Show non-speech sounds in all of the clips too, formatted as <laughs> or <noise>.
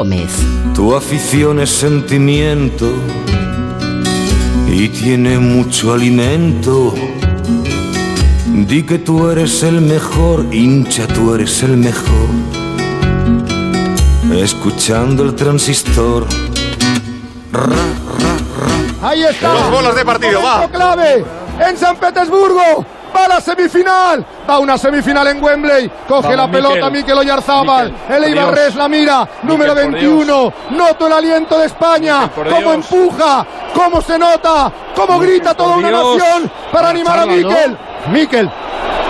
Gómez. Tu afición es sentimiento y tiene mucho alimento. Di que tú eres el mejor, hincha, tú eres el mejor. Escuchando el transistor. Ra, ra, ra. Ahí está. Los bolos de partido, va. clave en San Petersburgo. Va la semifinal. Va una semifinal en Wembley. Coge Vamos, la pelota Miquel. Miquel Oyarzábal. Miquel, El por Ibarres la mira. Número por 21. Noto el aliento de España. Miquel, Cómo Dios. empuja. Cómo se nota. Cómo grita toda una Dios. nación para animar a charla, ¿no? Miquel. Miquel.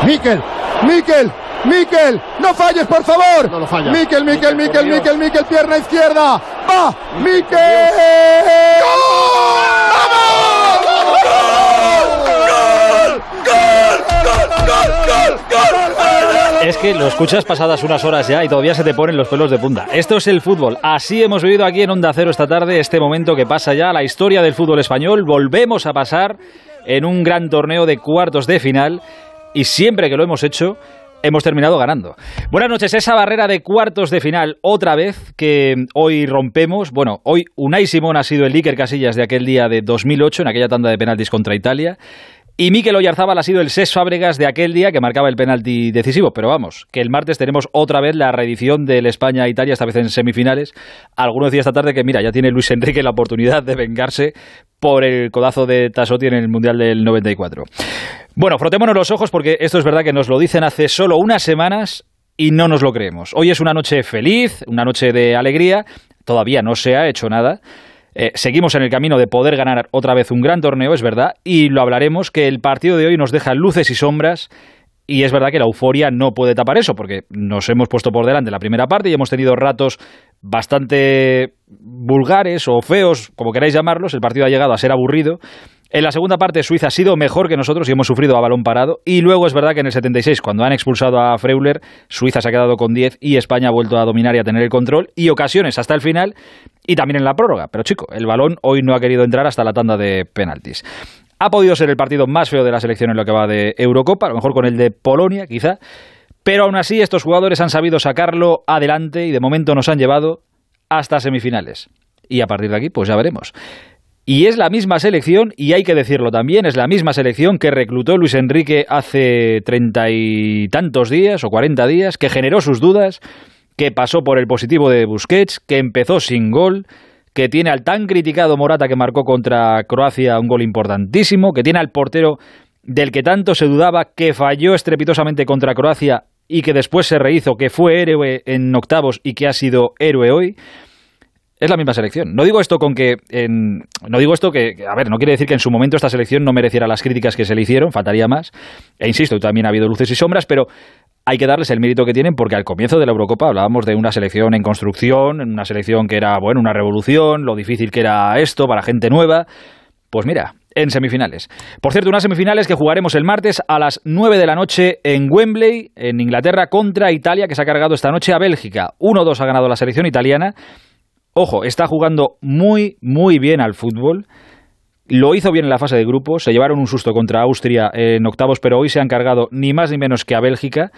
Miquel. Miquel. Miquel, no falles, por favor. No lo falla. Miquel, Miquel, Miquel, Miquel. Miquel, Miquel, pierna izquierda. Va, Miquel. Es que lo escuchas pasadas unas horas ya y todavía se te ponen los pelos de punta. Esto es el fútbol. Así hemos vivido aquí en Onda Cero esta tarde, este momento que pasa ya la historia del fútbol español. Volvemos a pasar en un gran torneo de cuartos de final y siempre que lo hemos hecho, hemos terminado ganando. Buenas noches, esa barrera de cuartos de final, otra vez que hoy rompemos. Bueno, hoy Unai Simón ha sido el Iker Casillas de aquel día de 2008, en aquella tanda de penaltis contra Italia. Y Mikel Oyarzábal ha sido el Ses Fábregas de aquel día que marcaba el penalti decisivo. Pero vamos, que el martes tenemos otra vez la reedición del España-Italia, esta vez en semifinales. Algunos decía esta tarde que, mira, ya tiene Luis Enrique la oportunidad de vengarse por el codazo de Tasotti en el Mundial del 94. Bueno, frotémonos los ojos porque esto es verdad que nos lo dicen hace solo unas semanas y no nos lo creemos. Hoy es una noche feliz, una noche de alegría. Todavía no se ha hecho nada. Eh, seguimos en el camino de poder ganar otra vez un gran torneo, es verdad, y lo hablaremos, que el partido de hoy nos deja luces y sombras, y es verdad que la euforia no puede tapar eso, porque nos hemos puesto por delante la primera parte y hemos tenido ratos bastante vulgares o feos, como queráis llamarlos, el partido ha llegado a ser aburrido. En la segunda parte Suiza ha sido mejor que nosotros y hemos sufrido a balón parado. Y luego es verdad que en el 76, cuando han expulsado a Freuler, Suiza se ha quedado con 10 y España ha vuelto a dominar y a tener el control y ocasiones hasta el final y también en la prórroga. Pero chico, el balón hoy no ha querido entrar hasta la tanda de penaltis. Ha podido ser el partido más feo de la selección en lo que va de Eurocopa, a lo mejor con el de Polonia quizá. Pero aún así estos jugadores han sabido sacarlo adelante y de momento nos han llevado hasta semifinales. Y a partir de aquí, pues ya veremos. Y es la misma selección, y hay que decirlo también, es la misma selección que reclutó Luis Enrique hace treinta y tantos días o cuarenta días, que generó sus dudas, que pasó por el positivo de Busquets, que empezó sin gol, que tiene al tan criticado Morata que marcó contra Croacia un gol importantísimo, que tiene al portero del que tanto se dudaba, que falló estrepitosamente contra Croacia y que después se rehizo, que fue héroe en octavos y que ha sido héroe hoy. Es la misma selección. No digo esto con que. no digo esto que. que, A ver, no quiere decir que en su momento esta selección no mereciera las críticas que se le hicieron, faltaría más. E insisto, también ha habido luces y sombras, pero hay que darles el mérito que tienen porque al comienzo de la Eurocopa hablábamos de una selección en construcción, una selección que era, bueno, una revolución, lo difícil que era esto para gente nueva. Pues mira, en semifinales. Por cierto, unas semifinales que jugaremos el martes a las 9 de la noche en Wembley, en Inglaterra, contra Italia, que se ha cargado esta noche a Bélgica. 1-2 ha ganado la selección italiana. Ojo, está jugando muy, muy bien al fútbol. Lo hizo bien en la fase de grupos, se llevaron un susto contra Austria en octavos, pero hoy se han cargado ni más ni menos que a Bélgica.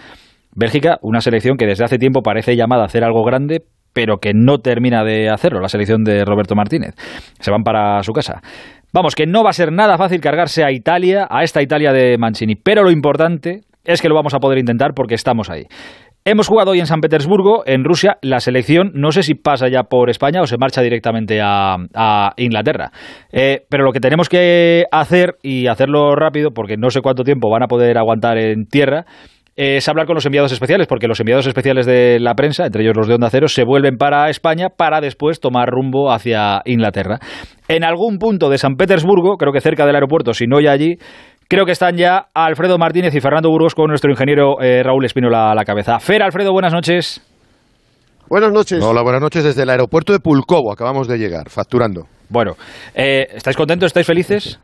Bélgica, una selección que desde hace tiempo parece llamada a hacer algo grande, pero que no termina de hacerlo, la selección de Roberto Martínez. Se van para su casa. Vamos, que no va a ser nada fácil cargarse a Italia, a esta Italia de Mancini, pero lo importante es que lo vamos a poder intentar porque estamos ahí. Hemos jugado hoy en San Petersburgo, en Rusia. La selección, no sé si pasa ya por España o se marcha directamente a, Inglaterra. Eh, pero lo que tenemos que hacer, y hacerlo rápido, porque no sé cuánto tiempo van a poder aguantar en tierra, es hablar con los enviados especiales, porque los enviados especiales de la prensa, entre ellos los de Onda Cero, se vuelven para España para después tomar rumbo hacia Inglaterra. En algún punto de San Petersburgo, creo que cerca del aeropuerto, si no ya allí, creo que están ya Alfredo Martínez y Fernando Burgos con nuestro ingeniero eh, Raúl Espínola a la cabeza. Fer, Alfredo, buenas noches. Buenas noches. Hola, buenas noches desde el aeropuerto de Pulkovo. Acabamos de llegar, facturando. Bueno, eh, ¿estáis contentos? ¿Estáis felices?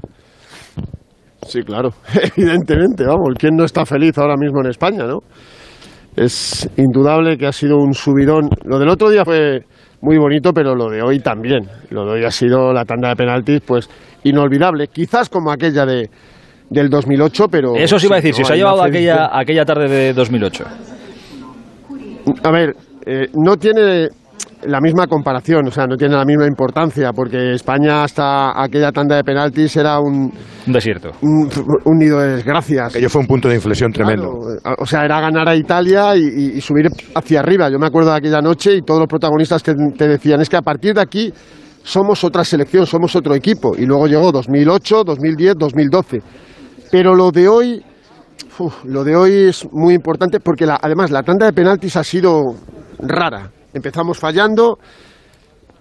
Sí, claro, <laughs> evidentemente, vamos, ¿quién no está feliz ahora mismo en España, no? Es indudable que ha sido un subidón. Lo del otro día fue muy bonito, pero lo de hoy también. Lo de hoy ha sido la tanda de penaltis, pues inolvidable. Quizás como aquella de del 2008, pero... Eso os iba a decir, si no, os ha llevado aquella, aquella tarde de 2008. A ver, eh, no tiene la misma comparación, o sea, no tiene la misma importancia, porque España hasta aquella tanda de penaltis era un, Un desierto. un, un nido de desgracias. Aquello fue un punto de inflexión tremendo. Claro, o sea, era ganar a Italia y, y- y subir hacia arriba. Yo me acuerdo de aquella noche y todos los protagonistas te, te decían, es que a partir de aquí somos otra selección, somos otro equipo. Y luego llegó 2008, 2010, 2012. Pero lo de hoy, uf, lo de hoy es muy importante porque la- además la tanda de penaltis ha sido rara. Empezamos fallando,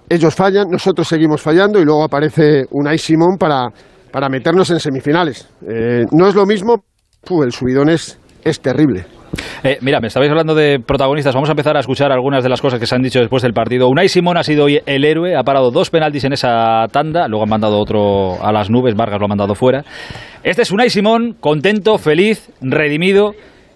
ellos fallan, nosotros seguimos fallando y luego aparece Unai Simón para, para meternos en semifinales. Eh, no es lo mismo, el subidón es, es terrible. Eh, mira, me estabais hablando de protagonistas. Vamos a empezar a escuchar algunas de las cosas que se han dicho después del partido. Unai Simón ha sido hoy el héroe, ha parado dos penaltis en esa tanda, luego han mandado otro a las nubes, Vargas lo ha mandado fuera. Este es Unai Simón, contento, feliz, redimido,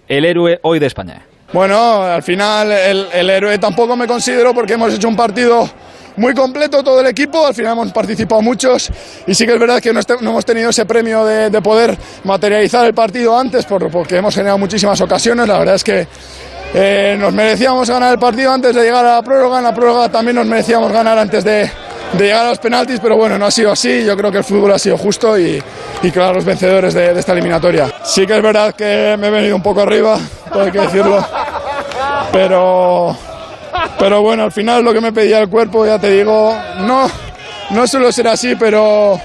el héroe hoy de España. Bueno, al final el, el héroe tampoco me considero porque hemos hecho un partido muy completo todo el equipo, al final hemos participado muchos y sí que es verdad que no, este- no hemos tenido ese premio de, de poder materializar el partido antes por- porque hemos generado muchísimas ocasiones, la verdad es que eh, nos merecíamos ganar el partido antes de llegar a la prórroga, en la prórroga también nos merecíamos ganar antes de, de llegar a los penaltis, pero bueno, no ha sido así, yo creo que el fútbol ha sido justo y, y claro, los vencedores de, de esta eliminatoria. Sí que es verdad que me he venido un poco arriba, todo hay que decirlo, pero, pero bueno, al final lo que me pedía el cuerpo, ya te digo, no, no suelo ser así, pero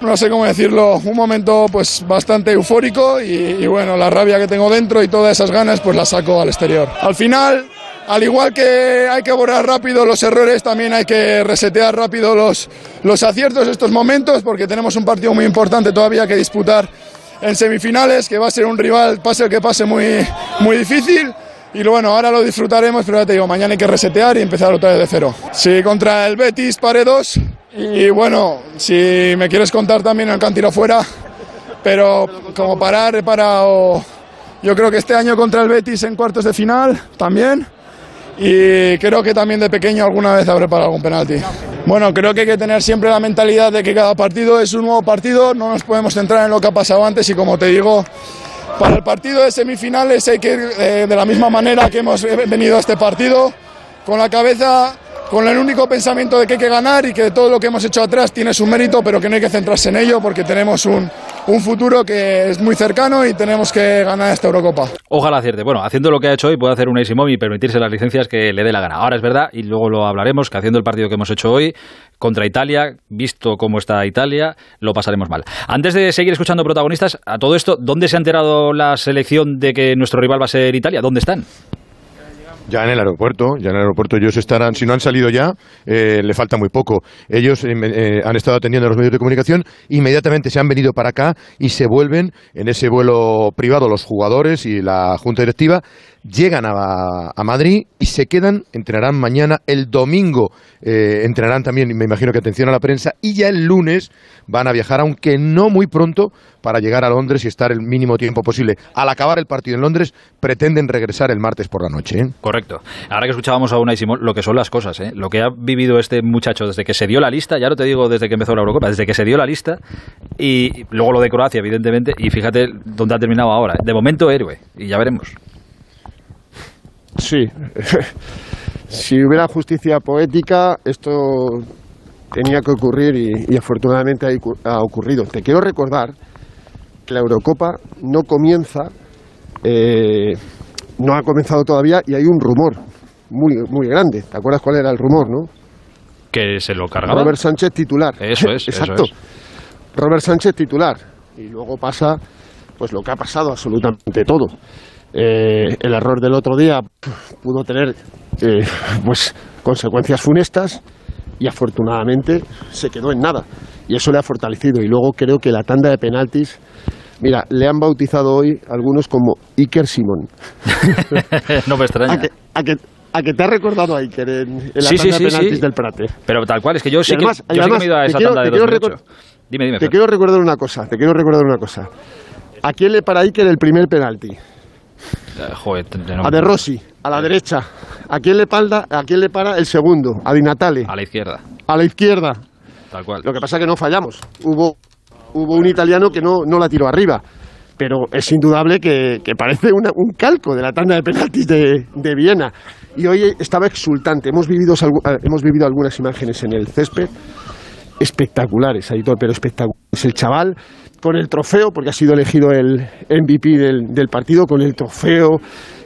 no sé cómo decirlo, un momento pues bastante eufórico y, y bueno, la rabia que tengo dentro y todas esas ganas pues las saco al exterior. Al final, al igual que hay que borrar rápido los errores, también hay que resetear rápido los, los aciertos estos momentos porque tenemos un partido muy importante todavía que disputar en semifinales, que va a ser un rival, pase el que pase, muy, muy difícil. Y bueno, ahora lo disfrutaremos, pero ya te digo, mañana hay que resetear y empezar otra vez de cero. Sí, contra el Betis paré dos. Y bueno, si me quieres contar también el tiro fuera, pero como parar, he parado. Yo creo que este año contra el Betis en cuartos de final también. Y creo que también de pequeño alguna vez habré parado algún penalti. Bueno, creo que hay que tener siempre la mentalidad de que cada partido es un nuevo partido, no nos podemos centrar en lo que ha pasado antes y como te digo, para el partido de semifinales hay que ir eh, de la misma manera que hemos venido a este partido, con la cabeza, con el único pensamiento de que hay que ganar y que todo lo que hemos hecho atrás tiene su mérito, pero que no hay que centrarse en ello porque tenemos un, un futuro que es muy cercano y tenemos que ganar esta Eurocopa. Ojalá acierte. Bueno, haciendo lo que ha hecho hoy, puede hacer un Simón y permitirse las licencias que le dé la gana. Ahora es verdad, y luego lo hablaremos, que haciendo el partido que hemos hecho hoy contra Italia, visto cómo está Italia, lo pasaremos mal. Antes de seguir escuchando protagonistas, a todo esto, ¿dónde se ha enterado la selección de que nuestro rival va a ser Italia? ¿Dónde están? Ya en el aeropuerto, ya en el aeropuerto ellos estarán, si no han salido ya, eh, le falta muy poco. Ellos eh, eh, han estado atendiendo a los medios de comunicación, inmediatamente se han venido para acá y se vuelven en ese vuelo privado los jugadores y la junta directiva, llegan a, a Madrid y se quedan, entrenarán mañana, el domingo eh, entrenarán también, me imagino que atención a la prensa, y ya el lunes van a viajar, aunque no muy pronto, para llegar a Londres y estar el mínimo tiempo posible. Al acabar el partido en Londres, pretenden regresar el martes por la noche. ¿eh? Correcto. Ahora que escuchábamos a Unai Simón, lo que son las cosas, ¿eh? lo que ha vivido este muchacho desde que se dio la lista, ya no te digo desde que empezó la Eurocopa, desde que se dio la lista, y luego lo de Croacia, evidentemente, y fíjate dónde ha terminado ahora. De momento, héroe, y ya veremos. Sí. <laughs> si hubiera justicia poética, esto tenía que ocurrir y, y afortunadamente ha, ocurrido. Te quiero recordar que la Eurocopa no comienza, eh, no ha comenzado todavía y hay un rumor muy, muy grande. ¿Te acuerdas cuál era el rumor, no? Que se lo cargaba. Robert Sánchez titular. Eso es, <laughs> eso Exacto. es. Robert Sánchez titular. Y luego pasa pues lo que ha pasado absolutamente todo. Eh, el error del otro día pudo tener eh, pues consecuencias funestas y afortunadamente se quedó en nada. Y eso le ha fortalecido. Y luego creo que la tanda de penaltis, mira, le han bautizado hoy algunos como Iker Simón. <laughs> no me extraña. A que, a que, a que te ha recordado a Iker en, en la Sí, tanda sí, de penaltis sí. del Prate. Pero tal cual, es que yo sí, además- que, yo sí que además, me he ido a esa quiero- tanda de te quiero 2008. Dime, dime. Te Fer. quiero recordar una cosa, te quiero recordar una cosa. ¿A quién le para Iker el primer penalti? Eh, Joder, no- A De Rossi, a la derecha. ¿A quién le para, a quién le para el segundo? A Di Natale, A la izquierda, a la izquierda. tal cual. Lo que pasa es que no fallamos. Hubo, hubo un italiano que no, no la tiró arriba. Pero es indudable que, que parece una- un calco de la tanda de penaltis de, de Viena. y hoy estaba exultante. Hemos vivido, eh, hemos vivido algunas imágenes en el césped espectaculares, Aitor, pero espectaculares. El chaval con el trofeo, porque ha sido elegido el MVP del, partido, con el trofeo,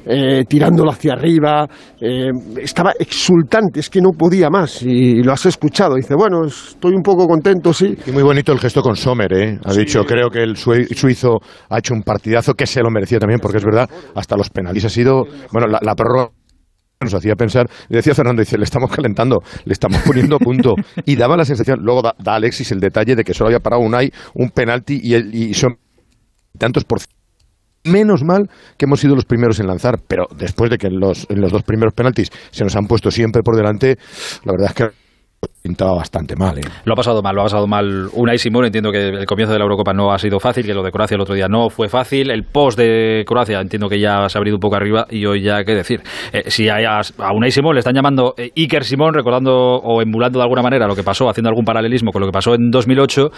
eh, tirándolo hacia arriba, eh, estaba exultante, es que no podía más, y, lo has escuchado, dice, bueno, estoy un poco contento, sí. Y muy bonito el gesto con Sommer, ¿eh? ha dicho, creo que el suizo ha hecho un partidazo que se lo merecía también, porque es verdad, hasta los penales ha sido, bueno, la, la prórroga nos hacía pensar, le decía Fernando, dice, le estamos calentando, le estamos poniendo punto. Y daba la sensación, luego da, Alexis el detalle de que solo había parado un hay, un penalti y, y son tantos por menos mal que hemos sido los primeros en lanzar, pero después de que los, en los dos primeros penaltis se nos han puesto siempre por delante, la verdad es que pintaba bastante mal. ¿eh? Lo ha pasado mal, lo ha pasado mal Unai Simón. Entiendo que el comienzo de la Eurocopa no ha sido fácil, que lo de Croacia el otro día no fue fácil. El post de Croacia entiendo que ya se ha abrido un poco arriba y hoy ya qué decir. Eh, si a, a, Unai Simón le están llamando eh, Iker Simón, recordando o emulando de alguna manera lo que pasó, haciendo algún paralelismo con lo que pasó en 2008,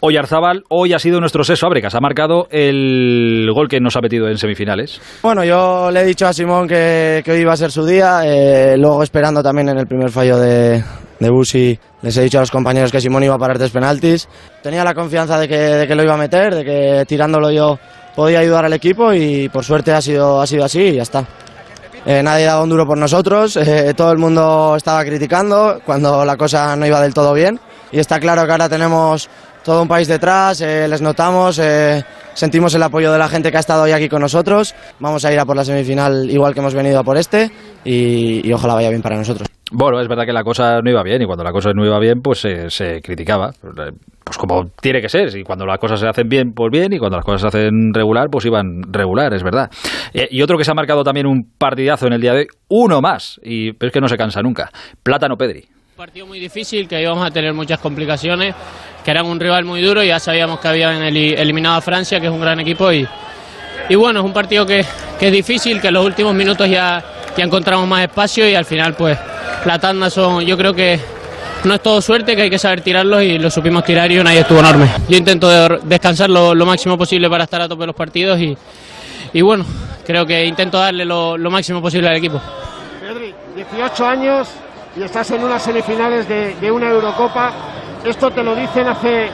hoy Arzabal, hoy ha sido nuestro seso Ábrecas. Ha marcado el gol que nos ha metido en semifinales. Bueno, yo le he dicho a Simón que, que hoy iba a ser su día, luego esperando también en el primer fallo de, de Busi les he dicho a los compañeros que Simón iba a parar tres penaltis. Tenía la confianza de que, lo iba a meter, de que tirándolo yo podía ayudar al equipo y por suerte ha sido, ha sido así y ya está. Eh, nadie daba un duro por nosotros, <laughs> eh, todo el mundo estaba criticando cuando la cosa no iba del todo bien y está claro que ahora tenemos todo un país detrás, eh, les notamos, sentimos el apoyo de la gente que ha estado hoy aquí con nosotros. Vamos a ir a por la semifinal igual que hemos venido a por este y ojalá vaya bien para nosotros. Bueno, es verdad que la cosa no iba bien y cuando la cosa no iba bien, pues se, criticaba. Pues como tiene que ser. Y cuando las cosas se hacen bien, pues bien. Y cuando las cosas se hacen regular, pues iban regular, es verdad. Eh, y otro que se ha marcado también un partidazo en el día de hoy, uno más. Y es que no se cansa nunca. Plátano Pedri. Partido muy difícil, que íbamos a tener muchas complicaciones, que eran un rival muy duro. Y ya sabíamos que habían eliminado a Francia, que es un gran equipo. Y, y bueno, es un partido que, que es difícil, que en los últimos minutos ya, ya encontramos más espacio y al final, pues la tanda son, yo creo que no es todo suerte, que hay que saber tirarlos y lo supimos tirar y nadie estuvo enorme. Yo intento descansar lo, máximo posible para estar a tope de los partidos y, y bueno, creo que intento darle lo, máximo posible al equipo. Pedri, 18 años y estás en unas semifinales de, una Eurocopa. Esto te lo dicen hace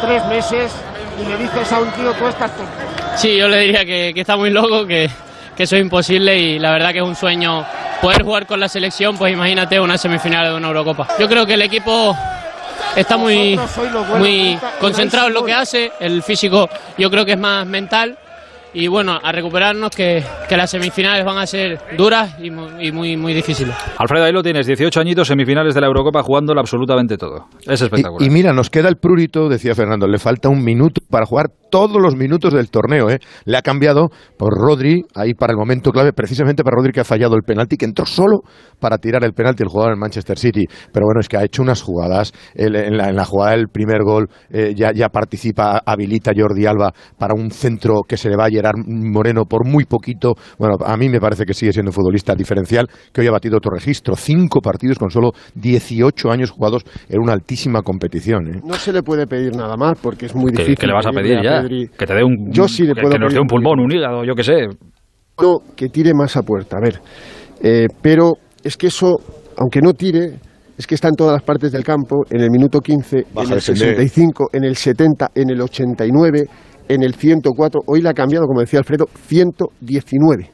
tres meses y le dices a un tío, tú estás... Sí, yo le diría que, que está muy loco, que, que eso es imposible y la verdad que es un sueño poder jugar con la selección, pues imagínate una semifinal de una Eurocopa. Yo creo que el equipo está muy, muy concentrado en lo que hace, el físico yo creo que es más mental y bueno, a recuperarnos que, las semifinales van a ser duras y muy, muy, difíciles. Alfredo, ahí lo tienes, 18 añitos, semifinales de la Eurocopa jugándolo absolutamente todo. Es espectacular. Y, mira, nos queda el prurito, decía Fernando, le falta un minuto para jugar todos los minutos del torneo. ¿eh? Le ha cambiado por Rodri, ahí para el momento clave, precisamente para Rodri que ha fallado el penalti, que entró solo para tirar el penalti el jugador en Manchester City. Pero bueno, es que ha hecho unas jugadas. en, la, jugada del primer gol eh, ya, ya participa, habilita Jordi Alba para un centro que se le va a Moreno por muy poquito. Bueno, a mí me parece que sigue siendo un futbolista diferencial, que hoy ha batido otro registro. Cinco partidos con solo 18 años jugados en una altísima competición. ¿eh? No se le puede pedir nada más porque es muy difícil. ¿Qué le vas a pedir ya? Que te dé un, yo sí le puedo que, nos dé un pulmón, un hígado, yo qué sé. No, que tire más a puerta, a ver. Eh, pero es que eso, aunque no tire, es que está en todas las partes del campo, en el minuto 15, en el 65, en el 70, en el 89, en el 104, hoy le ha cambiado, como decía Alfredo, 119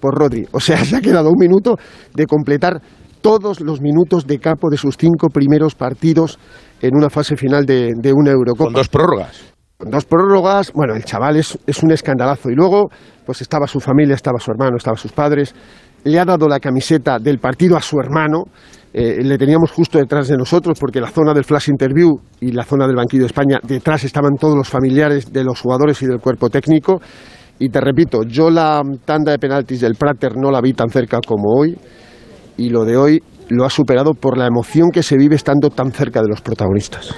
por Rodri. O sea, <laughs> se ha quedado un minuto de completar todos los minutos de capo de sus cinco primeros partidos en una fase final de, una Eurocopa. Con dos prórrogas. Con dos prórrogas, bueno, el chaval es, es un escandalazo. Y luego, pues estaba su familia, estaba su hermano, estaban sus padres. Le ha dado la camiseta del partido a su hermano eh, le teníamos justo detrás de nosotros porque la zona del flash interview y la zona del banquillo de España, detrás estaban todos los familiares de los jugadores y del cuerpo técnico. Y te repito, yo la tanda de penaltis del Prater no la vi tan cerca como hoy y lo de hoy lo ha superado por la emoción que se vive estando tan cerca de los protagonistas.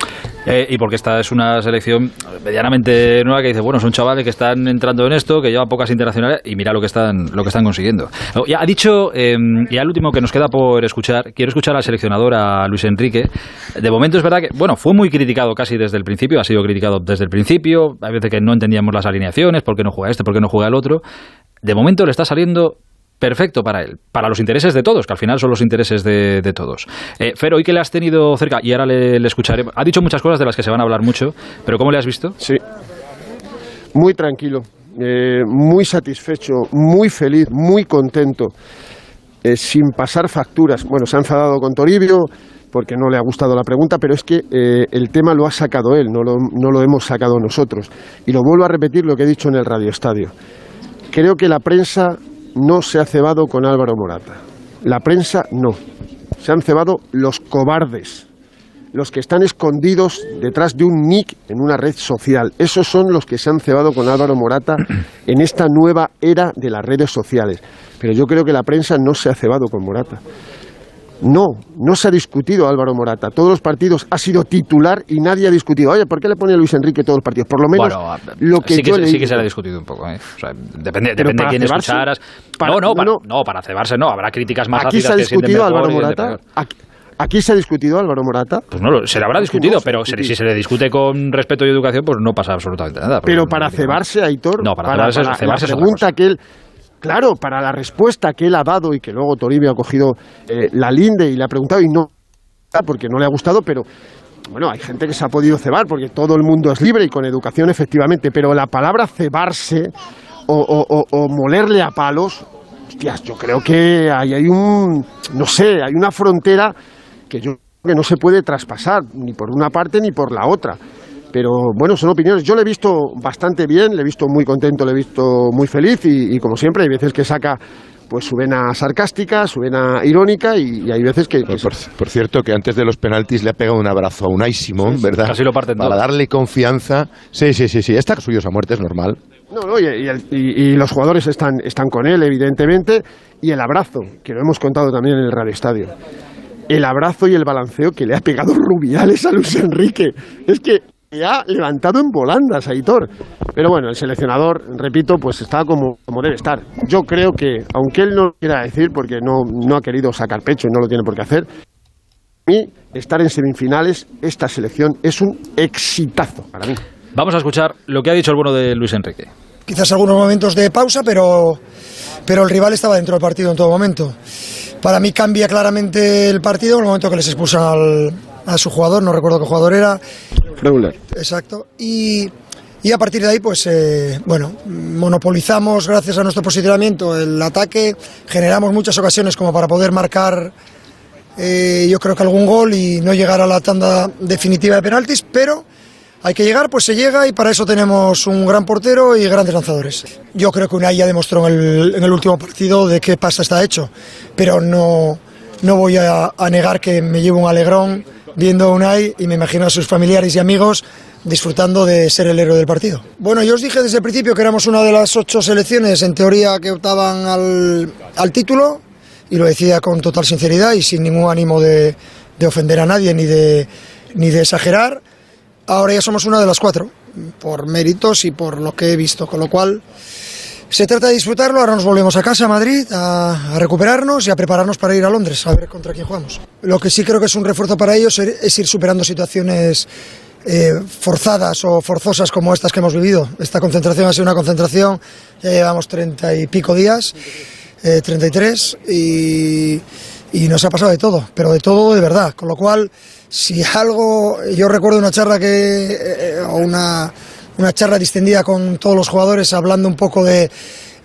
Eh, y porque esta es una selección medianamente nueva que dice, bueno, son chavales que están entrando en esto, que llevan pocas internacionales y mira lo que están, lo que están consiguiendo. Oh, ya ha dicho, eh, y al último que nos queda por escuchar, quiero escuchar al seleccionador, a Luis Enrique. De momento es verdad que, bueno, fue muy criticado casi desde el principio, ha sido criticado desde el principio, hay veces que no entendíamos las alineaciones, por qué no juega este, por qué no juega el otro. De momento le está saliendo perfecto para él, para los intereses de todos, que al final son los intereses de, todos. Eh, Fer, hoy que le has tenido cerca, y ahora le, le escucharé, ha dicho muchas cosas de las que se van a hablar mucho, pero ¿cómo le has visto? Sí. Muy tranquilo, eh, muy satisfecho, muy feliz, muy contento, eh, sin pasar facturas. Bueno, se ha enfadado con Toribio porque no le ha gustado la pregunta, pero es que el tema lo ha sacado él, no lo, no lo hemos sacado nosotros. Y lo vuelvo a repetir lo que he dicho en el radioestadio. Creo que la prensa no se ha cebado con Álvaro Morata. La prensa no. Se han cebado los cobardes, los que están escondidos detrás de un nick en una red social. Esos son los que se han cebado con Álvaro Morata en esta nueva era de las redes sociales. Pero yo creo que la prensa no se ha cebado con Morata. No, no se ha discutido Álvaro Morata. Todos los partidos ha sido titular y nadie ha discutido. Oye, ¿por qué le pone a Luis Enrique todos los partidos? Por lo menos Bueno, lo que sí, que, yo sí que se le ha discutido un poco. ¿eh? O sea, depende de para quién cebarse, escucharas. para- no, no, para, no, no, para cebarse no. Habrá críticas más Aquí se ha discutido Álvaro Morata. Aquí, aquí se ha discutido Álvaro Morata. Pues no, se le habrá discutido, no pero si se le discute con respeto y educación, pues no pasa absolutamente nada. Pero para cebarse, Aitor, No, para cebarse- la cebarse pregunta que él, claro, para la respuesta que él ha dado y que luego Toribio ha cogido eh, la linde y le ha preguntado y no, porque no le ha gustado, pero bueno, hay gente que se ha podido cebar porque todo el mundo es libre y con educación efectivamente, pero la palabra cebarse o, molerle a palos, hostias, yo creo que hay un, no sé, hay una frontera que yo creo que no se puede traspasar ni por una parte ni por la otra. Pero bueno, son opiniones. Yo le he visto bastante bien, le he visto muy contento, le he visto muy feliz y, y como siempre hay veces que saca pues su vena sarcástica, su vena irónica y, y hay veces que... que Por, por cierto, que antes de los penaltis le ha pegado un abrazo a Unai Simón, ¿verdad? Casi lo parten Para dos. darle confianza. Sí, sí, sí, sí. Está suyo a muerte, es normal. No, no, y, y el- y- y los jugadores están, están con él, evidentemente, y el abrazo, que lo hemos contado también en el Radio Estadio. El abrazo y el balanceo que le ha pegado <laughs> Rubiales a Luis Enrique. Es que le ha levantado en volandas a Hitor. Pero bueno, el seleccionador, repito, pues está como, como debe estar. Yo creo que, aunque él no lo quiera decir, porque no, no ha querido sacar pecho y no lo tiene por qué hacer, para mí, estar en semifinales, esta selección es un exitazo para mí. Vamos a escuchar lo que ha dicho el bueno de Luis Enrique. quizás algunos momentos de pausa, pero, pero el rival estaba dentro del partido en todo momento. Para mí cambia claramente el partido en el momento que les expulsan al, a su jugador, no recuerdo qué jugador era, Regular. exacto, y, y a partir de ahí, pues eh, bueno, monopolizamos gracias a nuestro posicionamiento el ataque, generamos muchas ocasiones como para poder marcar eh, yo creo que algún gol y no llegar a la tanda definitiva de penaltis, pero hay que llegar, pues se llega y para eso tenemos un gran portero y grandes lanzadores. Yo creo que Unai ya demostró en el, en el último partido de qué pasta está hecho, pero no, no voy a, negar que me llevo un alegrón viendo a Unai y me imagino a sus familiares y amigos disfrutando de ser el héroe del partido. Bueno, yo os dije desde el principio que éramos una de las ocho selecciones en teoría que optaban al, título y lo decía con total sinceridad y sin ningún ánimo de, de ofender a nadie ni de exagerar. Ahora ya somos una de las cuatro, por méritos y por lo que he visto, con lo cual se trata de disfrutarlo. Ahora nos volvemos a casa, a Madrid, a, recuperarnos y a prepararnos para ir a Londres, a ver contra quién jugamos. Lo que sí creo que es un refuerzo para ellos es ir superando situaciones eh, forzadas o forzosas como estas que hemos vivido. Esta concentración ha sido una concentración, ya llevamos treinta y pico días, eh, 33, y, y nos ha pasado de todo, pero de todo de verdad. Con lo cual, si algo, yo recuerdo una charla que, eh, o una, una charla distendida con todos los jugadores hablando un poco de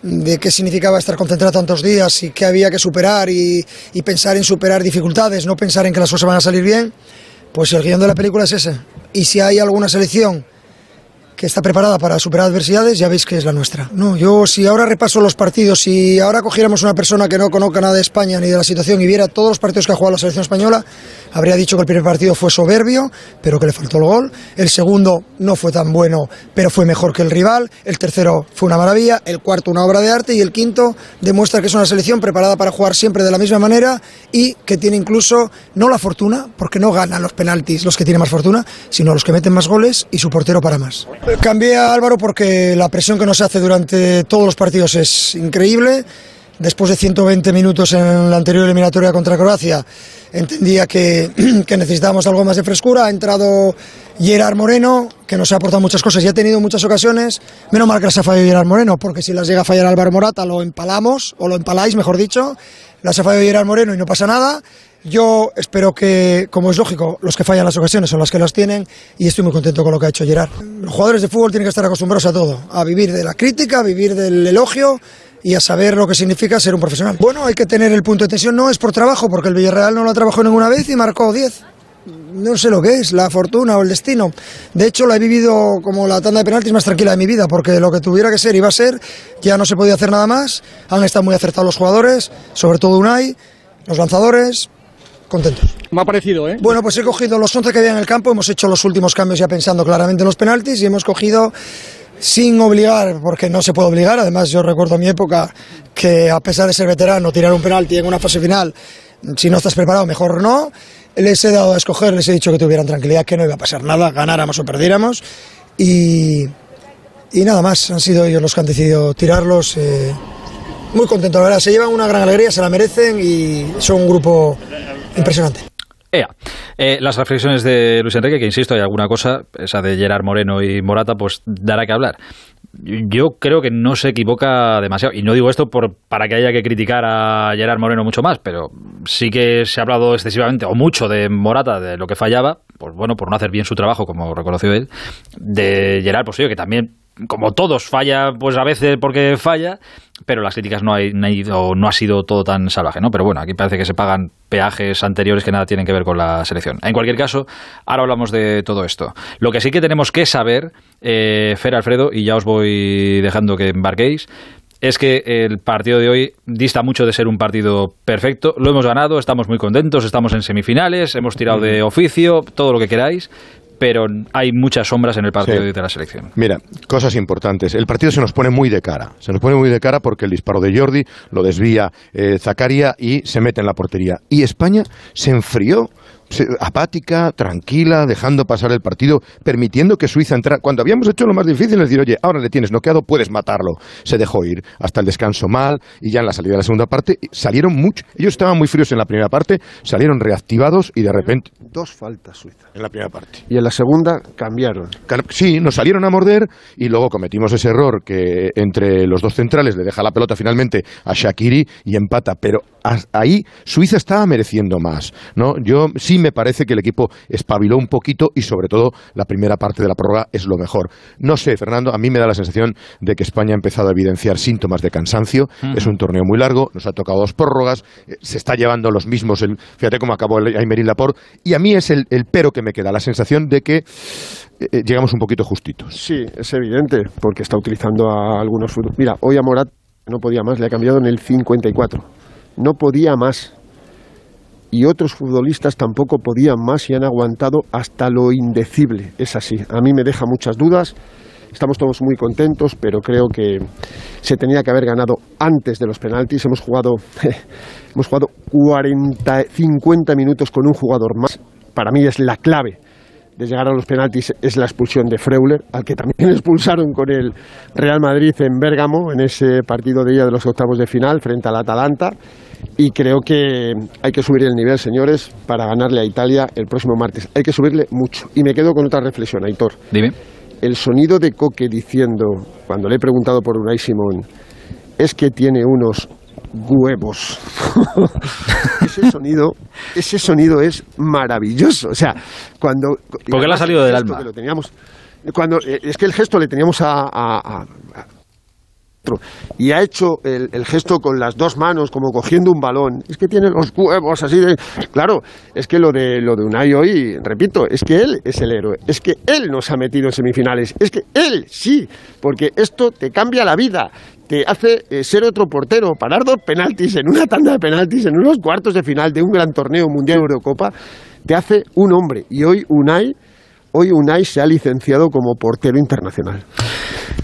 de qué significaba estar concentrado tantos días y qué había que superar y, y pensar en superar dificultades, no pensar en que las cosas van a salir bien, pues el guion de la película es ese. Y si hay alguna selección que está preparada para superar adversidades, ya veis que es la nuestra. No, yo si ahora repaso los partidos, si ahora cogiéramos una persona que no conozca nada de España ni de la situación y viera todos los partidos que ha jugado la selección española, habría dicho que el primer partido fue soberbio, pero que le faltó el gol. El segundo no fue tan bueno, pero fue mejor que el rival. El tercero fue una maravilla. El cuarto una obra de arte. Y el quinto demuestra que es una selección preparada para jugar siempre de la misma manera y que tiene incluso no la fortuna, porque no ganan los penaltis los que tienen más fortuna, sino los que meten más goles y su portero para más. Cambié a Álvaro porque la presión que nos hace durante todos los partidos es increíble. Después de 120 minutos en la anterior eliminatoria contra Croacia, entendía <clears throat> que, necesitábamos algo más de frescura. Ha entrado Gerard Moreno, que nos ha aportado muchas cosas y ha tenido muchas ocasiones. Menos mal que las ha fallado Gerard Moreno, porque si las llega a fallar Álvaro Morata, lo empalamos, o lo empaláis, mejor dicho. Las ha fallado Gerard Moreno y no pasa nada. Yo espero que, como es lógico, los que fallan las ocasiones son las que las tienen y estoy muy contento con lo que ha hecho Gerard. Los jugadores de fútbol tienen que estar acostumbrados a todo, a vivir de la crítica, a vivir del elogio y a saber lo que significa ser un profesional. Bueno, hay que tener el punto de tensión, no es por trabajo, porque el Villarreal no lo ha trabajado ninguna vez y marcó 10 no sé lo que es, la fortuna o el destino. De hecho, la he vivido como la tanda de penaltis más tranquila de mi vida, porque lo que tuviera que ser iba a ser, ya no se podía hacer nada más. Han estado muy acertados los jugadores, sobre todo Unai, los lanzadores, contentos. Me ha parecido, ¿eh? Bueno, pues he cogido los 11 que había en el campo, hemos hecho los últimos cambios ya pensando claramente en los penaltis y hemos cogido sin obligar, porque no se puede obligar, además yo recuerdo mi época que a pesar de ser veterano, tirar un penalti en una fase final, si no estás preparado, mejor no les he dado a escoger, les he dicho que tuvieran tranquilidad, que no iba a pasar nada, ganáramos o perdiéramos. Y, y nada más, han sido ellos los que han decidido tirarlos. Eh, muy contento, la verdad, se llevan una gran alegría, se la merecen y son un grupo impresionante. Eh, las reflexiones de Luis Enrique, que insisto, hay alguna cosa, esa de Gerard Moreno y Morata, pues dará que hablar yo creo que no se equivoca demasiado. Y no digo esto por, para que haya que criticar a Gerard Moreno mucho más, pero sí que se ha hablado excesivamente o mucho de Morata, de lo que fallaba, pues bueno, por no hacer bien su trabajo, como reconoció él. De Gerard, pues sí, que también como todos, falla pues a veces porque falla, pero las críticas no, hay, no ha sido todo tan salvaje, ¿no? Pero bueno, aquí parece que se pagan peajes anteriores que nada tienen que ver con la selección. En cualquier caso, ahora hablamos de todo esto. Lo que sí que tenemos que saber, eh, Fer Alfredo, y ya os voy dejando que embarquéis, es que el partido de hoy dista mucho de ser un partido perfecto. Lo hemos ganado, estamos muy contentos, estamos en semifinales, hemos tirado de oficio, todo lo que queráis, pero hay muchas sombras en el partido de la selección. Mira, cosas importantes. El partido se nos pone muy de cara. Se nos pone muy de cara porque el disparo de Jordi lo desvía eh, Zacaria y se mete en la portería. Y España se enfrió apática, tranquila, dejando pasar el partido, permitiendo que Suiza entrara. Cuando habíamos hecho lo más difícil, es decir, oye, ahora le tienes noqueado, puedes matarlo. Se dejó ir hasta el descanso mal y ya en la salida de la segunda parte salieron mucho. Ellos estaban muy fríos en la primera parte, salieron reactivados y de repente. Dos faltas Suiza. En la primera parte. Y en la segunda cambiaron. Sí, nos salieron a morder y luego cometimos ese error que entre los dos centrales le deja la pelota finalmente a Shakiri y empata. Pero ahí Suiza estaba mereciendo más. ¿no? Yo sí me parece que el equipo espabiló un poquito y sobre todo la primera parte de la prórroga es lo mejor. No sé, Fernando, a mí me da la sensación de que España ha empezado a evidenciar síntomas de cansancio. Es un torneo muy largo, nos ha tocado dos prórrogas, eh, se está llevando los mismos. El, fíjate cómo acabó el Aymerín Laporte. Y a mí es el, pero que me queda, la sensación de que eh, eh, llegamos un poquito justitos. Sí, es evidente, porque está utilizando a algunos Mira, hoy a Morat no podía más, le ha cambiado en el 54. No podía más y otros futbolistas tampoco podían más y han aguantado hasta lo indecible. Es así. A mí me deja muchas dudas. Estamos todos muy contentos, pero creo que se tenía que haber ganado antes de los penaltis. Hemos jugado, <laughs> hemos jugado 40, 50 minutos con un jugador más. Para mí es la clave de llegar a los penaltis es la expulsión de Freuler, al que también <laughs> expulsaron con el Real Madrid en Bérgamo, en ese partido de ida de los octavos de final frente al Atalanta y creo que hay que subir el nivel, señores, para ganarle a Italia el próximo martes. Hay que subirle mucho. Y me quedo con otra reflexión, Aitor. Dime. El sonido de Coque diciendo, cuando le he preguntado por Unai Simón, es que tiene unos huevos. <laughs> ese sonido, ese sonido es maravilloso. O sea, cuando porque le ha salido del alma. Lo teníamos, cuando eh, es que el gesto le teníamos a, y ha hecho el, gesto con las dos manos, como cogiendo un balón. Es que tiene los huevos así de. Claro, es que lo de, lo de Unai hoy, repito, es que él es el héroe. Es que él nos ha metido semifinales. Es que él sí, porque esto te cambia la vida te hace eh, ser otro portero, parar dos penaltis en una tanda de penaltis, en unos cuartos de final de un gran torneo mundial Eurocopa, te hace un hombre. Y hoy Unai, hoy Unai se ha licenciado como portero internacional.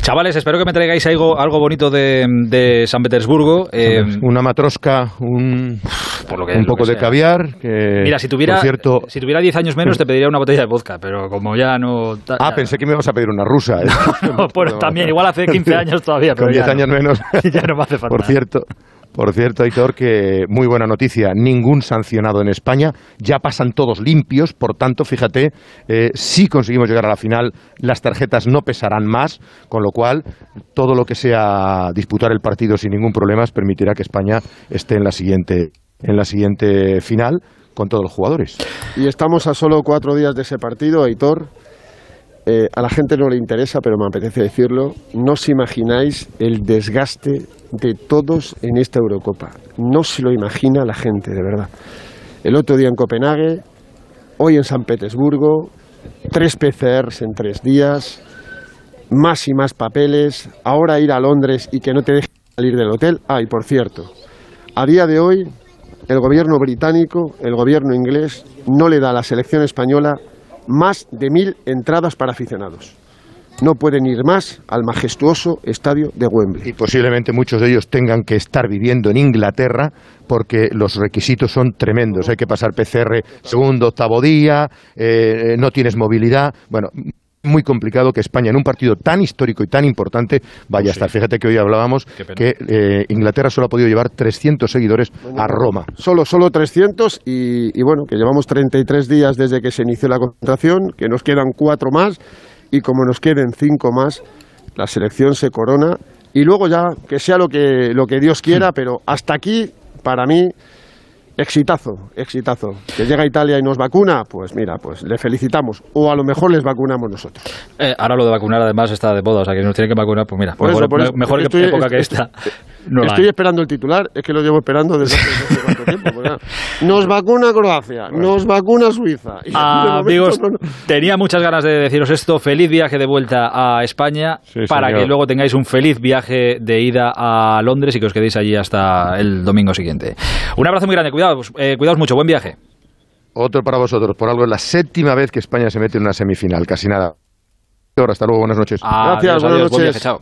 Chavales, espero que me traigáis algo, algo bonito de, San Petersburgo. Eh, una matrosca, un, un poco de caviar. Mira, si tuviera, cierto, si tuviera 10 años menos te <laughs> pediría una botella de vodka, pero como ya no... ah, pensé que me ibas a pedir una rusa. ¿eh? <laughs> bueno, también, igual hace 15 años todavía. Con 10 años menos. <laughs> ya no me hace falta. Por cierto, Por cierto, Aitor, que muy buena noticia, ningún sancionado en España, ya pasan todos limpios, por tanto, fíjate, eh, si conseguimos llegar a la final, las tarjetas no pesarán más, con lo cual todo lo que sea disputar el partido sin ningún problema permitirá que España esté en la siguiente, en la siguiente final con todos los jugadores. Y estamos a solo cuatro días de ese partido, Aitor. Eh, a la gente no le interesa, pero me apetece decirlo. No os imagináis el desgaste de todos en esta Eurocopa. No se lo imagina la gente, de verdad. El otro día en Copenhague, hoy en San Petersburgo, tres PCRs en tres días, más y más papeles, ahora ir a Londres y que no te dejen salir del hotel. Ah, por cierto, a día de hoy el gobierno británico, el gobierno inglés, no le da a la selección española más de mil entradas para aficionados. No pueden ir más al majestuoso estadio de Wembley. Y posiblemente muchos de ellos tengan que estar viviendo en Inglaterra porque los requisitos son tremendos. Hay que pasar PCR segundo, octavo día, eh, no tienes movilidad. Bueno, muy complicado que España en un partido tan histórico y tan importante vaya a estar. Fíjate que hoy hablábamos que eh, Inglaterra solo ha podido llevar 300 seguidores a Roma. Solo, solo 300 y, y, bueno, que llevamos 33 días desde que se inició la concentración, que nos quedan cuatro más y como nos queden cinco más, la selección se corona y luego ya que sea lo que, lo que Dios quiera, pero hasta aquí, para mí, Exitazo, exitazo. Que llega a Italia y nos vacuna, pues mira, pues le felicitamos. O a lo mejor les vacunamos nosotros. Eh, ahora lo de vacunar además está de moda, o sea que nos tienen que vacunar, pues mira, Por eso, mejor, por eso, mejor estoy- que época que estoy- esta. <laughs> No Estoy hay. esperando el titular, es que lo llevo esperando desde hace no cuánto tiempo. pues. Nos vacuna Croacia, nos vacuna Suiza. Y momento Amigos, no- no- tenía muchas ganas de deciros esto. Feliz viaje de vuelta a España para señor. que luego tengáis un feliz viaje de ida a Londres y que os quedéis allí hasta el domingo siguiente. Un abrazo muy grande, cuidados, eh, cuidaos mucho, buen viaje. Otro para vosotros, por algo es la séptima vez que España se mete en una semifinal, casi nada. Hasta luego, buenas noches. Adiós, adiós, buen viaje, chao.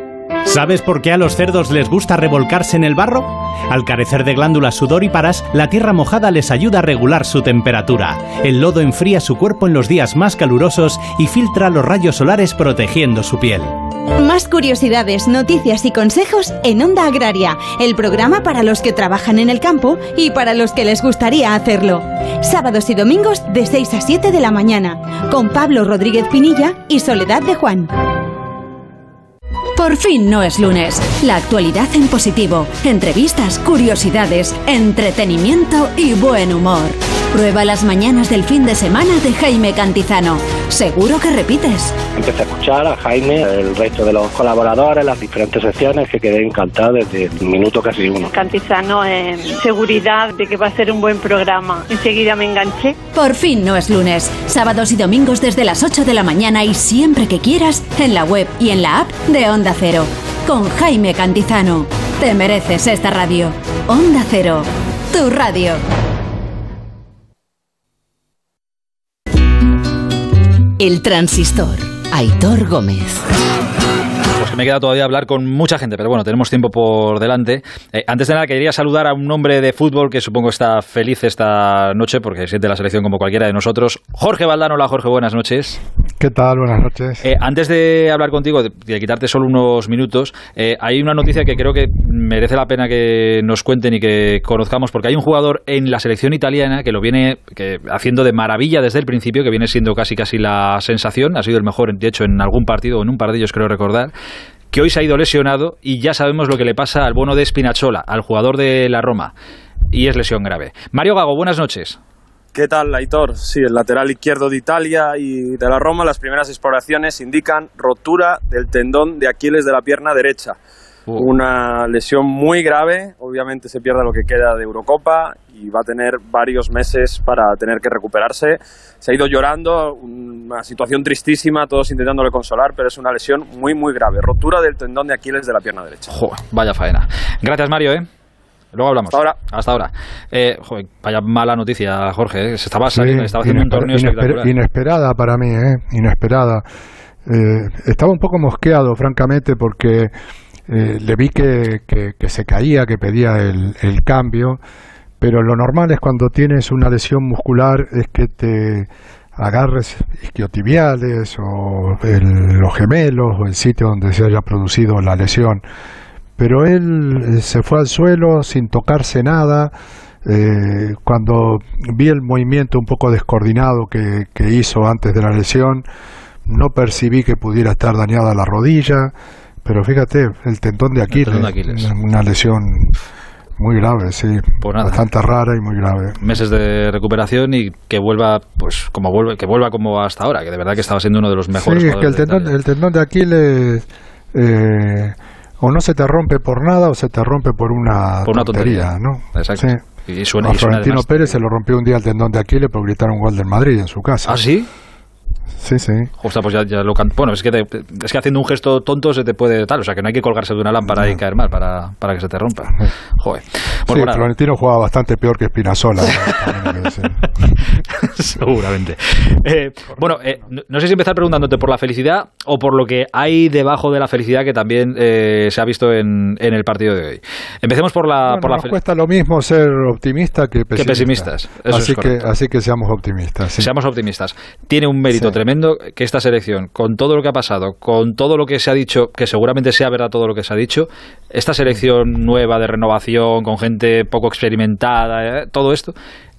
¿Sabes por qué a los cerdos les gusta revolcarse en el barro? Al carecer de glándulas sudoríparas, la tierra mojada les ayuda a regular su temperatura. El lodo enfría su cuerpo en los días más calurosos y filtra los rayos solares protegiendo su piel. Más curiosidades, noticias y consejos en Onda Agraria, el programa para los que trabajan en el campo y para los que les gustaría hacerlo. Sábados y domingos de 6 a 7 de la mañana, con Pablo Rodríguez Pinilla y Soledad de Juan. Por fin no es lunes. La actualidad en positivo. Entrevistas, curiosidades, entretenimiento y buen humor. Prueba las mañanas del fin de semana de Jaime Cantizano. Seguro que repites. Empecé a escuchar a Jaime, el resto de los colaboradores, las diferentes secciones, que quedé encantado desde el minuto casi uno. Cantizano en seguridad de que va a ser un buen programa. Enseguida me enganché. Por fin no es lunes. Sábados y domingos desde las 8 de la mañana y siempre que quieras en la web y en la app de Onda Cero. Con Jaime Cantizano. Te mereces esta radio. Onda Cero. Tu radio. El transistor. Aitor Gómez. Que me queda todavía hablar con mucha gente, pero bueno, tenemos tiempo por delante. Eh, antes de nada, quería saludar a un hombre de fútbol que supongo está feliz esta noche porque siente la selección como cualquiera de nosotros. Jorge Valdano, hola Jorge, buenas noches. ¿Qué tal? Buenas noches. Eh, antes de hablar contigo, de, de quitarte solo unos minutos, eh, hay una noticia que creo que merece la pena que nos cuenten y que conozcamos, porque hay un jugador en la selección italiana que lo viene que, haciendo de maravilla desde el principio, que viene siendo casi casi la sensación, ha sido el mejor, de hecho, en algún partido o en un par de ellos creo recordar, que hoy se ha ido lesionado y ya sabemos lo que le pasa al bono de Spinazzola, al jugador de la Roma, y es lesión grave. Mario Gago, buenas noches. ¿Qué tal, Aitor? Sí, el lateral izquierdo de Italia y de la Roma, las primeras exploraciones indican rotura del tendón de Aquiles de la pierna derecha. Una lesión muy grave, obviamente se pierde lo que queda de Eurocopa y va a tener varios meses para tener que recuperarse. Se ha ido llorando, una situación tristísima, todos intentándole consolar, pero es una lesión muy, muy grave. Rotura del tendón de Aquiles de la pierna derecha. Joder, vaya faena. Gracias, Mario, ¿eh? Luego hablamos. Hasta ahora. Hasta ahora. Eh, joder, vaya mala noticia, Jorge. ¿eh? Se estaba Sí, saliendo, estaba haciendo un torneo inesper-. Inesperada para mí, ¿eh? Inesperada. Eh, estaba un poco mosqueado, francamente, porque eh, le vi que, que- que se caía, que pedía el, el cambio, pero lo normal es cuando tienes una lesión muscular es que te agarres isquiotibiales o el- los gemelos o el sitio donde se haya producido la lesión. Pero él eh, se fue al suelo sin tocarse nada. Eh, cuando vi el movimiento un poco descoordinado que, que hizo antes de la lesión, no percibí que pudiera estar dañada la rodilla, pero fíjate, el tendón de Aquiles, tendón de Aquiles. una lesión muy grave, sí, Pues nada. bastante rara y muy grave. meses de recuperación y que vuelva pues como vuelve que vuelva como hasta ahora que de verdad que estaba siendo uno de los mejores Sí, es que el tendón, el tendón de Aquiles eh, o no se te rompe por nada o se te rompe por una, Por una tontería, tontería. ¿no? Exacto. Sí. Y suena- a y suena Florentino además- Pérez se lo rompió un día el tendón de Aquiles por gritar un gol del Madrid en su casa. ¿Ah, sí? Sí, sí. Pues ya, ya lo can- Bueno, es que, te- es que haciendo un gesto tonto se te puede tal. O sea, que no hay que colgarse de una lámpara y caer mal para, para que se te rompa. Joder. Sí, Florentino jugaba bastante peor que decir. <laughs> seguramente. Eh, bueno, eh, no, sé si empezar preguntándote por la felicidad o por lo que hay debajo de la felicidad que también eh, se ha visto en, en el partido de hoy. Empecemos por la, Bueno, por la nos cuesta lo mismo ser optimista que pesimista. pesimistas, eso así es que así que seamos optimistas. sí. Seamos optimistas. Tiene un mérito Sí. tremendo que esta selección, con todo lo que ha pasado, con todo lo que se ha dicho, que seguramente sea verdad todo lo que se ha dicho, esta selección nueva de renovación, con gente poco experimentada, eh, todo esto,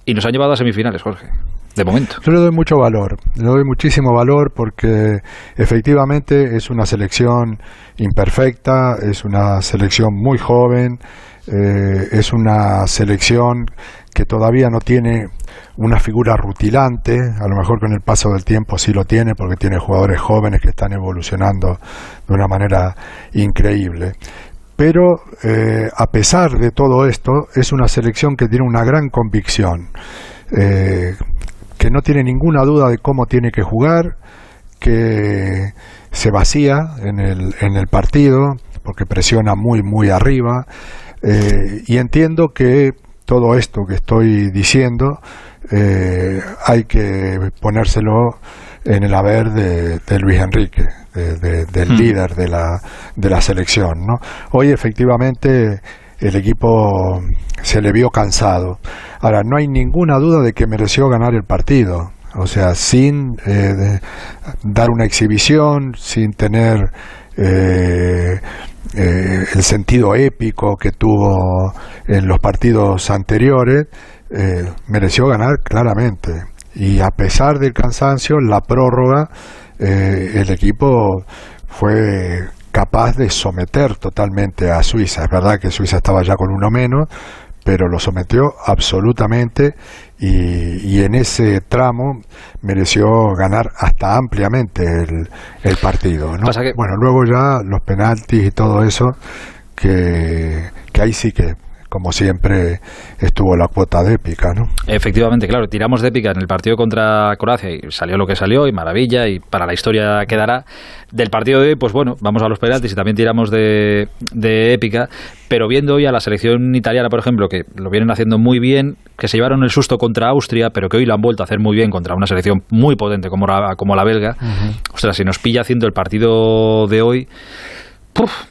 y nos han llevado a semifinales, Jorge. De momento. Yo le doy mucho valor, le doy muchísimo valor porque efectivamente es una selección imperfecta, es una selección muy joven, eh, es una selección que todavía no tiene una figura rutilante, a lo mejor con el paso del tiempo sí lo tiene porque tiene jugadores jóvenes que están evolucionando de una manera increíble. Pero eh, a pesar de todo esto, es una selección que tiene una gran convicción. Eh, que no tiene ninguna duda de cómo tiene que jugar, que se vacía en el, en el partido, porque presiona muy, muy arriba, eh, y entiendo que todo esto que estoy diciendo eh, hay que ponérselo en el haber de, de Luis Enrique, de- de- del Mm. líder de la, de la selección. ¿no? Hoy efectivamente el equipo se le vio cansado. Ahora, no hay ninguna duda de que mereció ganar el partido. O sea, sin eh, dar una exhibición, sin tener eh, eh, el sentido épico que tuvo en los partidos anteriores, eh, mereció ganar claramente. Y a pesar del cansancio, la prórroga, eh, el equipo fue capaz de someter totalmente a Suiza. Es verdad que Suiza estaba ya con uno menos, pero lo sometió absolutamente y, y en ese tramo mereció ganar hasta ampliamente el, el partido. ¿no? Que- Bueno, luego ya los penaltis y todo eso, que, que ahí sí que, como siempre, estuvo la cuota de épica. ¿no? Efectivamente, claro, tiramos de épica en el partido contra Croacia y salió lo que salió y maravilla y para la historia quedará. Del partido de hoy, pues bueno, vamos a los penaltis y también tiramos de, de épica, pero viendo hoy a la selección italiana, por ejemplo, que lo vienen haciendo muy bien, que se llevaron el susto contra Austria, pero que hoy lo han vuelto a hacer muy bien contra una selección muy potente como la, como la belga, ostras, si nos pilla haciendo el partido de hoy,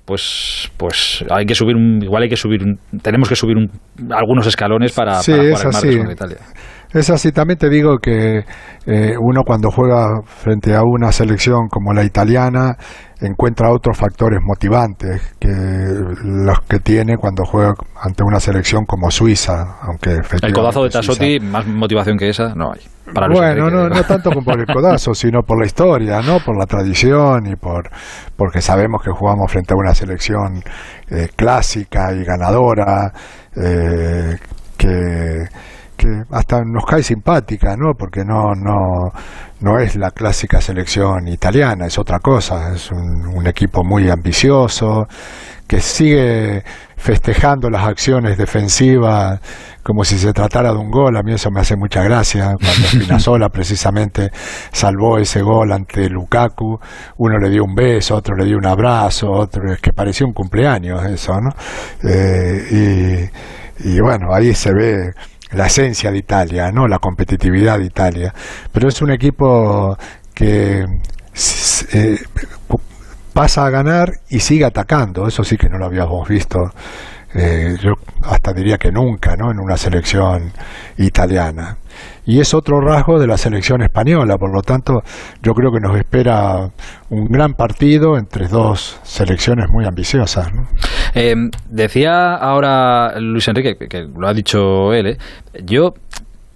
pues pues hay que subir un, igual hay que subir un- tenemos que subir un- algunos escalones para, Sí, para es jugar el martes así. Italia. Es así, también te digo que eh, uno cuando juega frente a una selección como la italiana encuentra otros factores motivantes que los que tiene cuando juega ante una selección como Suiza, aunque El codazo de Tassotti, más motivación que esa, no hay. Para bueno, no, no tanto como por el codazo, <laughs> sino por la historia, ¿no? Por la tradición y por porque sabemos que jugamos frente a una selección eh, clásica y ganadora eh, que que hasta nos cae simpática, ¿no? Porque no no no es la clásica selección italiana, es otra cosa, es un, un equipo muy ambicioso que sigue festejando las acciones defensivas como si se tratara de un gol. A mí eso me hace mucha gracia. Cuando <laughs> Spinazzola precisamente salvó ese gol ante Lukaku, uno le dio un beso, otro le dio un abrazo, otro es que parecía un cumpleaños eso, ¿no? Eh, y, y bueno, ahí se ve la esencia de Italia, ¿no? La competitividad de Italia. Pero es un equipo que eh, pasa a ganar y sigue atacando. Eso sí que no lo habíamos visto. Eh, yo hasta diría que nunca, ¿no? En una selección italiana. Y es otro rasgo de la selección española. Por lo tanto, yo creo que nos espera un gran partido entre dos selecciones muy ambiciosas. Eh, decía ahora Luis Enrique, que, que lo ha dicho él, ¿eh? yo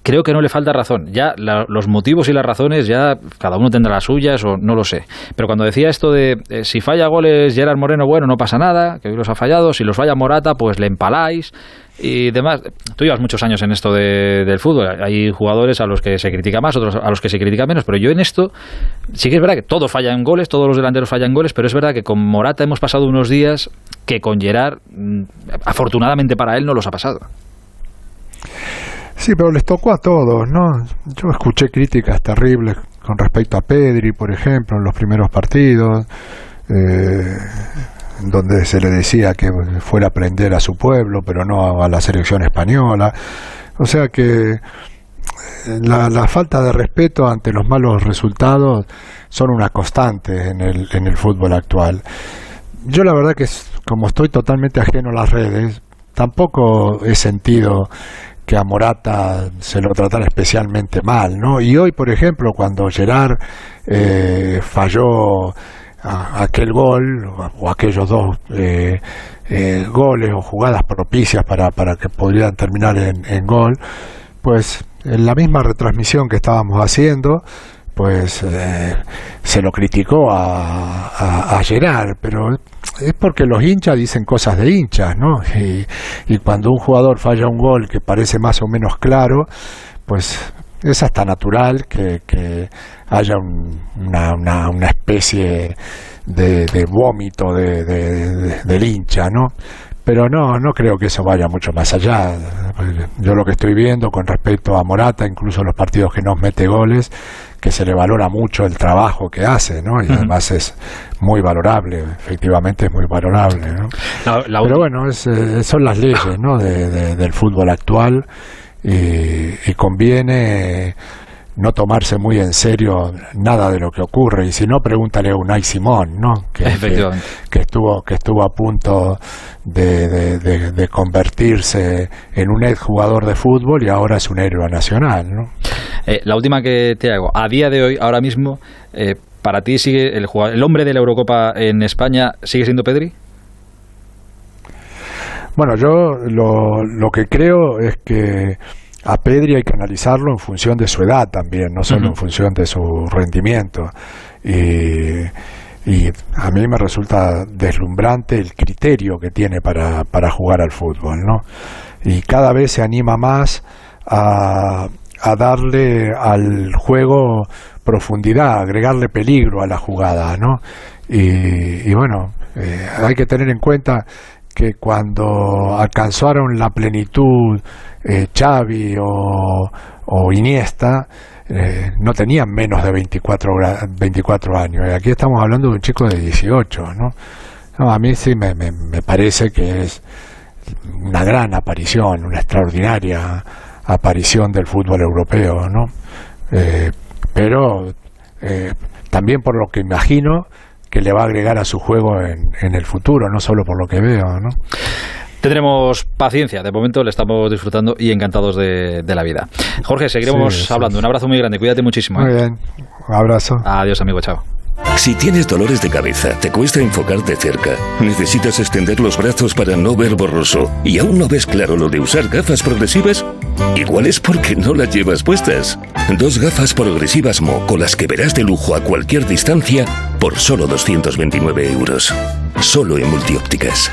creo que no le falta razón. Ya los motivos y las razones, ya cada uno tendrá las suyas o no lo sé. Pero cuando decía esto de eh, si falla goles Gerard Moreno, bueno, no pasa nada, que hoy los ha fallado. Si los falla Morata, pues le empaláis y demás. Tú llevas muchos años en esto de- del fútbol. Hay jugadores a los que se critica más, otros a los que se critica menos. Pero yo en esto sí que es verdad que todos fallan goles, todos los delanteros fallan goles, pero es verdad que con Morata hemos pasado unos días que con Gerard, mm, afortunadamente para él, no los ha pasado. Sí, pero les tocó a todos, ¿no? Yo escuché críticas terribles con respecto a Pedri, por ejemplo, en los primeros partidos, eh, donde se le decía que fuera a aprender a su pueblo, pero no a la selección española. O sea que eh, la, la falta de respeto ante los malos resultados son una constante en el, en el fútbol actual. Yo la verdad que como estoy totalmente ajeno a las redes, tampoco he sentido que a Morata se lo tratara especialmente mal, ¿no? Y hoy, por ejemplo, cuando Gerard eh, falló a- aquel gol o, aquellos dos eh, eh, goles o jugadas propicias para, para que pudieran terminar en, en gol, pues en la misma retransmisión que estábamos haciendo, pues eh, se lo criticó a, a, pero es porque los hinchas dicen cosas de hinchas, ¿no? Y, cuando un jugador falla un gol que parece más o menos claro, pues es hasta natural que, que haya un- una, una, una especie de, vómito de, de- de- del hincha, ¿no? Pero no, no creo que eso vaya mucho más allá. Yo lo que estoy viendo con respecto a Morata, incluso los partidos que nos mete goles, que se le valora mucho el trabajo que hace, ¿no? Y además es muy valorable, efectivamente es muy valorable, ¿no? Pero bueno, es, eh, son las leyes, ¿no? De- de- del fútbol actual y, y conviene no tomarse muy en serio nada de lo que ocurre y si no pregúntale a Unai Simón no que, que, Efectivamente. que estuvo que estuvo a punto de, de- de- de convertirse en un ex jugador de fútbol y ahora es un héroe nacional no Eh, la última que te hago, a día de hoy, ahora mismo, eh, para ti sigue el, el hombre de la Eurocopa en España, ¿sigue siendo Pedri? Bueno, yo lo, lo que creo es que a Pedri hay que analizarlo en función de su edad también, no solo en función de su rendimiento. Y, y a mí me resulta deslumbrante el criterio que tiene para, para jugar al fútbol, ¿no? Y cada vez se anima más a, a darle al juego profundidad, agregarle peligro a la jugada, ¿no? Y, y bueno, eh, hay que tener en cuenta que cuando alcanzaron la plenitud eh, Xavi o, o Iniesta, eh, no tenían menos de 24, gra- 24 años. Y aquí estamos hablando de un chico de 18, ¿no? A mí sí me, me, me parece que es una gran aparición, una extraordinaria aparición del fútbol europeo, ¿no? Eh, pero eh, también por lo que imagino que le va a agregar a su juego en, en el futuro, no solo por lo que veo, ¿no? Tendremos paciencia, de momento le estamos disfrutando y encantados de, de la vida. Jorge, seguiremos Sí, sí. hablando. Un abrazo muy grande, cuídate muchísimo. Muy ¿eh? bien, un abrazo. Adiós, amigo, chao. Si tienes dolores de cabeza, te cuesta enfocar de cerca, necesitas extender los brazos para no ver borroso y aún no ves claro lo de usar gafas progresivas, igual es porque no las llevas puestas. Dos gafas progresivas Mo con las que verás de lujo a cualquier distancia por solo 229 euros. Solo en multiópticas.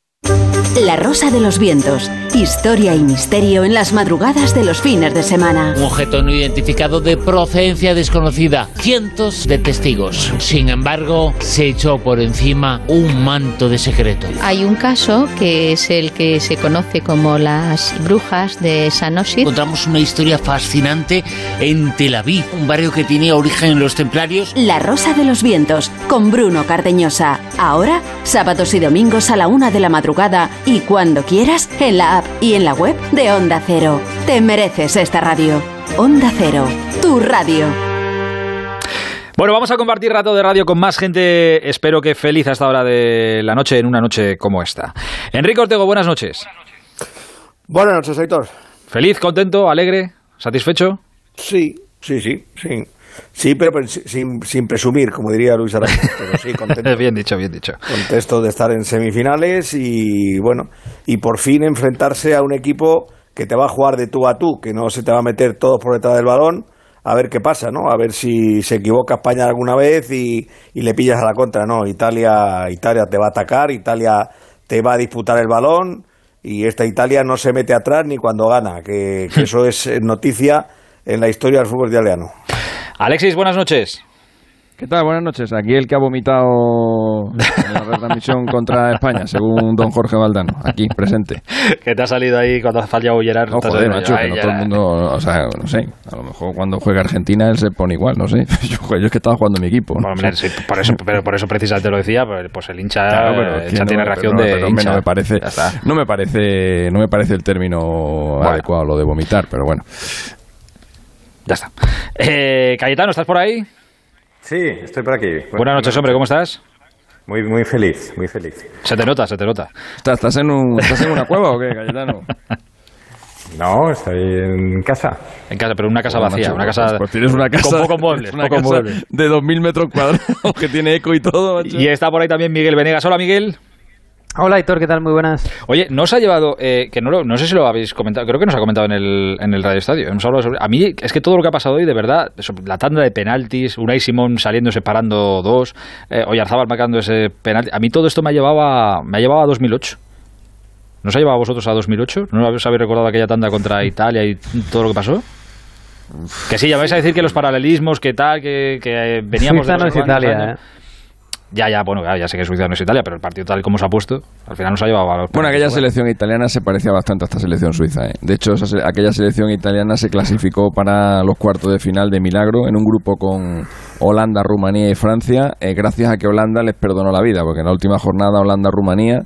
La Rosa de los Vientos. Historia y misterio en las madrugadas de los fines de semana. Un objeto no identificado de procedencia desconocida. Cientos de testigos. Sin embargo, se echó por encima un manto de secreto. Hay un caso que es el que se conoce como las brujas de Sanosit. Encontramos una historia fascinante en Tel Aviv, un barrio que tenía origen en los templarios. La Rosa de los Vientos, con Bruno Cardeñosa. Ahora, sábados y domingos a la una de la madrugada y cuando quieras en la app y en la web de Onda Cero. Te mereces esta radio. Onda Cero, tu radio. Bueno, vamos a compartir rato de radio con más gente. Espero que feliz a esta hora de la noche, en una noche como esta. Enrique Ortego, buenas noches. Buenas noches, Héctor. ¿Feliz, contento, alegre, satisfecho? Sí, sí, sí, sí. Sí, pero sin, sin presumir, como diría Luis Aragonés. Pero sí, contento. <laughs> bien dicho, bien dicho. De estar en semifinales y, bueno, y por fin enfrentarse a un equipo que te va a jugar de tú a tú, que no se te va a meter todo por detrás del balón, a ver qué pasa, ¿no? A ver si se equivoca España alguna vez y, y le pillas a la contra, ¿no? Italia, Italia te va a atacar, Italia te va a disputar el balón y esta Italia no se mete atrás ni cuando gana, que, que <laughs> eso es noticia en la historia del fútbol italiano. Alexis, buenas noches. ¿Qué tal? Buenas noches. Aquí el que ha vomitado en la retransmisión contra España, según don Jorge Valdano, aquí presente. <laughs> que te ha salido ahí cuando ha fallado Gerard. No, joder, macho, que no todo el mundo, o sea, no sé, a lo mejor cuando juega Argentina él se pone igual, no sé. <laughs> Yo, yo es que estaba jugando mi equipo. Bueno, sí, por eso, pero por eso precisamente lo decía, pues pues el hincha, Claro, pero el hincha no tiene reacción pero- de pero, hincha. no me parece, no me parece, no me parece el término adecuado lo de vomitar, pero bueno. Ya está. Eh, Cayetano, ¿estás por ahí? Sí, estoy por aquí. Buenas noches, hombre, ¿cómo estás? Muy, muy feliz, muy feliz. Se te nota, se te nota. ¿Estás, en, un, ¿Estás en una cueva o qué, Cayetano? <laughs> No, estoy en casa. En casa, pero una casa Bueno, vacía, macho, una casa, pues tienes una casa con pocos muebles, una pocos casa muebles. de 2.000 metros cuadrados <laughs> que tiene eco y todo, macho. Y está por ahí también Miguel Venegas. Hola, Miguel. Hola, Héctor, ¿qué tal? Muy buenas. Oye, nos ha llevado, eh, que no, lo- no sé si lo habéis comentado, creo que nos ha comentado en el, en el Radio Estadio. Hemos hablado sobre- a mí es que todo lo que ha pasado hoy, de verdad, la tanda de penaltis, Unai Simón saliendo separando dos, eh, Oyarzábal marcando ese penalti, a mí todo esto me ha llevado a, me ha llevado a 2008. ¿Nos ha llevado a vosotros a 2008? ¿No os habéis recordado aquella tanda contra Italia y todo lo que pasó? Que sí, ya vais a decir que los paralelismos, que tal, que, que eh, veníamos Suiza de no es Italia, años. Ya, ya, bueno, ya sé que Suiza no es Italia, pero el partido tal como se ha puesto, al final nos ha llevado a los Bueno, aquella selección italiana se parecía bastante a esta selección suiza. ¿eh? De hecho, esa aquella selección italiana se clasificó para los cuartos de final de milagro en un grupo con Holanda, Rumanía y Francia, eh, gracias a que Holanda les perdonó la vida, porque en la última jornada Holanda-Rumanía,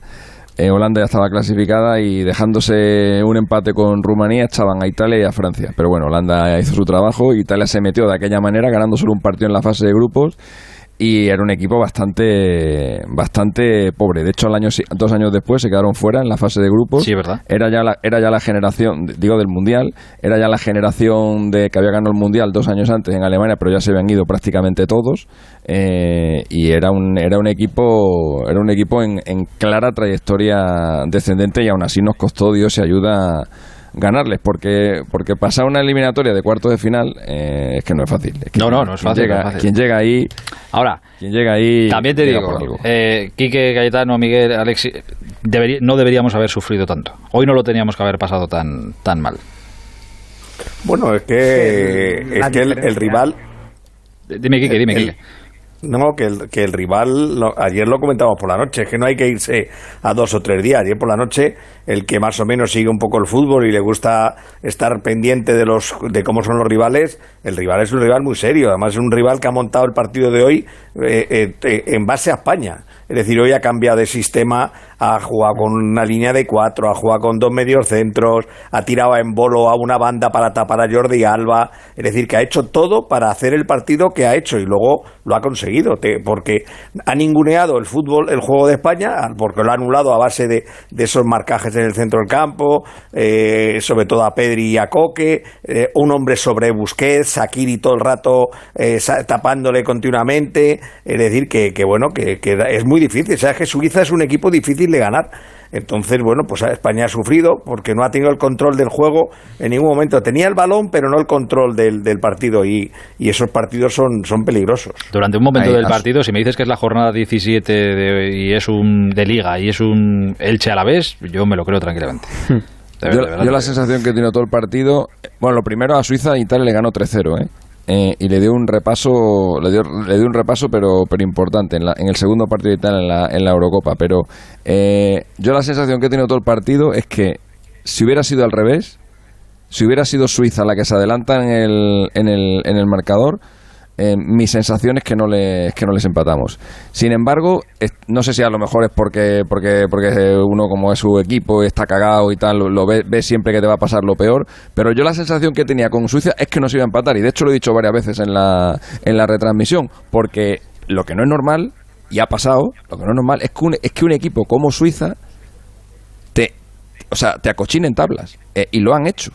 eh, Holanda ya estaba clasificada y dejándose un empate con Rumanía echaban a Italia y a Francia. Pero bueno, Holanda hizo su trabajo, Italia se metió de aquella manera, ganando solo un partido en la fase de grupos y era un equipo bastante bastante pobre. De hecho, al año, dos años después se quedaron fuera en la fase de grupos. Sí, ¿verdad? Era ya la, era ya la generación, digo del mundial, era ya la generación de que había ganado el mundial dos años antes en Alemania, pero ya se habían ido prácticamente todos. eh, y era un era un equipo era un equipo en, en clara trayectoria descendente y aún así nos costó Dios y ayuda ganarles porque porque pasar una eliminatoria de cuartos de final eh, es que no es fácil Es que No, no, no es fácil, llega, no es fácil. quien llega ahí Ahora, quien llega ahí También te digo, por algo. eh, Quique, Cayetano, Miguel, Alexi, deberí- no deberíamos haber sufrido tanto. Hoy no lo teníamos que haber pasado tan, tan mal. Bueno, es que, Sí, es que el, rival. Dime, Quique, dime, el- Quique. No, que el, que el rival, lo- ayer lo comentamos por la noche, es que no hay que irse a dos o tres días. Ayer por la noche, el que más o menos sigue un poco el fútbol y le gusta estar pendiente de, los, de cómo son los rivales, el rival es un rival muy serio. Además, es un rival que ha montado el partido de hoy eh, eh, en base a España. Es decir, hoy ha cambiado de sistema, ha jugado con una línea de cuatro, ha jugado con dos medios centros, ha tirado en bolo a una banda para tapar a Jordi Alba. Es decir, que ha hecho todo para hacer el partido que ha hecho y luego lo ha conseguido, porque ha ninguneado el fútbol, el juego de España, porque lo ha anulado a base de, de esos marcajes en el centro del campo, eh, sobre todo a Pedri y a Coque, eh, un hombre sobre Busquets, Sakiri todo el rato eh, tapándole continuamente. Es decir, que, que bueno, que, es muy difícil. Sabes que Suiza es un equipo difícil de ganar. Entonces, bueno, pues España ha sufrido porque no ha tenido el control del juego en ningún momento. Tenía el balón, pero no el control del, del partido y, y esos partidos son, son peligrosos. Durante un momento Ahí, del partido, si me dices que es la jornada 17 de- y es un de liga y es un Elche a la vez, yo me lo creo tranquilamente. <laughs> Yo, la sensación que he tenido todo el partido, bueno, lo primero a Suiza Italia le ganó 3-0, ¿eh? Eh, y le dio un repaso, le dio, le dio un repaso, pero, pero importante en, la- en el segundo partido de Italia en la, en la Eurocopa. Pero eh, yo la sensación que he tenido todo el partido es que si hubiera sido al revés, si hubiera sido Suiza la que se adelanta en el, en el, en el marcador, eh, mi sensación es que no les que no les empatamos. Sin embargo, no sé si a lo mejor es porque porque porque uno como es su equipo está cagado y tal, lo, lo ve, ve siempre que te va a pasar lo peor, pero yo la sensación que tenía con Suiza es que no se iba a empatar y de hecho lo he dicho varias veces en la en la retransmisión, porque lo que no es normal y ha pasado, lo que no es normal es que un, es que un equipo como Suiza te o sea, te acochina en tablas Eh, y lo han hecho.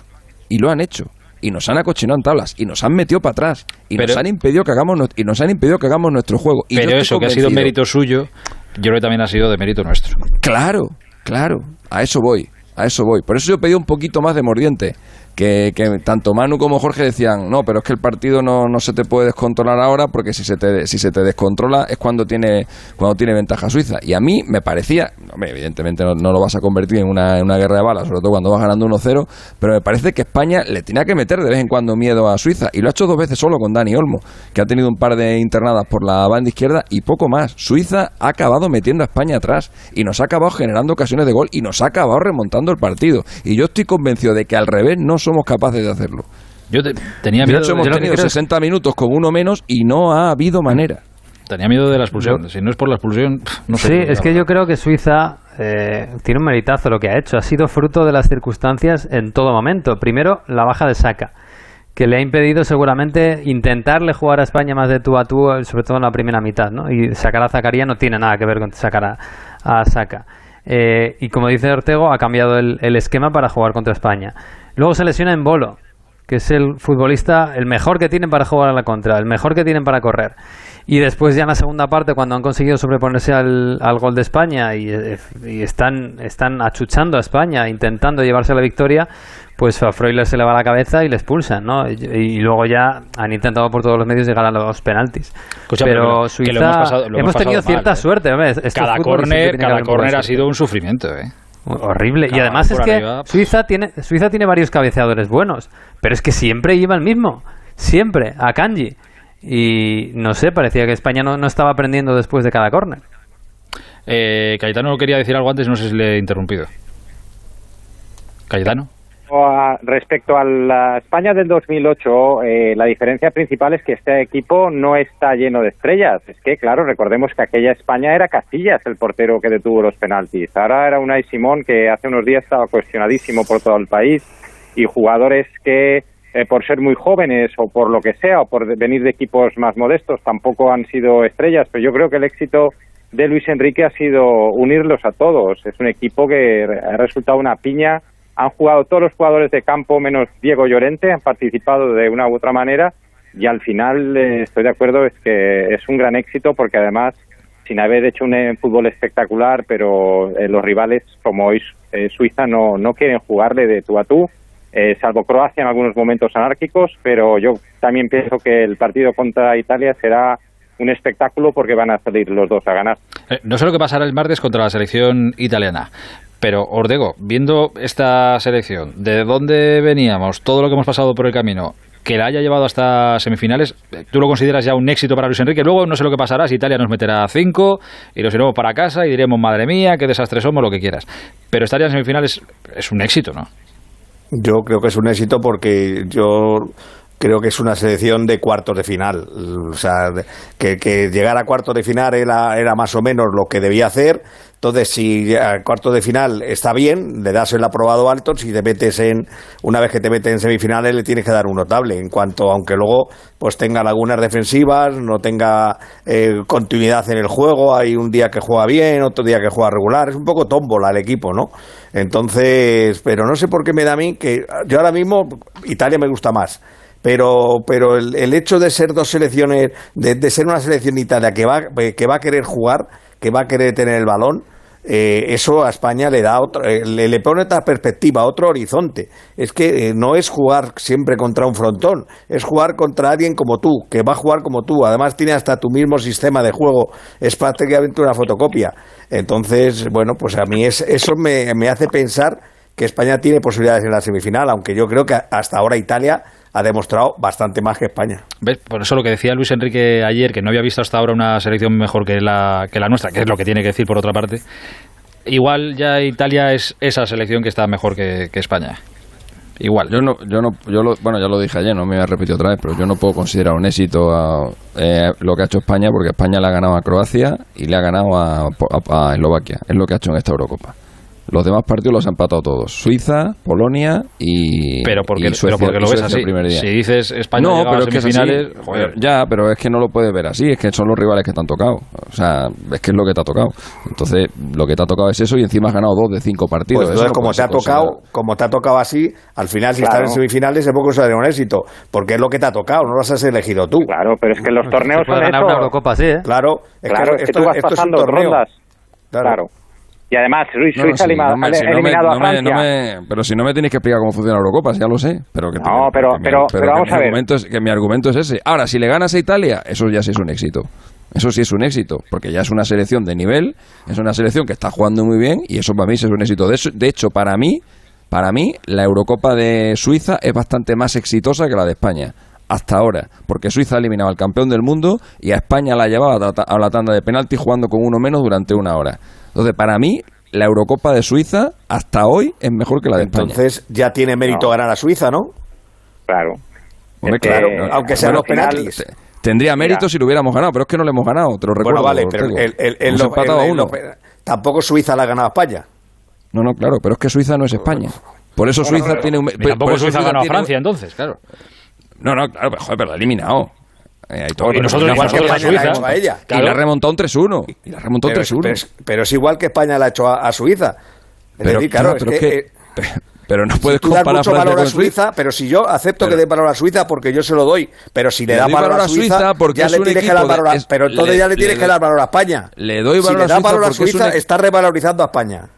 Y lo han hecho. Y nos han acochinado en tablas y nos han metido para atrás y nos han impedido que hagamos y nos han impedido que hagamos nuestro juego. Y Pero eso, que ha sido mérito suyo, yo creo que también ha sido de mérito nuestro. Claro, claro, a eso voy, a eso voy. Por eso yo pedí un poquito más de mordiente. Que, tanto Manu como Jorge decían, no, pero es que el partido no, no se te puede descontrolar ahora porque si se te, si se te descontrola es cuando tiene, cuando tiene ventaja Suiza. Y a mí me parecía, hombre, evidentemente no, lo vas a convertir en una, una guerra de balas, sobre todo cuando vas ganando 1-0, pero me parece que España le tenía que meter de vez en cuando miedo a Suiza. Y lo ha hecho dos veces solo con Dani Olmo, que ha tenido un par de internadas por la banda izquierda y poco más. Suiza ha acabado metiendo a España atrás y nos ha acabado generando ocasiones de gol y nos ha acabado remontando el partido. Y yo estoy convencido de que al revés no somos capaces de hacerlo. Yo te- tenía De miedo. hecho, hemos yo tenido creo es- 60 minutos con uno menos y no ha habido manera. Tenía miedo de la expulsión. Si no es por la expulsión, no sé. sí, es que yo creo que Suiza eh, tiene un meritazo lo que ha hecho. Ha sido fruto de las circunstancias en todo momento. Primero, la baja de Saca, que le ha impedido seguramente intentarle jugar a España más de tú a tú, eh, sobre todo en la primera mitad. ¿no? Y sacar a Zacarías no tiene nada que ver con sacar a, a Saca. Eh, y como dice Ortego, ha cambiado el, el esquema para jugar contra España. Luego se lesiona en Bolo, que es el futbolista, el mejor que tienen para jugar a la contra, el mejor que tienen para correr. Y después ya en la segunda parte, cuando han conseguido sobreponerse al, al gol de España y, y están, están achuchando a España, intentando llevarse la victoria, pues a Freuler se le va la cabeza y le expulsan, ¿no? Y, y luego ya han intentado por todos los medios llegar a los penaltis. Escucha, pero pero Suiza, hemos pasado- lo hemos tenido cierta ¿eh? suerte. hombre, cada córner, cada córner ha sido un sufrimiento, ¿eh? Horrible. y además es que arriba, Suiza tiene, Suiza tiene varios cabeceadores buenos, pero es que siempre lleva el mismo. Siempre, a Kanji. Y no sé, parecía que España no, no estaba aprendiendo después de cada córner. Eh, Cayetano quería decir algo antes, no sé si le he interrumpido. Cayetano. Respecto a la España del 2008, eh, la diferencia principal es que este equipo no está lleno de estrellas. Es que, claro, recordemos que aquella España era Casillas el portero que detuvo los penaltis. Ahora era Unai Simón que hace unos días estaba cuestionadísimo por todo el país y jugadores que, eh, por ser muy jóvenes o por lo que sea, o por venir de equipos más modestos, tampoco han sido estrellas. Pero yo creo que el éxito de Luis Enrique ha sido unirlos a todos. Es un equipo que ha resultado una piña han jugado todos los jugadores de campo menos Diego Llorente, han participado de una u otra manera y al final eh, estoy de acuerdo es que es un gran éxito porque además sin haber hecho un eh, fútbol espectacular, pero eh, los rivales como hoy eh, Suiza no, no quieren jugarle de tú a tú, eh, salvo Croacia en algunos momentos anárquicos, pero yo también pienso que el partido contra Italia será un espectáculo porque van a salir los dos a ganar. No sé lo que pasará el martes contra la selección italiana, pero Ordego, viendo esta selección, de dónde veníamos, todo lo que hemos pasado por el camino, que la haya llevado hasta semifinales, ¿tú lo consideras ya un éxito para Luis Enrique? Luego no sé lo que pasará, si Italia nos meterá cinco y los iremos para casa y diremos, madre mía, qué desastre somos, lo que quieras. Pero estar ya en semifinales es un éxito, ¿no? Yo creo que es un éxito porque yo creo que es una selección de cuartos de final. O sea, que, que llegar a cuartos de final era, era más o menos lo que debía hacer. Entonces, si a cuartos de final está bien, le das el aprobado alto. Si te metes en, una vez que te metes en semifinales, le tienes que dar un notable. En cuanto, aunque luego pues tenga lagunas defensivas, no tenga eh, continuidad en el juego, hay un día que juega bien, otro día que juega regular. Es un poco tómbola el equipo, ¿no? Entonces, pero no sé por qué me da a mí que yo ahora mismo Italia me gusta más pero, pero el, el, hecho de ser dos selecciones, de, de, ser una selección de Italia que va, que va a querer jugar, que va a querer tener el balón, eh, eso a España le da otro, eh, le, pone otra perspectiva, otro horizonte. Es que eh, no es jugar siempre contra un frontón, es jugar contra alguien como tú, que va a jugar como tú. Además tiene hasta tu mismo sistema de juego, es prácticamente una fotocopia. Entonces, bueno, pues a mí es, eso me, me hace pensar que España tiene posibilidades en la semifinal, aunque yo creo que hasta ahora Italia ha demostrado bastante más que España. ¿Ves? Por eso lo que decía Luis Enrique ayer, que no había visto hasta ahora una selección mejor que la, que la nuestra, que es lo que tiene que decir por otra parte. Igual ya Italia es esa selección que está mejor que, que España. Igual. Yo no, yo no, yo lo, bueno, ya lo dije ayer, no me voy a repetir otra vez, pero yo no puedo considerar un éxito a, eh, lo que ha hecho España porque España le ha ganado a Croacia y le ha ganado a, a, a Eslovaquia. Es lo que ha hecho en esta Eurocopa. Los demás partidos los ha empatado todos. Suiza, Polonia y. Pero porque, y Suecia, pero porque lo ves así. Primer día. Si dices España no, pero a es que finales, joder. Ya, pero es que no lo puedes ver así. Es que son los rivales que te han tocado. O sea, es que es lo que te ha tocado. Entonces, lo que te ha tocado es eso y encima has ganado dos de cinco partidos. Pues entonces, no como te ha tocado, como te ha tocado así, al final si claro. estás en semifinales es poco será un éxito, porque es lo que te ha tocado, no lo has elegido tú. Claro, pero es que los torneos son eso. una Eurocopa, sí, ¿eh? Claro, es claro, que, es que esto, tú vas esto pasando es un torneo. rondas. claro. claro. Y además, Suiza no, sí, eliminado, no me, si eliminado no me, a Francia. Me, pero si no me tenéis que explicar cómo funciona la Eurocopa, ya lo sé. Pero que, no, pero, que pero, mi, pero, vamos que a ver. Es, que mi argumento es ese. Ahora, si le ganas a Italia, eso ya sí es un éxito. Eso sí es un éxito, porque ya es una selección de nivel, es una selección que está jugando muy bien y eso para mí es un éxito. De, de hecho, para mí, para mí, la Eurocopa de Suiza es bastante más exitosa que la de España hasta ahora, porque Suiza ha eliminado al campeón del mundo y a España la ha llevado a la tanda de penalti jugando con uno menos durante una hora. Entonces, para mí, la Eurocopa de Suiza hasta hoy es mejor que la de España. Entonces ya tiene mérito no. ganar a Suiza, ¿no? Claro. Hombre, claro. eh, aunque sean los penaltis. Tendría mérito Mira. si lo hubiéramos ganado, pero es que no lo hemos ganado, te lo recuerdo. Bueno, vale, pero el, el, el, hemos empatado a uno. tampoco Suiza la ha ganado a España. No, no, claro, pero es que Suiza no es España. Por eso bueno, Suiza tiene un. Tampoco eso Suiza, ganó a. Francia, entonces, claro. No, no, claro, pero, joder, pero la ha eliminado. Eh, y nosotros igual que Suiza. A ella. Claro. Y la ha remontado un 3-1. Y la ha remontado pero, 3-1. Pero, pero, es igual que España la ha hecho a, a Suiza. Es pero, decir, claro, es que, <laughs> pero no puedes si comparar mucho valor a Suiza, Suiza, pero si yo acepto pero, que dé valor a Suiza porque yo se lo doy, pero si le, le da valor, valor, a Suiza, Suiza porque ya le tienes que dar valor a, es, pero entonces le, ya le tienes le, que dar valor a España. Le doy si valor le a da Suiza valor a Suiza, es un, está revalorizando a España.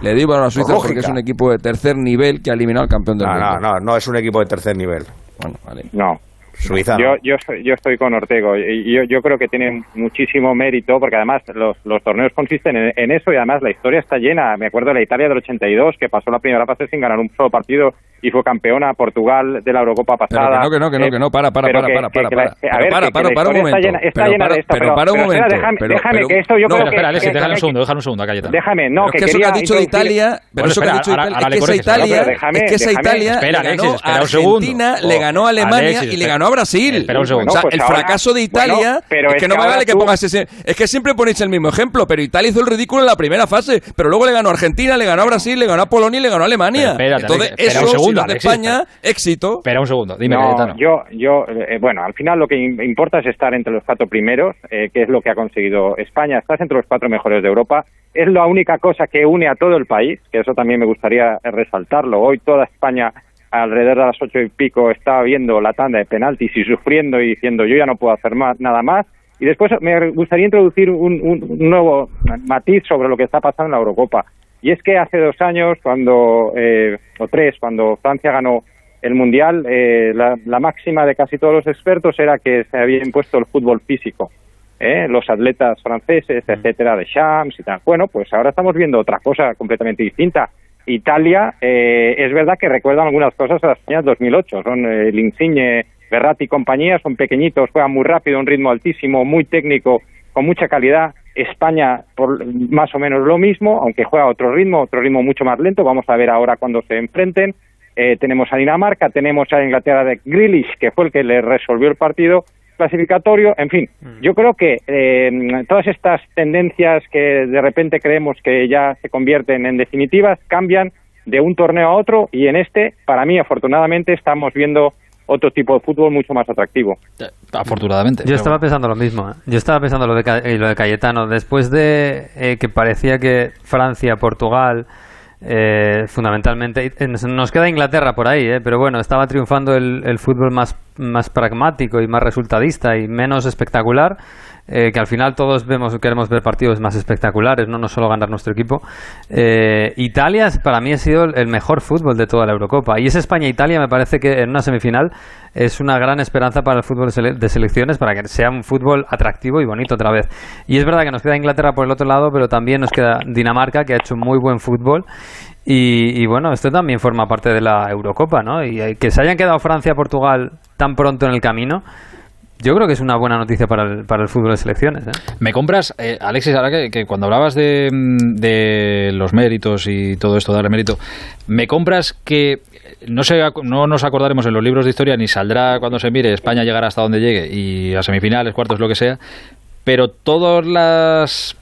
Le doy valor a Suiza Lógica. porque es un equipo de tercer nivel que ha eliminado al campeón del no, mundo. No, no, no es un equipo de tercer nivel. Bueno, vale. No. Suiza. Yo, yo, yo estoy con Ortego. Yo, yo creo que tiene muchísimo mérito porque además los, los torneos consisten en, en, eso y además la historia está llena. Me acuerdo de la Italia del 82 que pasó la primera fase sin ganar un solo partido y fue campeona Portugal de la Eurocopa pasada. Pero que no, que no, que no, que no, para, para, para, para, para, para. Para, para, para un momento. Pero, para un momento. Déjame, que esto yo creo espera. Alexis, déjame un segundo, déjame un segundo, Cayetano. Déjame, no, que eso que has dicho de Italia, pero eso que has dicho de Italia, es que esa Italia, es que esa Italia espera, le ganó a Argentina, le ganó a Alemania y le ganó a Brasil. Espera un segundo. O sea, el fracaso de Italia, es que no me vale que pongas ese... Es que siempre ponéis el mismo ejemplo, pero Italia hizo el ridículo en la primera fase, pero luego le ganó a Argentina, le ganó a Brasil, le ganó a Polonia y le ganó a Alemania. Entonces, eso, si de España, éxito. Espera un segundo, dime, no, Cayetano. Yo, yo eh, bueno, al final lo que importa es estar entre los cuatro primeros, eh, que es lo que ha conseguido España. Estás entre los cuatro mejores de Europa. Es la única cosa que une a todo el país, que eso también me gustaría resaltarlo. Hoy toda España, alrededor de las ocho y pico, está viendo la tanda de penaltis y sufriendo y diciendo yo ya no puedo hacer más, nada más. Y después me gustaría introducir un, un nuevo matiz sobre lo que está pasando en la Eurocopa. Y es que hace dos años, cuando eh, o tres, cuando Francia ganó el Mundial, eh, la, la, máxima de casi todos los expertos era que se había impuesto el fútbol físico. ¿eh? Los atletas franceses, etcétera, de Shams y tal. Bueno, pues ahora estamos viendo otra cosa completamente distinta. Italia, eh, es verdad que recuerdan algunas cosas a la España del 2008. Son eh, el Insigne, Verratti y compañía, son pequeñitos, juegan muy rápido, un ritmo altísimo, muy técnico, con mucha calidad. España, por más o menos lo mismo, aunque juega a otro ritmo, otro ritmo mucho más lento. Vamos a ver ahora cuando se enfrenten. Eh, tenemos a Dinamarca, tenemos a Inglaterra de Grealish, que fue el que le resolvió el partido clasificatorio. En fin, yo creo que eh, todas estas tendencias que de repente creemos que ya se convierten en definitivas cambian de un torneo a otro y en este, para mí, afortunadamente, estamos viendo otro tipo de fútbol mucho más atractivo. Afortunadamente. Yo estaba pensando lo mismo. ¿eh? Yo estaba pensando lo de, eh, lo de Cayetano. Después de eh, que parecía que Francia, Portugal, eh, fundamentalmente. Nos nos queda Inglaterra por ahí, eh, pero bueno, estaba triunfando el, el fútbol más, más pragmático y más resultadista y menos espectacular. Eh, que al final todos vemos queremos ver partidos más espectaculares, no, no solo ganar nuestro equipo. Eh, Italia para mí ha sido el mejor fútbol de toda la Eurocopa y ese España-Italia me parece que en una semifinal es una gran esperanza para el fútbol de, sele- de selecciones para que sea un fútbol atractivo y bonito otra vez. Y es verdad que nos queda Inglaterra por el otro lado, pero también nos queda Dinamarca que ha hecho muy buen fútbol y, y bueno, esto también forma parte de la Eurocopa, ¿no? Y eh, que se hayan quedado Francia, Portugal tan pronto en el camino. Yo creo que es una buena noticia para el, para el fútbol de selecciones. ¿eh? ¿Me compras, eh, Alexis, ahora que, cuando hablabas de, mm, de los méritos y todo esto, darle mérito, ¿me compras que no, se, no nos acordaremos en los libros de historia ni saldrá cuando se mire España llegará hasta donde llegue y a semifinales, cuartos, lo que sea, pero todas las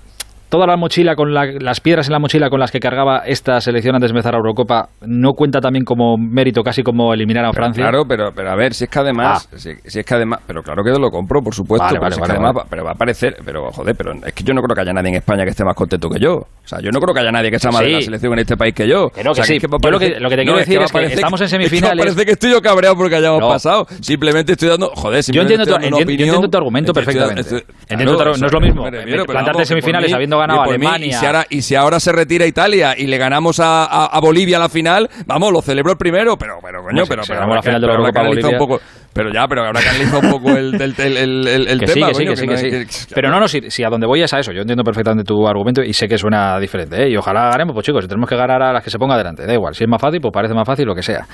toda la mochila con la- las piedras en la mochila con las que cargaba esta selección antes de empezar la Eurocopa no cuenta también como mérito, casi como eliminar a Pero Francia. Claro, pero, pero a ver, si es que además, si, si es que además, pero claro que lo compro, por supuesto, Vale, pero, vale, si es vale, que además pero va a aparecer, pero joder, pero es que yo no creo que haya nadie en España que esté más contento que yo. O sea, yo no creo que haya nadie que sea más de la selección en este país que yo. Que no, O sea, que sí. es va a Yo lo que- parecer- lo que te no, quiero decir a es que estamos en <laughs> semifinales. parece que estoy yo cabreado porque hayamos No. pasado. Simplemente estoy dando, joder, Yo simplemente entiendo, tu, estoy dando una entiendo- yo entiendo tu argumento estoy- perfectamente. estoy- Entiendo tu claro, argu- no es lo mismo plantarte en semifinales habiendo ganado y por mí, Alemania. y, si ahora, y si ahora se retira Italia y le ganamos a, a- a Bolivia a la final, vamos, lo celebro el primero, pero, pero coño, No, pero, si pero ganamos la final de la pero Eurocopa analizar un Bolivia. poco, pero ya, pero habrá que analizar un poco el, el, el, el, <laughs> que sí, tema, que sí, coño, que sí, no que sí. Pero no, no, si, si a donde voy es a eso. Yo entiendo perfectamente tu argumento y sé que suena diferente. ¿eh? Y ojalá ganemos, pues chicos, si tenemos que ganar a las que se ponga adelante. Da igual, si es más fácil, pues parece más fácil, lo que sea.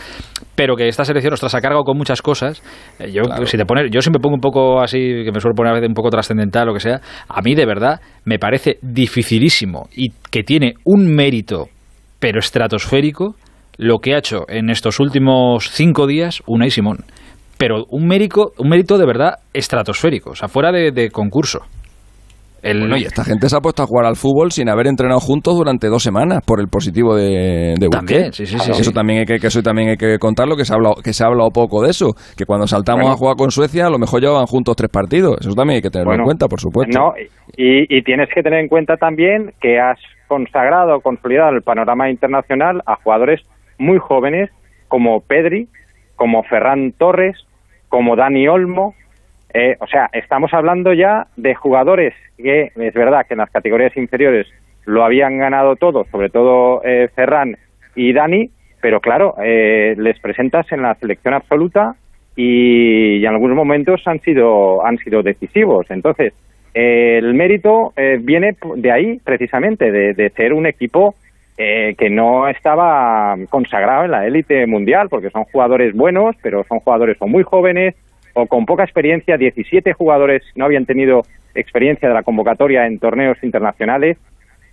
Pero que esta selección, ostras, ha cargado con muchas cosas. eh, Yo, si te pones, yo siempre pongo un poco así, que me suelo poner a veces un poco trascendental, lo que sea. A mí, de verdad, me parece dificilísimo y que tiene un mérito, pero estratosférico, lo que ha hecho en estos últimos cinco días Unai Simón. Pero un mérito, un mérito de verdad estratosférico, o sea, fuera de, de concurso. El, Bueno, y esta gente se ha puesto a jugar al fútbol sin haber entrenado juntos durante dos semanas por el positivo de, de También, sí, sí, sí, Eso también hay que, que eso también hay que contarlo, que se ha hablado, que se ha hablado poco de eso, que cuando saltamos Bueno. a jugar con Suecia, a lo mejor llevaban juntos tres partidos. Eso también hay que tenerlo Bueno, en cuenta, por supuesto. No, y, y tienes que tener en cuenta también que has consagrado, consolidado el panorama internacional a jugadores muy jóvenes como Pedri, como Ferran Torres, como Dani Olmo. Eh, o sea, estamos hablando ya de jugadores que es verdad que en las categorías inferiores lo habían ganado todo, sobre todo eh, Ferran y Dani, pero claro, eh, les presentas en la selección absoluta y, en algunos momentos han sido han sido decisivos. Entonces, eh, el mérito eh, viene de ahí precisamente, de, de ser un equipo eh, que no estaba consagrado en la élite mundial, porque son jugadores buenos, pero son jugadores o muy jóvenes o con poca experiencia. 17 jugadores no habían tenido experiencia de la convocatoria en torneos internacionales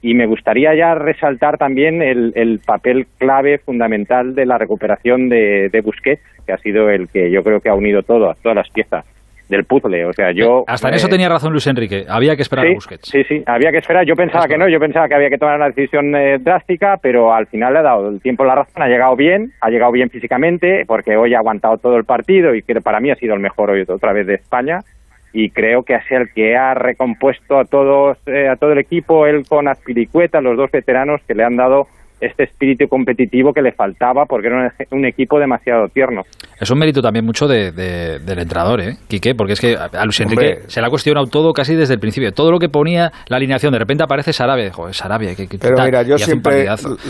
y me gustaría ya resaltar también el, el papel clave fundamental de la recuperación de, de Busquets, que ha sido el que yo creo que ha unido todas, todas las piezas del puzzle. O sea, yo... Hasta en eso eh, tenía razón Luis Enrique. Había que esperar sí, a Busquets. Sí, sí, había que esperar. Yo pensaba que no, yo pensaba que había que tomar una decisión eh, drástica, pero al final le ha dado el tiempo la razón, ha llegado bien, ha llegado bien físicamente, porque hoy ha aguantado todo el partido y que para mí ha sido el mejor hoy otra vez de España. Y creo que ha sido el que ha recompuesto a todos, eh, a todo el equipo, él con Aspiricueta, los dos veteranos que le han dado este espíritu competitivo que le faltaba porque era un, un equipo demasiado tierno. Es un mérito también mucho de, de- del entrenador, ¿eh, Quique? Porque es que a Luis Hombre. Enrique se le ha cuestionado todo casi desde el principio. Todo lo que ponía la alineación, de repente aparece Sarabia. Joder, Sarabia, que, que Pero tal, mira, yo siempre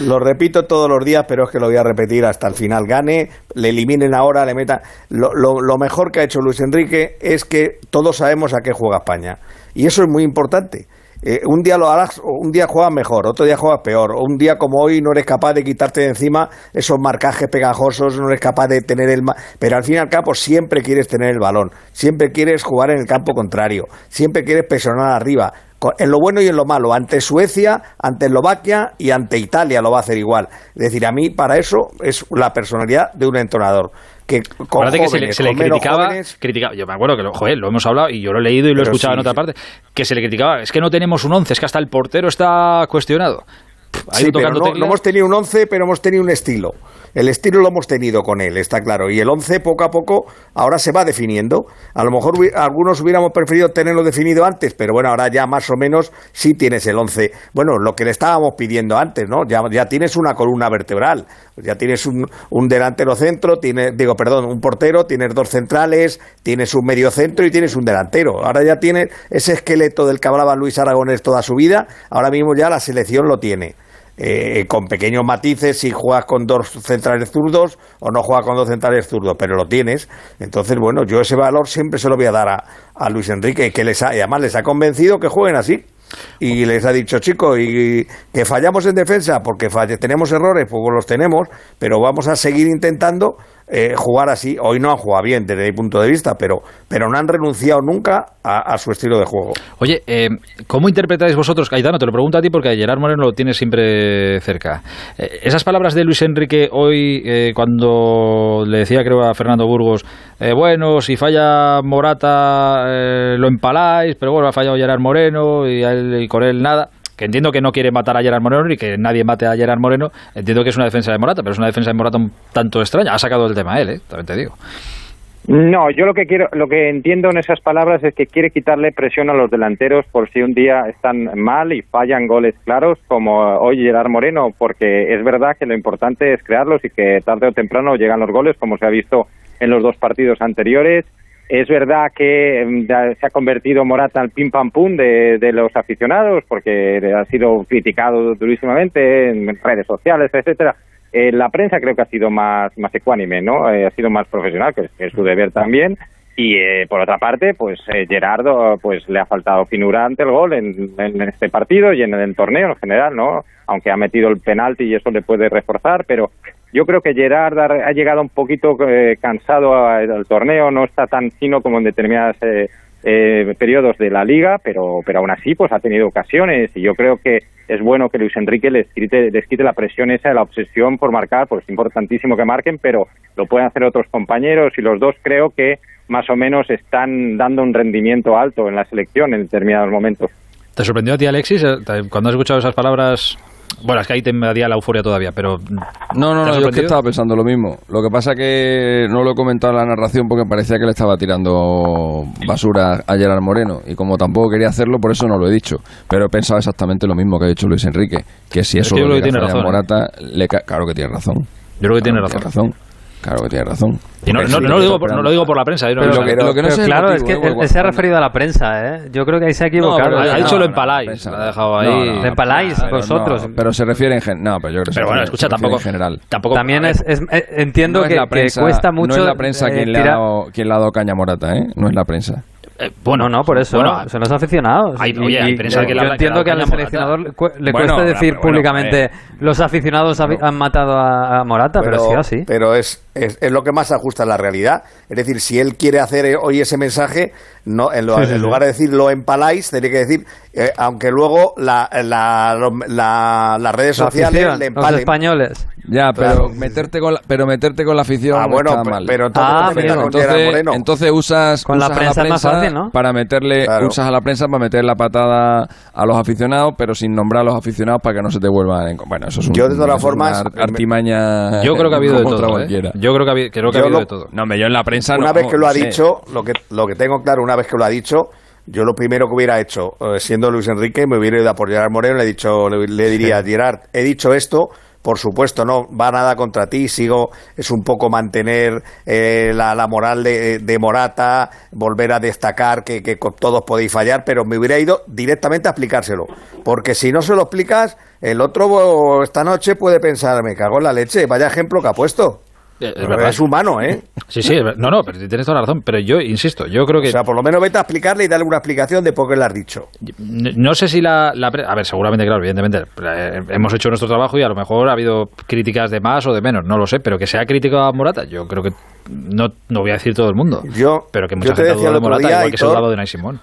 lo repito todos los días, pero es que lo voy a repetir hasta el final. Gane, le eliminen ahora, le metan. Lo, lo- lo mejor que ha hecho Luis Enrique es que todos sabemos a qué juega España. Y eso es muy importante. Eh, un día lo harás, un día juegas mejor, otro día juegas peor, un día como hoy no eres capaz de quitarte de encima esos marcajes pegajosos, no eres capaz de tener el... Pero al fin y al cabo siempre quieres tener el balón, siempre quieres jugar en el campo contrario, siempre quieres presionar arriba, en lo bueno y en lo malo. Ante Suecia, ante Eslovaquia y ante Italia lo va a hacer igual. Es decir, a mí para eso es la personalidad de un entrenador. Que con Acuérdate que se le, jóvenes, se le criticaba, jóvenes- criticaba- yo me acuerdo que lo, joder, lo hemos hablado y yo lo he leído y lo he escuchado sí, en otra parte, que se le criticaba, es que no tenemos un 11, es que hasta el portero está cuestionado. Sí, pero no, no hemos tenido un 11, pero hemos tenido un estilo. El estilo lo hemos tenido con él, está claro. Y el 11 poco a poco ahora se va definiendo. A lo mejor algunos hubiéramos preferido tenerlo definido antes, pero bueno, ahora ya más o menos sí tienes el 11. Bueno, lo que le estábamos pidiendo antes, ¿no? Ya, ya tienes una columna vertebral, ya tienes un, un delantero centro, tienes, digo, perdón, un portero, tienes dos centrales, tienes un medio centro y tienes un delantero. Ahora ya tienes ese esqueleto del que hablaba Luis Aragonés toda su vida, ahora mismo ya la selección lo tiene eh, con pequeños matices si juegas con dos centrales zurdos o no juegas con dos centrales zurdos, pero lo tienes. Entonces, bueno, yo ese valor siempre se lo voy a dar a, a Luis Enrique, que les ha, y además les ha convencido que jueguen así. Y les ha dicho, chicos, y que fallamos en defensa, porque falle- tenemos errores, pues los tenemos, pero vamos a seguir intentando eh, jugar así. Hoy no han jugado bien desde mi punto de vista, pero, pero no han renunciado nunca a, su estilo de juego. Oye, eh, ¿cómo interpretáis vosotros, Caetano? Te lo pregunto a ti porque Gerard Moreno lo tienes siempre cerca. Eh, esas palabras de Luis Enrique hoy, eh, cuando le decía, creo, a Fernando Burgos, eh, bueno, si falla Morata lo empaláis, pero bueno, ha fallado Gerard Moreno y, él- y con él nada. Que entiendo que no quiere matar a Gerard Moreno y que nadie mate a Gerard Moreno. Entiendo que es una defensa de Morata, pero es una defensa de Morata un tanto extraña. Ha sacado el tema él, ¿eh? también te digo. No, yo lo que quiero, lo que entiendo en esas palabras es que quiere quitarle presión a los delanteros por si un día están mal y fallan goles claros, como hoy Gerard Moreno, porque es verdad que lo importante es crearlos y que tarde o temprano llegan los goles, como se ha visto en los dos partidos anteriores. Es verdad que ya se ha convertido Morata al pim pam pum de, de los aficionados, porque ha sido criticado durísimamente en redes sociales, etcétera. Eh, la prensa creo que ha sido más, más ecuánime, ¿no? Eh, ha sido más profesional, que es, que es su deber también. Y eh, por otra parte, pues eh, Gerardo pues le ha faltado finura ante el gol en, en este partido y en el torneo en general, ¿no? Aunque ha metido el penalti y eso le puede reforzar, pero yo creo que Gerard ha, llegado un poquito eh, cansado al torneo, no está tan fino como en determinadas eh, eh, periodos de la liga, pero, pero aún así pues ha tenido ocasiones y yo creo que es bueno que Luis Enrique les quite, les quite la presión esa la obsesión por marcar, pues es importantísimo que marquen, pero lo pueden hacer otros compañeros y los dos creo que más o menos están dando un rendimiento alto en la selección en determinados momentos. ¿Te sorprendió a ti, Alexis, eh, cuando has escuchado esas palabras? Bueno, es que ahí te invadía la euforia todavía, pero... No, no, ¿te ha no, yo es que estaba pensando lo mismo. Lo que pasa que no lo he comentado en la narración porque parecía que le estaba tirando basura a Gerard Moreno. Y como tampoco quería hacerlo, por eso no lo he dicho. Pero he pensado exactamente lo mismo que ha dicho Luis Enrique. Que si Es eso que lo que tiene razón, ¿eh? Morata, le ca- claro que tiene razón. Yo creo que tiene Claro razón. Claro que tiene razón. Y no, lo digo por, no lo digo por la prensa. ¿eh? Pero lo que- no. lo que no Pero sé es el claro, es motivo, que ¿eh? él, se ha referido a la prensa, ¿eh? Yo creo que ahí se ha equivocado. ha no, dicho no, lo empaláis, lo ha dejado ahí. Empaláis pero vosotros. no, pero se refiere en general. No, pero yo creo que se Pero bueno, refiere- escucha, tampoco... en general. tampoco También es, es- eh, entiendo no es que, cuesta mucho. No es la prensa eh, quien, le ha dado, quien le ha dado caña Morata, ¿eh? No es la prensa. Eh, Bueno, no, por eso. bueno, son los aficionados. Hay- Y- oye, y que le yo entiendo que al seleccionador le, cu- le Bueno, cuesta pero decir bueno, públicamente eh. los aficionados han matado a, a Morata, pero, sí así. pero es, es, es lo que más ajusta a la realidad. Es decir, si él quiere hacer eh, hoy ese mensaje, no en, lo- Sí, sí, en sí. lugar de decir lo empaláis, tendría que decir, eh, aunque luego la, la, la- las redes La sociales afición, le los españoles. Ya, pero Claro. meterte con la, pero meterte con la afición Ah, no bueno, está pe- mal. pero entonces Ah, no entonces, Moreno. entonces usas, Con la prensa es más fácil, ¿no? para meterle Claro. usas a la prensa para meter la patada a los aficionados, pero sin nombrar a los aficionados para que no se te vuelvan en- bueno, eso es un, Yo, de todas es formas, artimaña Yo creo que ha habido de todo. ¿eh? cualquiera. Yo creo que ha habido, creo que ha Yo habido lo- de todo. No, yo en la prensa una no, vez que lo ha sé. dicho, lo que, lo que tengo claro, una vez que lo ha dicho, yo lo primero que hubiera hecho, eh, siendo Luis Enrique, me hubiera ido a por Gerard Moreno le, he dicho, le, le diría, Gerard, he dicho esto, por supuesto, no va nada contra ti, sigo, es un poco mantener eh, la, la moral de, de Morata, volver a destacar que, que todos podéis fallar, pero me hubiera ido directamente a explicárselo, porque si no se lo explicas, el otro esta noche puede pensar, me cago en la leche, vaya ejemplo que ha puesto. Eh, es Pero verdad. es humano, ¿eh? Sí, sí, no, no, pero tienes toda la razón. Pero yo insisto, yo creo que. O sea, por lo menos vete a explicarle y darle una explicación de por qué le has dicho. No sé si la, la A ver, seguramente, claro, evidentemente. hemos hecho nuestro trabajo y a lo mejor ha habido críticas de más o de menos, no lo sé. Pero que sea crítico a Morata, yo creo que. No, no voy a decir todo el mundo. Yo, pero que yo mucha te gente ha dudado de Morata, día, igual que se ha dudado de Nay Simón.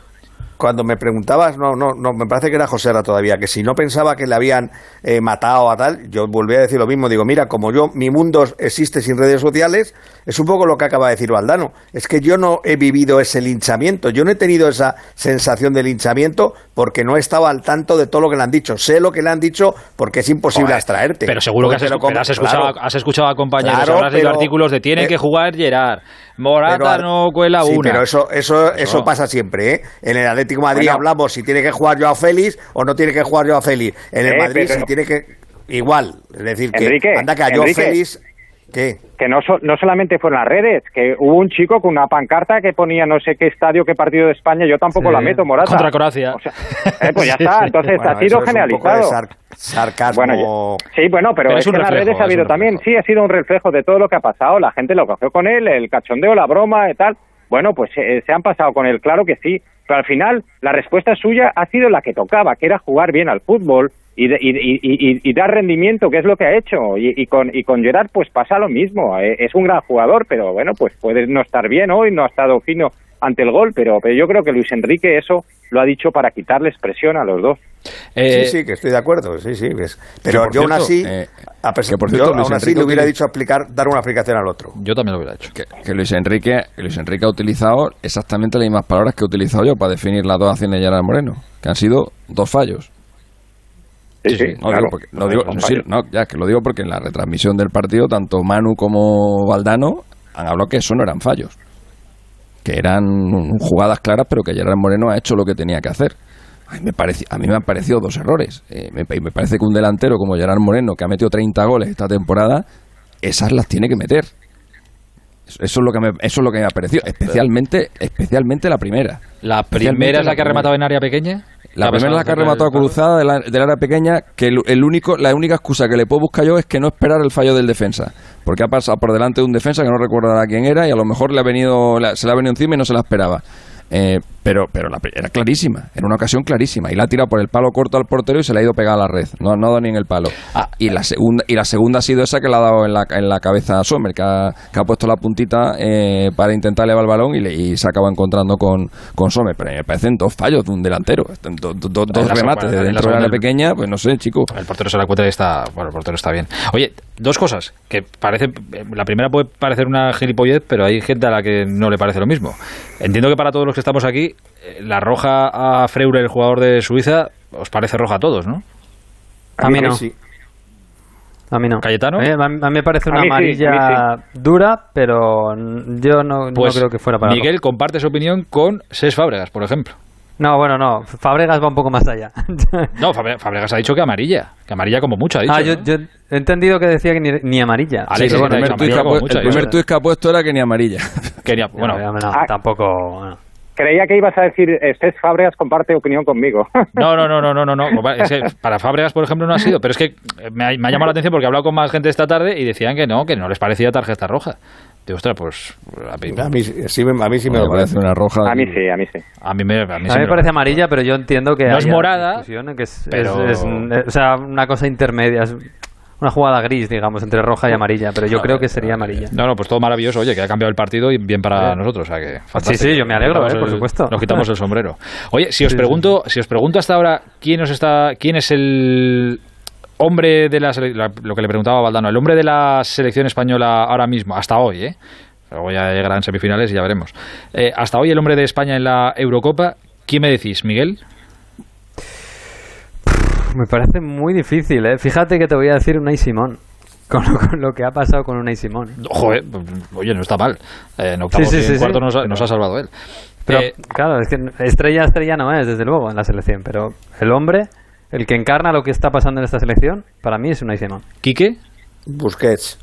Cuando me preguntabas, no, no, no, me parece que era José Ra todavía, que si no pensaba que le habían eh, matado a tal, yo volví a decir lo mismo. Digo, mira, como yo, mi mundo existe sin redes sociales, es un poco lo que acaba de decir Valdano. Es que yo no he vivido ese linchamiento, yo no he tenido esa sensación de linchamiento porque no estaba al tanto de todo lo que le han dicho. Sé lo que le han dicho porque es imposible Joder, abstraerte. Pero seguro que has, te lo escu- pero has escuchado, claro. has escuchado a compañeros, Claro, habrás leído artículos de tiene eh, que jugar Gerard, Morata Pero no cuela Sí, una. pero eso, eso, eso, Eso. pasa siempre, ¿eh? En el Atlético de Madrid Bueno. hablamos si tiene que jugar Joao Félix o no tiene que jugar Joao Félix. En el Eh, Madrid pero- si tiene que... Igual, es decir, que Enrique, anda que a Joao. Félix... ¿Qué? que no, so- no solamente fue en las redes, que hubo un chico con una pancarta que ponía no sé qué estadio, qué partido de España, yo tampoco Sí. la meto, Morata. Contra Croacia. O sea, eh, pues ya <laughs> está, entonces Bueno, ha sido generalizado. sar- sarcasmo... Bueno, sí, bueno, pero, Pero es, es un que en las redes ha habido también, sí, ha sido un reflejo de todo lo que ha pasado, la gente lo cogió con él, el cachondeo, la broma y tal. Bueno, pues eh, se han pasado con él, claro que sí, pero al final la respuesta suya ha sido la que tocaba, que era jugar bien al fútbol y, de- y, y- y- dar rendimiento, que es lo que ha hecho. Y, y con, y con Gerard pues pasa lo mismo, eh, es un gran jugador, pero bueno, pues puede no estar bien hoy, no ha estado fino ante el gol, pero, pero yo creo que Luis Enrique eso lo ha dicho para quitarles presión a los dos. Eh, sí, sí, que estoy de acuerdo, sí, sí. Pero por yo aún cierto, así, eh, a pesar- que por cierto, yo Luis aún así Enrique le hubiera dicho explicar, dar una explicación al otro. Yo también lo hubiera hecho. que, que Luis Enrique que Luis Enrique ha utilizado exactamente las mismas palabras que he utilizado yo para definir las dos acciones de Gerard Moreno, que han sido dos fallos. Sí, sí, No, claro. digo porque- no digo- Son sí, fallos. no, ya que lo digo porque en la retransmisión del partido tanto Manu como Valdano han hablado que eso no eran fallos, que eran jugadas claras, pero que Gerard Moreno ha hecho lo que tenía que hacer. A mí me, parece, a mí me han parecido dos errores. Eh, me, me parece que un delantero como Gerard Moreno, que ha metido 30 goles esta temporada, esas las tiene que meter. Eso es lo que me, eso es lo que me ha parecido, especialmente, especialmente la primera. La primera es la que ha rematado en área pequeña. La ¿Qué ha primera es la que ha rematado cruzada de la- del área pequeña, que el, el único, la única excusa que le puedo buscar yo es que no esperar el fallo del defensa. Porque ha pasado por delante de un defensa que no recordará quién era y a lo mejor le ha venido, la- se le ha venido encima y no se la esperaba. Eh, pero pero la, era clarísima, era una ocasión clarísima. Y la ha tirado por el palo corto al portero y se le ha ido pegada a la red. No, no ha dado ni en el palo. Ah. y, la segunda, y la segunda ha sido esa que le ha dado en la, en la cabeza a Sommer, que ha, que ha puesto la puntita eh, para intentar elevar el balón y, le- y se acaba encontrando con, con Sommer. Pero me parecen dos fallos de un delantero. Do- do- do- dos la remates de en la dentro área segunda- pequeña, pues no sé, chico. El portero se la encuentra y está. Bueno, el portero está bien. Oye, dos cosas que parece. La primera puede parecer una gilipollez, pero hay gente a la que no le parece lo mismo. Entiendo que para todos los que estamos aquí, eh, la roja a Freure, el jugador de Suiza, os parece roja a todos, ¿no? A mí no. sí. A mí no. ¿Cayetano? Eh, a mí me parece una sí, amarilla dura, pero yo no, no Pues creo que fuera para Miguel comparte su opinión con Ses Fábregas, por ejemplo. No, bueno, no. Fabregas va un poco más allá. <laughs> No, Fabre- Fábregas ha dicho que amarilla. Que amarilla como mucho, ha dicho. ah, yo, ¿no? yo he entendido que decía que ni, ni amarilla. Alex, Sí, el primer tuit que ha que puesto era que ni amarilla. Bueno, No, no, Ah. tampoco. bueno. Creía que ibas a decir, Estés Fábregas comparte opinión conmigo. <laughs> No, no, no, no, no, no, no. Es que para Fábregas, por ejemplo, no ha sido, pero es que me ha, me ha llamado la atención porque he hablado con más gente esta tarde y decían que no, que no les parecía tarjeta roja. Digo, ostras, pues a mí, A mí, sí me- a mí sí me parece. una roja. a mí sí, a mí sí. a mí me, a mí A sí mí me me- parece amarilla, pero yo entiendo que No es morada, que es, pero- es- es- o sea, una cosa intermedia, es una jugada gris, digamos, entre roja y amarilla, pero yo creo que sería amarilla. No, no, pues todo maravilloso. Oye, que ha cambiado el partido y bien para nosotros. O sea que Sí, fantástico. sí, yo me alegro, eh, por el- supuesto. Nos quitamos el sombrero. Oye, si os pregunto, si os pregunto hasta ahora quién os está, quién es el hombre de la, lo que le preguntaba a Valdano, el hombre de la selección española ahora mismo, hasta hoy, ¿eh? Luego ya llegarán semifinales y ya veremos. Eh, hasta hoy el hombre de España en la Eurocopa, ¿quién me decís, Miguel? Me parece muy difícil, ¿eh? Fíjate que te voy a decir Unai Simón. <laughs> Con lo, con lo que ha pasado con Unai Simón. ¿eh? Joder, oye, no está mal. Eh, en octavos Sí, sí, y en sí, cuartos sí. nos, ha, nos ha salvado él. Pero, Eh, claro, es que estrella, estrella no es, desde luego, en la selección. Pero el hombre, el que encarna lo que está pasando en esta selección, para mí es Unai Simón. ¿Quique? Busquets.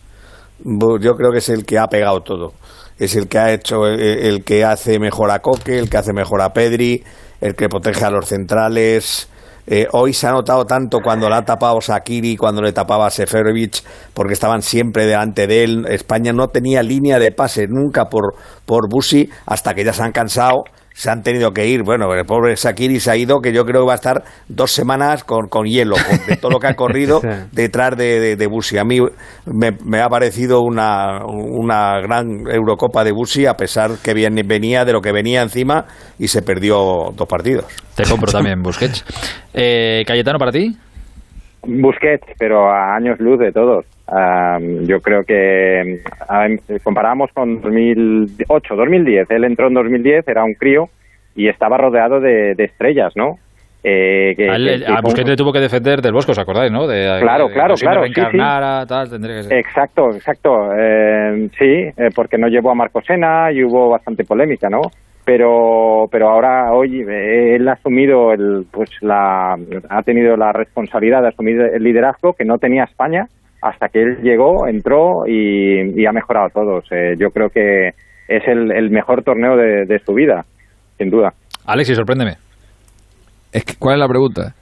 Bu- Yo creo que es el que ha pegado todo. Es el que ha hecho, el, el que hace mejor a Coque, el que hace mejor a Pedri, el que protege a los centrales. Eh, hoy se ha notado tanto cuando la ha tapado Sakiri, cuando le tapaba Seferovic, porque estaban siempre delante de él. España no tenía línea de pase nunca por, por Busi hasta que ya se han cansado se han tenido que ir. Bueno, el pobre Sakiri se ha ido, que yo creo que va a estar dos semanas con, con hielo, con de todo lo que ha <laughs> corrido detrás de, de, de Busi. A mí me, me ha parecido una, una gran Eurocopa de Busi, a pesar que bien, venía de lo que venía encima y se perdió dos partidos. Te compro también Busquets. <laughs> Eh, Cayetano, ¿para ti? Busquets, pero a años luz de todos. Um, yo creo que um, comparamos con 2008, 2010. Él entró en 2010, era un crío y estaba rodeado de, de estrellas, ¿no? Eh, que, a, él, que, que a Busquets le tuvo que defender del Bosco, ¿os acordáis, no? De, Claro, de- claro, claro, sí, sí. tal, que ser. Exacto, exacto. Eh, sí, eh, porque no llevó a Marcosena y hubo bastante polémica, ¿no? Pero, pero ahora hoy él ha asumido el, pues la, ha tenido la responsabilidad de asumir el liderazgo que no tenía España hasta que él llegó, entró y, y ha mejorado a todos. Eh, yo creo que es el, el mejor torneo de, de su vida, sin duda. Alexis, sorpréndeme. Es que, ¿Cuál es la pregunta?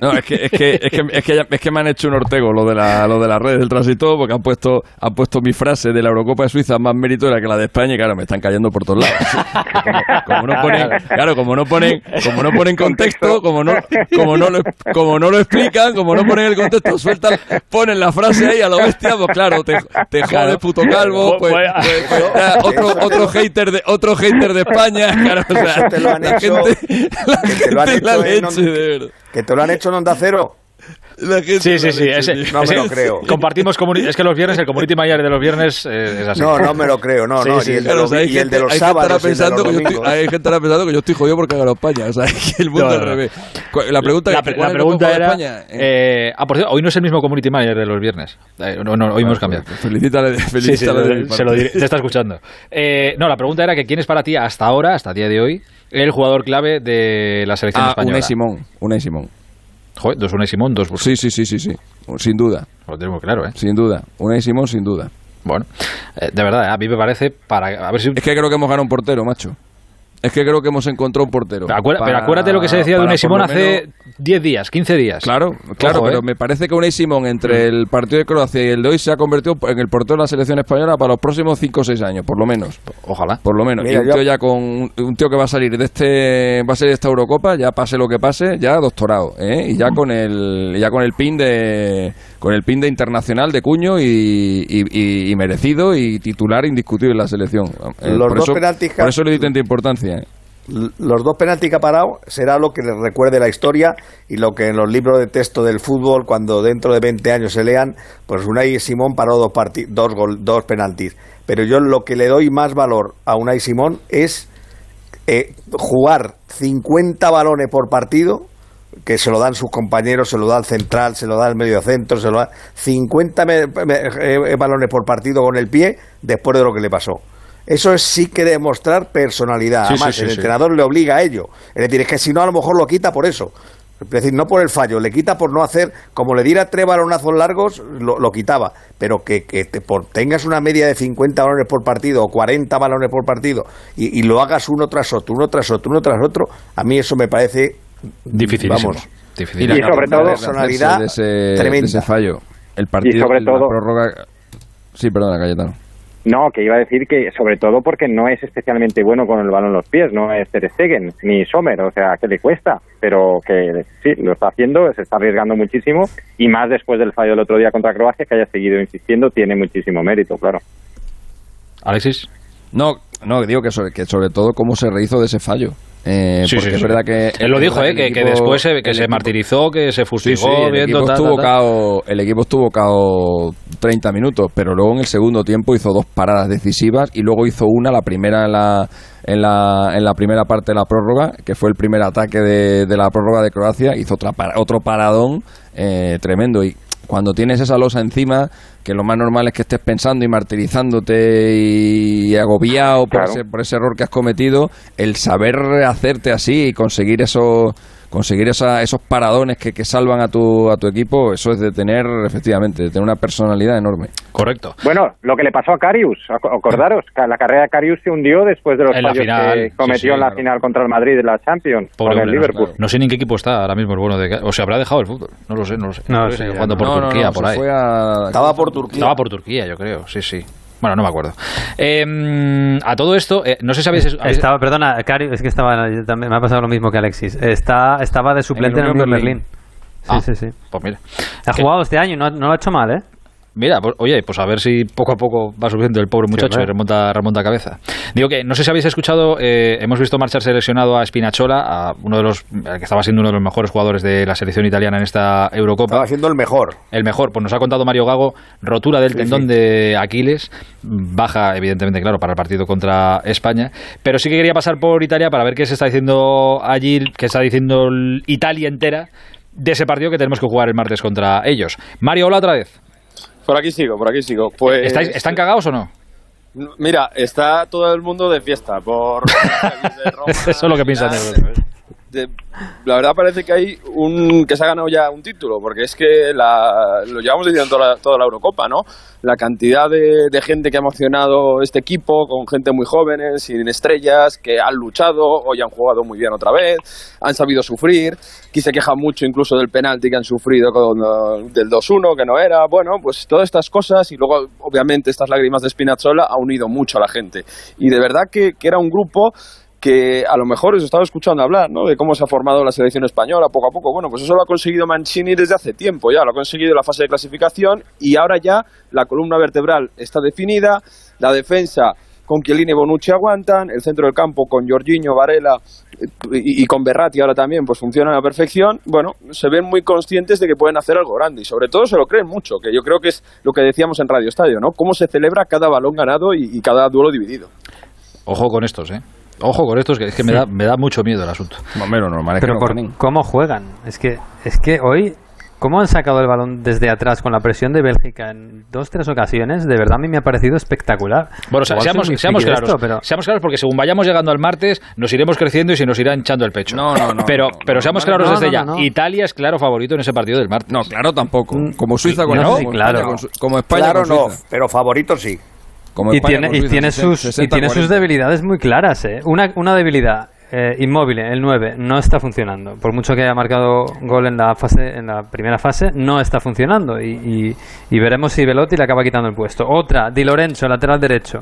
No, es que, es que, es que, es que, ya- es que me han hecho un ortego lo de, la, lo de las redes del tránsito porque han puesto, han puesto mi frase de la Eurocopa de Suiza más meritoria que la de España y claro, me están cayendo por todos lados. <laughs> Como no ponen, claro, como no ponen, como no ponen contexto, como no, como no lo, como no lo explican, como no ponen el contexto, sueltan, ponen la frase ahí a lo bestia, pues claro, te, te jodes puto calvo, pues, pues- pues ya, otro, otro hater de, otro hater de España, <laughs> claro, o sea, Eso te lo han la hecho- gente, la gente la en leche, de verdad. Que te lo han hecho en Onda Cero. Sí, sí, sí. ese- No me ese- lo creo. Compartimos es que los viernes, el community manager de los viernes eh, es así. No, no me lo creo, no, Sí, no. sí, y el de los, hay y el de gente- los hay gente ahora sábados y el de pensando los que yo estoy, hay gente ahora pensando que yo estoy jodido porque ha ganado España. <laughs> O sea, que el mundo No, al revés. La pregunta, la, es, pre- ¿cuál la pregunta era. España? eh, ah, por cierto, hoy no es el mismo community manager de los viernes. Eh, no, no, hoy hemos cambiado. Felicítale, Sí, sí, felicítale mi se lo diré, te está escuchando. Eh, no, la pregunta era que quién es para ti hasta ahora, hasta el día de hoy, el jugador clave de la selección Ah, española. Unai Simón. Unai Simón. Joder, dos Unai Simón, dos Sí, sí, sí, sí, sí. Sin duda. Lo tengo claro, ¿eh? Sin duda. Unai Simón, sin duda. Bueno, eh, de verdad, a mí me parece para a ver si Es que creo que hemos ganado un portero, macho. Es que creo que hemos encontrado un portero. Pero, acuer- Para- pero acuérdate lo que se decía de Unai Simón hace menos- 10 días, 15 días. Claro, claro, Ojo, pero ¿eh? me parece que Unai Simón entre el partido de Croacia y el de hoy se ha convertido en el portero de la selección española para los próximos 5 o 6 años, por lo menos. Ojalá. Por lo menos. Mira, y un yo- tío ya con un tío que va a salir de este va a ser de esta Eurocopa, ya pase lo que pase, ya doctorado, ¿eh? Y ya con el ya con el pin de con el pin de internacional de cuño y, y- y- y merecido y titular indiscutible en la selección. Eh, Los por dos eso, penaltis por eso le doy tanta importancia. Los dos penaltis que ha parado será lo que les recuerde la historia y lo que en los libros de texto del fútbol, cuando dentro de 20 años se lean, pues Unai Simón paró dos, dos, gol- dos penaltis. Pero yo lo que le doy más valor a Unai Simón es eh, jugar 50 balones por partido, que se lo dan sus compañeros, se lo da el central, se lo da el medio centro, se lo da 50 me- me- eh, balones por partido con el pie después de lo que le pasó. Eso es sí que demostrar personalidad. Sí, Además, sí, sí, el sí. entrenador le obliga a ello. Es decir, es que si no, a lo mejor lo quita por eso. Es decir, no por el fallo, le quita por no hacer, como le diera tres balonazos largos, lo, lo quitaba. Pero que, que te por- tengas una media de 50 balones por partido o 40 balones por partido y, y lo hagas uno tras otro, uno tras otro, uno tras otro, a mí eso me parece. Dificilísimo. Vamos, Difícil. Y sobre todo, personalidad de ese, de tremenda. ese fallo. El partido sobre la todo- prórroga. Sí, perdona, Cayetano. No, que iba a decir que sobre todo porque no es especialmente bueno con el balón en los pies, no es Ter Stegen ni Sommer, o sea, que le cuesta, pero que sí, lo está haciendo, se está arriesgando muchísimo y más después del fallo del otro día contra Croacia, que haya seguido insistiendo, tiene muchísimo mérito, claro. Alexis. No, no, digo que sobre, que sobre todo cómo se rehizo de ese fallo. Eh, Sí, porque sí, es verdad que... Él lo dijo, ¿eh? Que, después se, que se equipo- martirizó, que se fustigó el equipo, ta, estuvo ta, ta. cao, el equipo estuvo cao 30 minutos, pero luego en el segundo tiempo hizo dos paradas decisivas y luego hizo una, la primera en la, en la, en la primera parte de la prórroga, que fue el primer ataque de, de la prórroga de Croacia, hizo otra, otro paradón eh, tremendo. Y cuando tienes esa losa encima, que lo más normal es que estés pensando y martirizándote y agobiado por, ese, por ese error que has cometido, el saber hacerte así y conseguir esos conseguir esa, esos paradones que, que salvan a tu, a tu equipo, eso es de tener, efectivamente, de tener una personalidad enorme. Correcto. Bueno, lo que le pasó a Carius, ac- acordaros, que la carrera de Carius se hundió después de los fallos final, que cometió sí, en la claro. final contra el Madrid de la Champions, Pobre con el hombre, no, Liverpool. No sé ni en qué equipo está ahora mismo el bueno de... O se habrá dejado el fútbol. No lo sé, no lo sé. No, sigue ya jugando no. por No, no, Turquía, no, por ahí. fue a- Estaba por Turquía. Estaba por Turquía, yo creo. Sí, sí. Bueno, no me acuerdo. Eh, a todo esto, eh, no sé si habéis... habéis- Estaba, perdona, Cari, es que estaba, también me ha pasado lo mismo que Alexis. Está, estaba de suplente en el Berlín. Berlín. Sí, Ah, sí, sí. Pues mira. Ha jugado este año, no, no lo ha hecho mal, ¿eh? Mira, pues, oye, pues a ver si poco a poco va subiendo el pobre muchacho y remonta, remonta cabeza. Digo que, no sé si habéis escuchado, eh, hemos visto marchar seleccionado a Spinazzola, a uno de los eh, que estaba siendo uno de los mejores jugadores de la selección italiana en esta Eurocopa. Estaba siendo el mejor. El mejor, pues nos ha contado Mario Gago, rotura del Sí, tendón sí. de Aquiles, baja evidentemente, claro, para el partido contra España, pero sí que quería pasar por Italia para ver qué se está diciendo allí, qué está diciendo Italia entera de ese partido que tenemos que jugar el martes contra ellos. Mario, hola otra vez. Por aquí sigo, por aquí sigo. Pues, ¿Estáis, ¿Están cagados o no? Mira, está todo el mundo de fiesta por <laughs> de Roma, Eso es lo que piensan ellos. De- la verdad parece que hay un que se ha ganado ya un título, porque es que la, lo llevamos diciendo toda la, toda la Eurocopa, ¿no? La cantidad de, de gente que ha emocionado este equipo, con gente muy jóvenes, sin estrellas, que han luchado, hoy han jugado muy bien otra vez, han sabido sufrir, aquí se queja mucho incluso del penalti que han sufrido con, uh, del 2-1, que no era, bueno, pues todas estas cosas y luego obviamente estas lágrimas de Spinazzola ha unido mucho a la gente. Y de verdad que, que era un grupo que a lo mejor os estaba escuchando hablar, ¿no? De cómo se ha formado la selección española poco a poco. Bueno, pues eso lo ha conseguido Mancini desde hace tiempo ya, lo ha conseguido la fase de clasificación y ahora ya la columna vertebral está definida, la defensa con Chiellini y Bonucci aguantan, el centro del campo con Jorginho, Varela y, y con Berratti ahora también pues funciona a la perfección. Bueno, se ven muy conscientes de que pueden hacer algo grande y sobre todo se lo creen mucho, que yo creo que es lo que decíamos en Radio Estadio, ¿no? Cómo se celebra cada balón ganado y- y cada duelo dividido. Ojo con estos, ¿eh? Ojo con estos, que es que me da, me da mucho miedo el asunto. Bombero, normal es que Pero no por cómo juegan. Es que, es que hoy, cómo han sacado el balón desde atrás con la presión de Bélgica en dos, tres ocasiones, de verdad a mí me ha parecido espectacular. Bueno, o sea, seamos, seamos claros, esto, pero seamos claros porque según vayamos llegando al martes nos iremos creciendo y se nos irá hinchando el pecho. No, no, no, Pero, no, pero no, seamos no, claros no, desde no, ya. no, no. Italia es claro favorito en ese partido del martes. No, claro tampoco. Como Suiza con no, sí, España claro. como España Claro con no, pero favorito sí. Como y España tiene, y tiene 60, sus, y tiene sus 40. debilidades muy claras. ¿eh? Una, una debilidad, eh, inmóvil, el 9, no está funcionando. Por mucho que haya marcado gol en la fase en la primera fase, no está funcionando. Y, y- y veremos si Velotti le acaba quitando el puesto. Otra, Di Lorenzo, lateral derecho.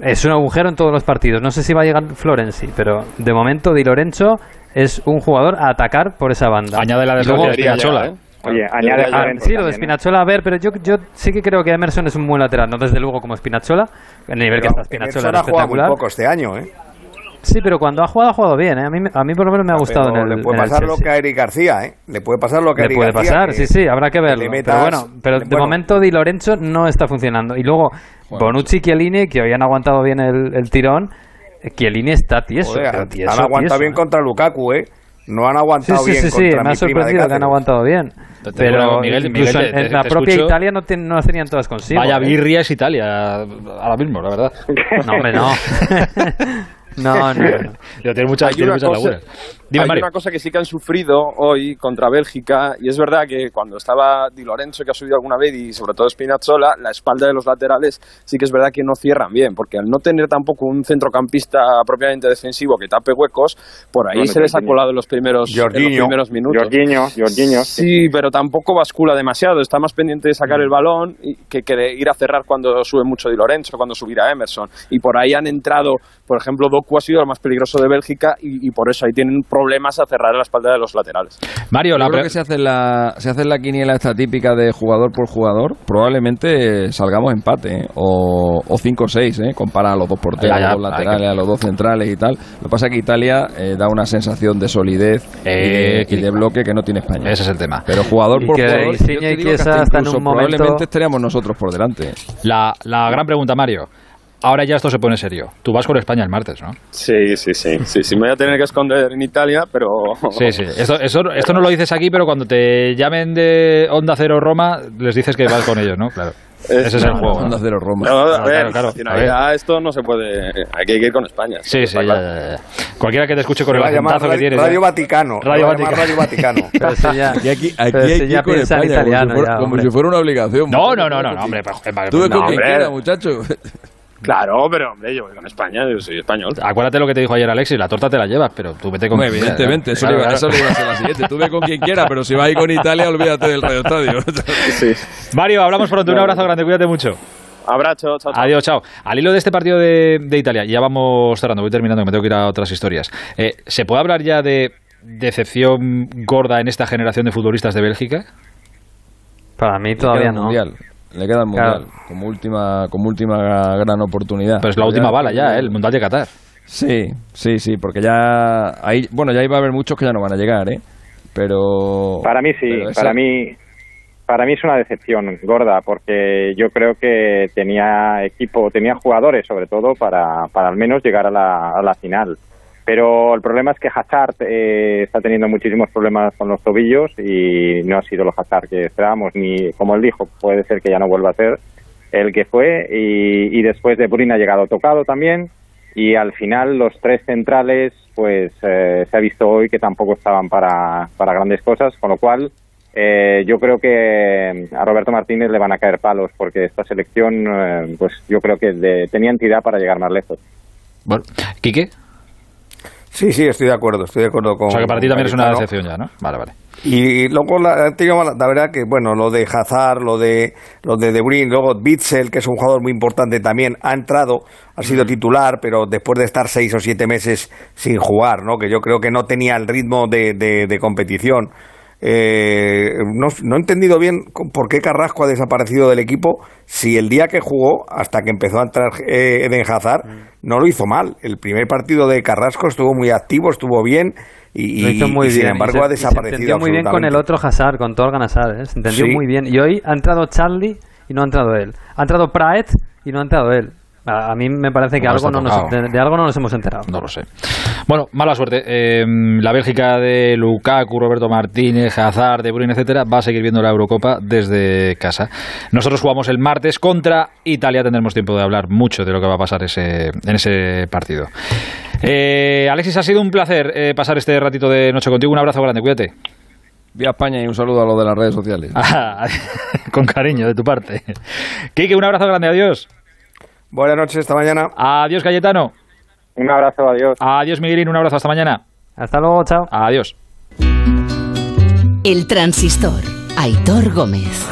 Es un agujero en todos los partidos. No sé si va a llegar Florenzi, pero de momento Di Lorenzo es un jugador a atacar por esa banda. Añade la luego- desbloquearía ya, Spinazzola. ¿eh? Oye, Ah, añade a Ah, sí, lo de ¿eh? Spinazzola, a ver, pero yo, yo sí que creo que Emerson es un buen lateral, no desde luego como Spinazzola, el nivel que está Spinazzola ha jugado muy espectacular. poco este año, ¿eh? Sí, pero cuando ha jugado, ha jugado bien, ¿eh? A mí, a mí por lo menos me ha gustado Pero en el le puede en el pasar lo que a Eric García, ¿eh? Le puede pasar lo que a Le Eric puede García. pasar, que sí, sí, habrá que le verlo. metas- pero bueno, pero de bueno, momento Di Lorenzo no está funcionando. Y luego Bonucci y Chiellini, que hoy han aguantado bien el, el tirón, eh, Chiellini está tieso. joder, pero han tieso, aguantado tieso, bien ¿eh? contra Lukaku, ¿eh? No han Sí, aguantado sí, bien sí, sí, contra me ha sorprendido que han aguantado bien. Pero bueno, Miguel, incluso Miguel, te- en, te- la te propia escucho. Italia no, ten- no las tenían todas consigo. Vaya ¿eh? birria es Italia ahora mismo, la verdad. No, hombre, no. <laughs> <laughs> no, no, no. Ya tiene muchas, muchas lagunas. Dime, Hay Mario. una cosa que sí que han sufrido hoy contra Bélgica y es verdad que cuando estaba Di Lorenzo que ha subido alguna vez y sobre todo Spinazzola, la espalda de los laterales sí que es verdad que no cierran bien porque al no tener tampoco un centrocampista propiamente defensivo que tape huecos, por ahí Bueno, se les ha Jorginho. colado en los primeros, en los Jorginho. primeros minutos. Jorginho, Jorginho. Sí, pero tampoco bascula demasiado. Está más pendiente de sacar el balón y que, que de ir a cerrar cuando sube mucho Di Lorenzo, cuando subirá Emerson. Y por ahí han entrado, por ejemplo, Doku ha sido el más peligroso de Bélgica y, y por eso ahí tienen problemas a cerrar la espalda de los laterales. Mario, Yo la creo que se hace la, se hace la quiniela esta típica de jugador por jugador, probablemente salgamos empate, ¿eh? o, o 5-6, ¿eh? compara a los dos porteros, a los laterales, que- a los dos centrales y tal. Lo que pasa es que Italia eh, da una sensación de solidez Eh, y, de, y de bloque que no tiene España. Ese es el tema. Pero jugador Y por que jugador, yo te y digo que hasta en un momento- probablemente estaríamos nosotros por delante. La, la gran pregunta, Mario. Ahora ya esto se pone serio. Tú vas con España el martes, ¿no? Sí, sí, sí. Sí, sí, me voy a tener que esconder en Italia, pero... Sí, sí. Esto, esto, esto no lo dices aquí, pero cuando te llamen de Onda Cero Roma, les dices que vas con ellos, ¿no? Claro. <laughs> Ese es el juego. Onda Cero Roma. No, a Claro, ver, claro, claro. esto no se puede. Hay que ir con España. Sí, sí, ya, ya, ya. Cualquiera que te escuche con Se el acentazo que Radio, tienes. Radio ¿eh? Vaticano. Radio Vaticano. Radio Vaticano. <laughs> Pero ese ya- Y aquí, aquí ya ir con España, italiano, como, si fuera, ya, como hombre. si fuera una obligación. No, no, no, no, no, hombre. Tú ves no, con quien quiera, muchacho. Claro, pero hombre, yo voy con España, yo soy español. Acuérdate lo que te dijo ayer Alexis, la torta te la llevas, pero tú vete con evidentemente, eso, Claro, le iba, claro. eso le iba a ser la siguiente. Tú ve con quien quiera, pero si vas ahí con Italia, olvídate del Radio Estadio. <laughs> Mario, hablamos pronto. Un abrazo grande, cuídate mucho. Abrazo, chao, chao. Adiós, chao. Al hilo de este partido de, de Italia, ya vamos cerrando, voy terminando, que me tengo que ir a otras historias. Eh, ¿Se puede hablar ya de decepción gorda en esta generación de futbolistas de Bélgica? Para mí todavía no. mundial. Le queda el Claro. mundial como última, como última gran oportunidad. Pero es la última bala ya, ¿eh? el Mundial de Qatar. Sí, sí, sí, porque ya ahí, bueno, ya iba a haber muchos que ya no van a llegar, ¿eh? Pero Para mí sí, esa- para mí para mí es una decepción gorda porque yo creo que tenía equipo, tenía jugadores sobre todo para, para al menos llegar a la, a la final. Pero el problema es que Hazard eh, está teniendo muchísimos problemas con los tobillos y no ha sido el Hazard que esperábamos, ni como él dijo, puede ser que ya no vuelva a ser el que fue y, después de Bruyne ha llegado tocado también y al final los tres centrales pues eh, se ha visto hoy que tampoco estaban para, para grandes cosas, con lo cual eh, yo creo que a Roberto Martínez le van a caer palos porque esta selección eh, pues yo creo que de- tenía entidad para llegar más lejos. Bueno, ¿Quique? Sí, sí, estoy de acuerdo, estoy de acuerdo con. O sea que para ti también es una decepción ya, ¿no? Vale, vale. Y luego la, la verdad que bueno, lo de Hazard, lo de lo de De Bruyne, luego Bitzel, que es un jugador muy importante también, ha entrado, ha sido titular, pero después de estar seis o siete meses sin jugar, ¿no? Que yo creo que no tenía el ritmo de, de- de competición. Eh, no, no he entendido bien por qué Carrasco ha desaparecido del equipo si el día que jugó, hasta que empezó a entrar eh, Eden Hazard, no lo hizo mal. El primer partido de Carrasco estuvo muy activo, estuvo bien y, Lo hizo muy y sin bien. embargo y se, ha se desaparecido entendió muy bien con el otro Hazard, con Torgan Hazard. ¿eh? Se entendió Sí. muy bien. Y hoy ha entrado Charlie y no ha entrado él. Ha entrado Praet y no ha entrado él. A, a mí me parece que No, algo no nos, de, de algo no nos hemos enterado. No lo sé. Bueno, mala suerte. Eh, la Bélgica de Lukaku, Roberto Martínez, Hazard, De Bruyne, etcétera, va a seguir viendo la Eurocopa desde casa. Nosotros jugamos el martes contra Italia. Tendremos tiempo de hablar mucho de lo que va a pasar ese, en ese partido. Eh, Alexis, ha sido un placer eh, pasar este ratito de noche contigo. Un abrazo grande, cuídate. Vía España y un saludo a los de las redes sociales. <laughs> Con cariño de tu parte. Kike, un abrazo grande, adiós. Buenas noches, hasta mañana. Adiós, Cayetano. Un abrazo, adiós. Adiós, Miguelín, un abrazo, hasta mañana. Hasta luego, chao. Adiós. El transistor. Aitor Gómez.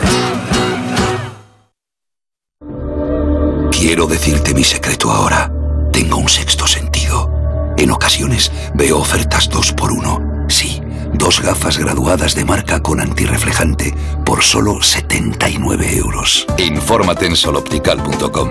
Quiero decirte mi secreto ahora. Tengo un sexto sentido. En ocasiones veo ofertas dos por uno. Sí, dos gafas graduadas de marca con antirreflejante por solo 79 euros. Infórmate en soloptical.com.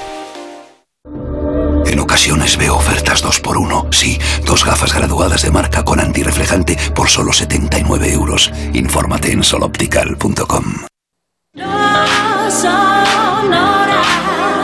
En ocasiones veo ofertas dos por uno. Sí, dos gafas graduadas de marca con antirreflejante por solo 79 euros. Infórmate en soloptical.com.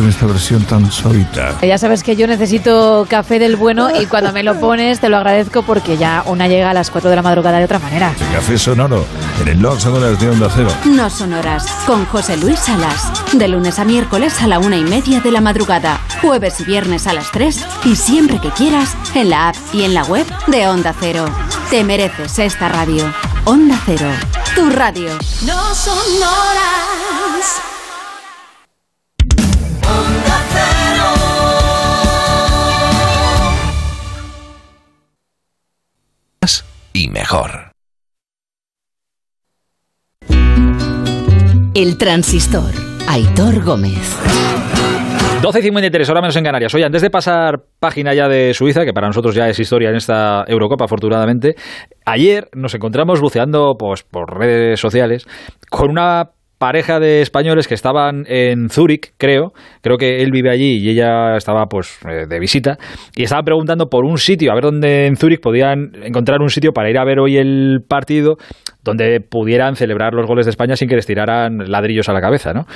con esta versión tan solita? Ya sabes que yo necesito café del bueno y cuando me lo pones te lo agradezco porque ya una llega a las 4 de la madrugada de otra manera. Café sonoro en el Long Sonoras de Onda Cero. No Sonoras con José Luis Salas. De lunes a miércoles a la una y media de la madrugada. Jueves y viernes a las 3 y siempre que quieras en la app y en la web de Onda Cero. Te mereces esta radio. Onda Cero. Tu radio. No sonoras. Y mejor. El transistor. Aitor Gómez. 12 y 53, hora menos en Canarias. Oye, antes de pasar página ya de Suiza, que para nosotros ya es historia en esta Eurocopa, afortunadamente, ayer nos encontramos buceando pues, por redes sociales con una pareja de españoles que estaban en Zúrich, creo. Creo que él vive allí y ella estaba pues eh, de visita. Y estaban preguntando por un sitio, a ver dónde en Zúrich podían encontrar un sitio para ir a ver hoy el partido donde pudieran celebrar los goles de España sin que les tiraran ladrillos a la cabeza, ¿no?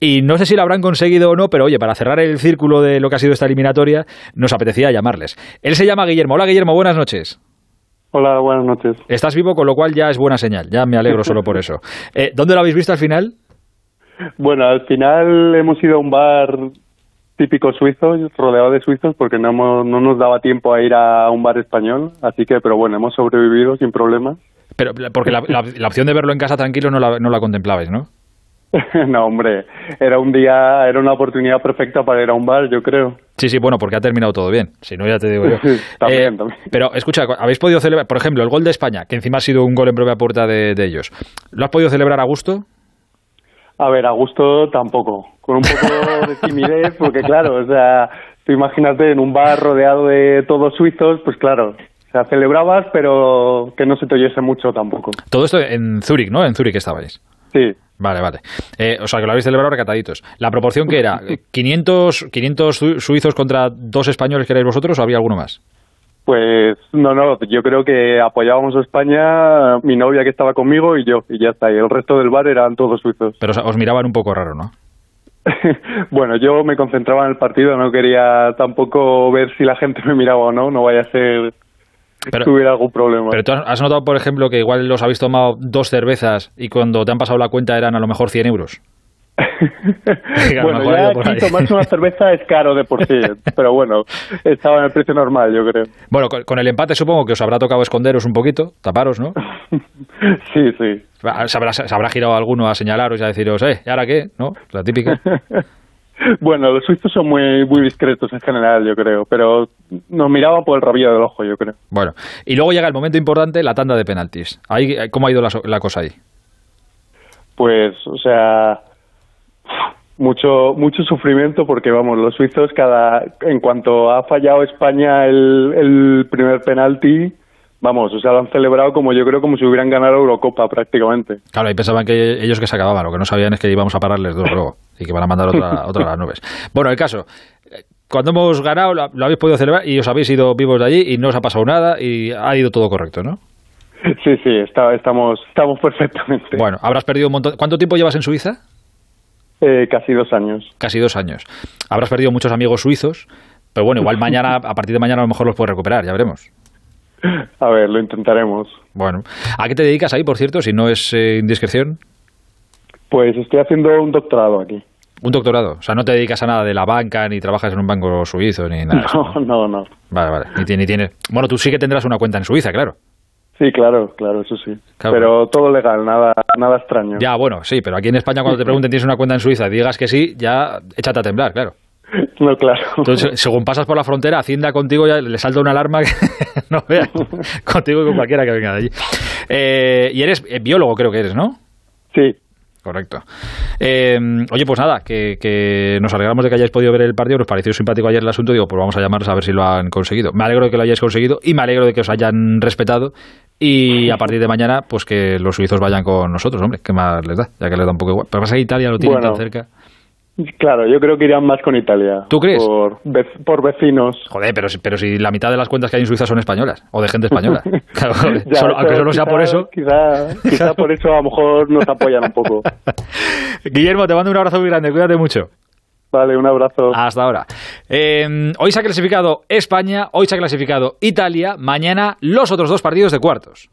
Y no sé si lo habrán conseguido o no, pero oye, para cerrar el círculo de lo que ha sido esta eliminatoria, nos apetecía llamarles. Él se llama Guillermo. Hola Guillermo, buenas noches. Hola, buenas noches. Estás vivo, con lo cual ya es buena señal. Ya me alegro solo por eso. <laughs> Eh, ¿Dónde lo habéis visto al final? Bueno, al final hemos ido a un bar típico suizo, rodeado de suizos, porque no, hemos- no nos daba tiempo a ir a un bar español. Así que, pero bueno, hemos sobrevivido sin problemas. Pero porque la, la- la opción de verlo en casa tranquilo no la, no la contemplabais, ¿no? <laughs> no, hombre, era un día, era una oportunidad perfecta para ir a un bar, yo creo. Sí, sí, bueno, porque ha terminado todo bien. Si no, ya te digo yo. <laughs> También, Eh, también. Pero escucha, habéis podido celebrar, por ejemplo, el gol de España, que encima ha sido un gol en propia puerta de, de ellos. ¿Lo has podido celebrar a gusto? A ver, a gusto tampoco, con un poco de timidez, porque claro, o sea, tú imagínate en un bar rodeado de todos suizos, pues claro, o sea, celebrabas, pero que no se te oyese mucho tampoco. Todo esto en Zúrich, ¿no? En Zúrich estabais. Sí. Vale, vale. Eh, o sea, que lo habéis celebrado recataditos. ¿La proporción que era? <laughs> ¿500, 500 su- suizos contra dos españoles que erais vosotros o había alguno más? Pues no, no, yo creo que apoyábamos a España, mi novia que estaba conmigo y yo, y ya está, y el resto del bar eran todos suizos. Pero o sea, os miraban un poco raro, ¿no? <laughs> Bueno, yo me concentraba en el partido, no quería tampoco ver si la gente me miraba o no, no vaya a ser Pero- que hubiera algún problema. Pero tú has notado, por ejemplo, que igual los habéis tomado dos cervezas y cuando te han pasado la cuenta eran a lo mejor 100 euros. <laughs> Bueno, ya aquí ahí. tomarse una cerveza es caro de por sí, <laughs> pero bueno, estaba en el precio normal, yo creo. Bueno, con, con el empate supongo que os habrá tocado esconderos un poquito, taparos, ¿no? <laughs> Sí, sí. Se habrá, se habrá girado alguno a señalaros y a deciros, eh, ¿y ahora qué? ¿No? La típica. Bueno, los suizos son muy, muy discretos en general, yo creo, pero nos miraban por el rabillo del ojo, yo creo. Bueno, y luego llega el momento importante, la tanda de penaltis. Ahí, ¿Cómo ha ido la, cosa ahí? Pues, o sea, mucho mucho sufrimiento porque, vamos, los suizos, cada en cuanto ha fallado España el, el primer penalti, vamos, o sea, lo han celebrado como yo creo como si hubieran ganado Eurocopa prácticamente. Claro, ahí pensaban que ellos que se acababan, lo que no sabían es que íbamos a pararles dos <laughs> luego y que van a mandar otra, <laughs> otra a las nubes. Bueno, el caso, cuando hemos ganado lo, lo habéis podido celebrar y os habéis ido vivos de allí y no os ha pasado nada y ha ido todo correcto, ¿no? Sí, sí, está, estamos, estamos perfectamente. Bueno, habrás perdido un montón. ¿Cuánto tiempo llevas en Suiza? Eh, casi dos años. Casi dos años. Habrás perdido muchos amigos suizos, pero bueno, igual mañana, <laughs> a partir de mañana a lo mejor los puedes recuperar, ya veremos. A ver, lo intentaremos. Bueno, ¿a qué te dedicas ahí, por cierto, si no es eh, indiscreción? Pues estoy haciendo un doctorado aquí. Un doctorado. O sea, no te dedicas a nada de la banca, ni trabajas en un banco suizo, ni nada. eso, <laughs> No, no, no. Vale, vale. Ni, tiene- ni tiene... Bueno, tú sí que tendrás una cuenta en Suiza, claro. Sí, claro, claro, eso sí. Claro. Pero todo legal, nada, nada extraño. Ya, bueno, sí, pero aquí en España cuando te pregunten tienes una cuenta en Suiza y digas que sí, ya échate a temblar, claro. <laughs> No, claro. Entonces, según pasas por la frontera, Hacienda contigo ya le salta una alarma que <laughs> no veas. Contigo y con cualquiera que venga de allí. Eh, y eres eh, biólogo, creo que eres, ¿no? Sí. Correcto. Eh, oye, pues nada, que, que nos alegramos de que hayáis podido ver el partido, nos pareció simpático ayer el asunto, digo, pues vamos a llamarlos a ver si lo han conseguido. Me alegro de que lo hayáis conseguido y me alegro de que os hayan respetado y a partir de mañana, pues que los suizos vayan con nosotros, hombre, ¿qué más les da? Ya que les da un poco igual. Pero pasa que Italia lo tiene Bueno. tan cerca. Claro, yo creo que irán más con Italia. ¿Tú crees? Por, por vecinos. Joder, pero, si- pero si la mitad de las cuentas que hay en Suiza son españolas, o de gente española. <laughs> Claro, Ya, solo- aunque solo sea quizá- por eso. Quizá, quizá <laughs> por eso a lo mejor nos apoyan un poco. <laughs> Guillermo, te mando un abrazo muy grande, cuídate mucho. Vale, un abrazo. Hasta ahora. Eh, hoy se ha clasificado España, hoy se ha clasificado Italia, mañana los otros dos partidos de cuartos.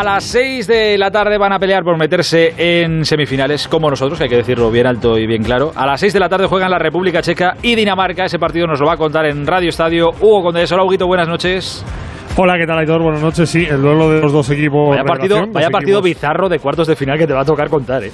A las 6 de la tarde van a pelear por meterse en semifinales, como nosotros, que hay que decirlo bien alto y bien claro. A las 6 de la tarde juegan la República Checa y Dinamarca. Ese partido nos lo va a contar en Radio Estadio Hugo Condés. Hola, Huguito, buenas noches. Hola, ¿qué tal, Aitor? Buenas noches. Sí, el duelo de los dos equipos. Vaya partido, vaya partido equipos- bizarro de cuartos de final que te va a tocar contar, ¿eh?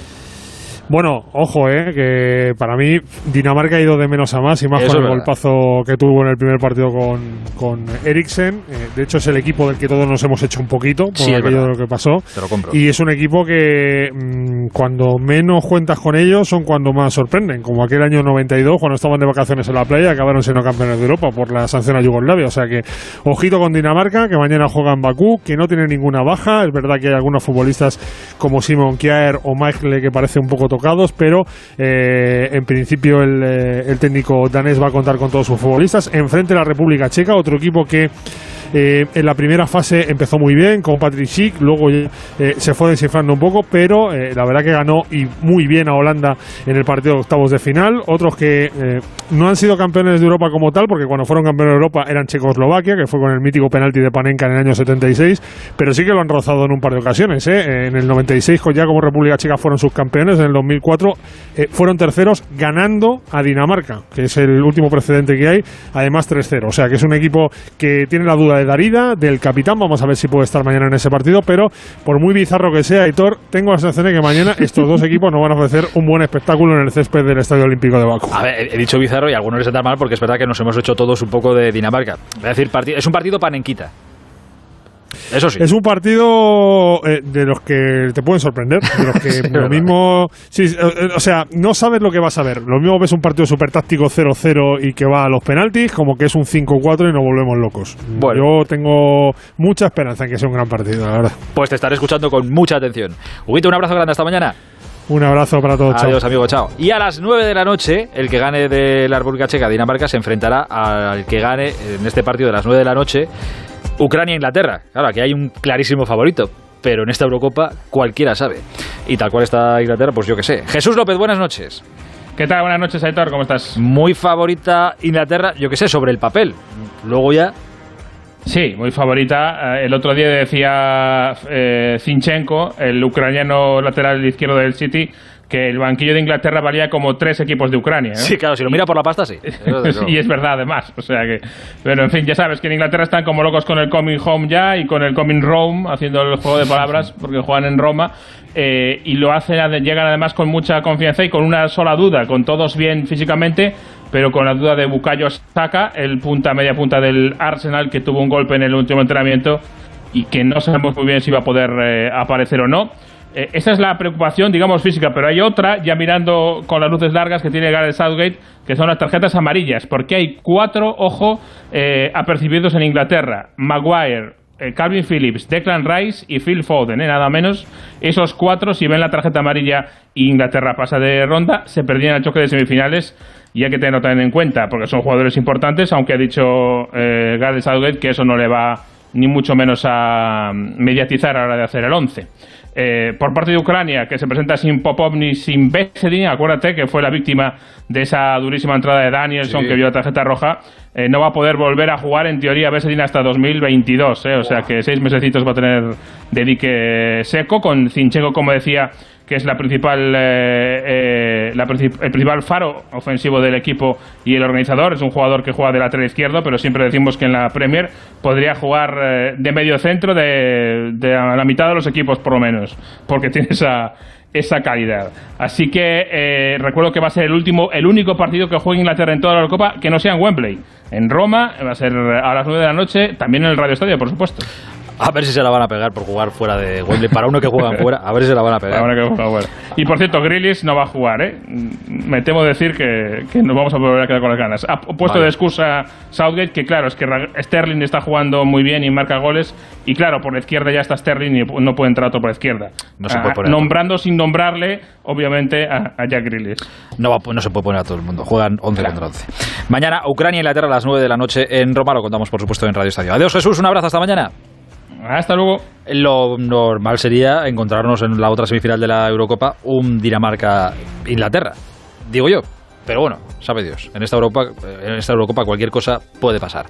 Bueno, ojo, eh, que para mí Dinamarca ha ido de menos a más y más Eso con el verdad. golpazo que tuvo en el primer partido con, con Eriksen. Eh, de hecho, es el equipo del que todos nos hemos hecho un poquito por Sí, aquello de lo que pasó. Te lo compro. Y es un equipo que mm, cuando menos cuentas con ellos son cuando más sorprenden. Como aquel año 92, cuando estaban de vacaciones en la playa, acabaron siendo campeones de Europa por la sanción a Yugoslavia. O sea que, ojito con Dinamarca, que mañana juega en Bakú, que no tiene ninguna baja. Es verdad que hay algunos futbolistas como Simon Kjaer o Michael que parecen un poco pero eh, en principio el, eh, el técnico danés va a contar con todos sus futbolistas. Enfrente la República Checa, otro equipo que eh, en la primera fase empezó muy bien con Patrick Schick, luego eh, se fue descifrando un poco, pero eh, la verdad que ganó y muy bien a Holanda en el partido de octavos de final. Otros que eh, no han sido campeones de Europa como tal, porque cuando fueron campeones de Europa eran Checoslovaquia, que fue con el mítico penalti de Panenka en el año 76, pero sí que lo han rozado en un par de ocasiones. ¿eh? En el 96, con- ya como República Checa fueron sus campeones, en el 2004 eh, fueron terceros ganando a Dinamarca, que es el último precedente que hay, además 3-0. O sea que es un equipo que tiene la duda de Darida, del capitán, vamos a ver si puede estar mañana en ese partido, pero por muy bizarro que sea, Hitor, tengo la sensación de que mañana estos dos <laughs> equipos nos van a ofrecer un buen espectáculo en el césped del Estadio Olímpico de Baku. A ver, he- dicho bizarro y a algunos les sentar mal porque es verdad que nos hemos hecho todos un poco de Dinamarca. Es decir, es un partido panenquita. Eso sí. Es un partido eh, de los que te pueden sorprender, de los que <laughs> Sí, lo verdad. mismo... Sí, eh, o sea, no sabes lo que vas a ver. Lo mismo ves un partido súper táctico 0-0 y que va a los penaltis, como que es un 5-4 y nos volvemos locos. Yo tengo mucha esperanza en que sea un gran partido, la verdad. Pues te estaré escuchando con mucha atención. Huguito, un abrazo grande. Hasta mañana. Un abrazo para todos. chao. Adiós, amigo, chao. Y a las 9 de la noche, el que gane de la República Checa, Dinamarca, se enfrentará al que gane en este partido de las 9 de la noche, Ucrania-Inglaterra. Claro, aquí hay un clarísimo favorito, pero en esta Eurocopa cualquiera sabe. Y tal cual está Inglaterra, pues yo qué sé. Jesús López, buenas noches. ¿Qué tal? Buenas noches, Aitor. ¿Cómo estás? Muy favorita Inglaterra, yo qué sé, sobre el papel. Luego ya... Sí, muy favorita. Eh, El otro día decía eh, Zinchenko, el ucraniano lateral izquierdo del City, que el banquillo de Inglaterra valía como tres equipos de Ucrania. ¿no? Sí, claro, si lo mira por la pasta, sí. <laughs> Y es verdad, además. O sea que. Pero en fin, ya sabes que en Inglaterra están como locos con el Coming Home ya y con el Coming Rome, haciendo el juego de palabras, porque juegan en Roma. eh, y lo hacen, llegan además con mucha confianza y con una sola duda, con todos bien físicamente, pero con la duda de Bukayo Saka, el punta, media punta del Arsenal, que tuvo un golpe en el último entrenamiento y que no sabemos muy bien si va a poder eh, aparecer o no. Eh, esa es la preocupación, digamos, física, pero hay otra, ya mirando con las luces largas que tiene Gareth Southgate, que son las tarjetas amarillas, porque hay cuatro, ojo, eh, apercibidos en Inglaterra. Maguire, eh, Calvin Phillips, Declan Rice y Phil Foden, eh, nada menos. Esos cuatro, si ven la tarjeta amarilla Inglaterra pasa de ronda, se perdían el choque de semifinales y hay que tenerlo también en cuenta, porque son jugadores importantes, aunque ha dicho Gareth Southgate que eso no le va ni mucho menos a mediatizar a la hora de hacer el 11. Eh, por parte de Ucrania, que se presenta sin Popov ni sin Besedin, acuérdate que fue la víctima de esa durísima entrada de Danielson Sí. que vio la tarjeta roja, eh, no va a poder volver a jugar en teoría Besedin hasta 2022, eh, o sea que seis mesecitos va a tener de dique seco, con Zinchenko, como decía, que es la principal, eh, eh, la el principal faro ofensivo del equipo y el organizador. Es un jugador que juega de lateral izquierdo, pero siempre decimos que en la Premier podría jugar eh, de medio centro de, de la mitad de los equipos, por lo menos, porque <laughs> tiene esa, esa calidad. Así que eh, recuerdo que va a ser el último, el único partido que juegue Inglaterra en toda la Eurocopa que no sea en Wembley. En Roma va a ser a las 9 de la noche, también en el Radio Estadio, por supuesto. A ver si se la van a pegar por jugar fuera de Wembley. Para uno que juega <laughs> fuera, a ver si se la van a pegar. Ahora que juega fuera. Y por cierto, Grealish no va a jugar, ¿eh? Me temo decir que, que nos vamos a volver a quedar con las ganas. Ha puesto Vale. de excusa Southgate que, claro, es que Sterling está jugando muy bien y marca goles. Y claro, por la izquierda ya está Sterling y no puede entrar otro por la izquierda. No se Ah, puede poner nombrando sin nombrarle, obviamente, a, a Jack Grealish. No, va- no se puede poner a todo el mundo. Juegan 11 contra 11. Mañana, Ucrania e Inglaterra a las 9 de la noche en Roma. Lo contamos, por supuesto, en Radio Estadio. Adiós, Jesús. Un abrazo. Hasta mañana. Hasta luego. Lo normal sería encontrarnos en la otra semifinal de la Eurocopa un Dinamarca-Inglaterra. Digo yo. Pero bueno, sabe Dios. En esta Europa, en esta Eurocopa cualquier cosa puede pasar.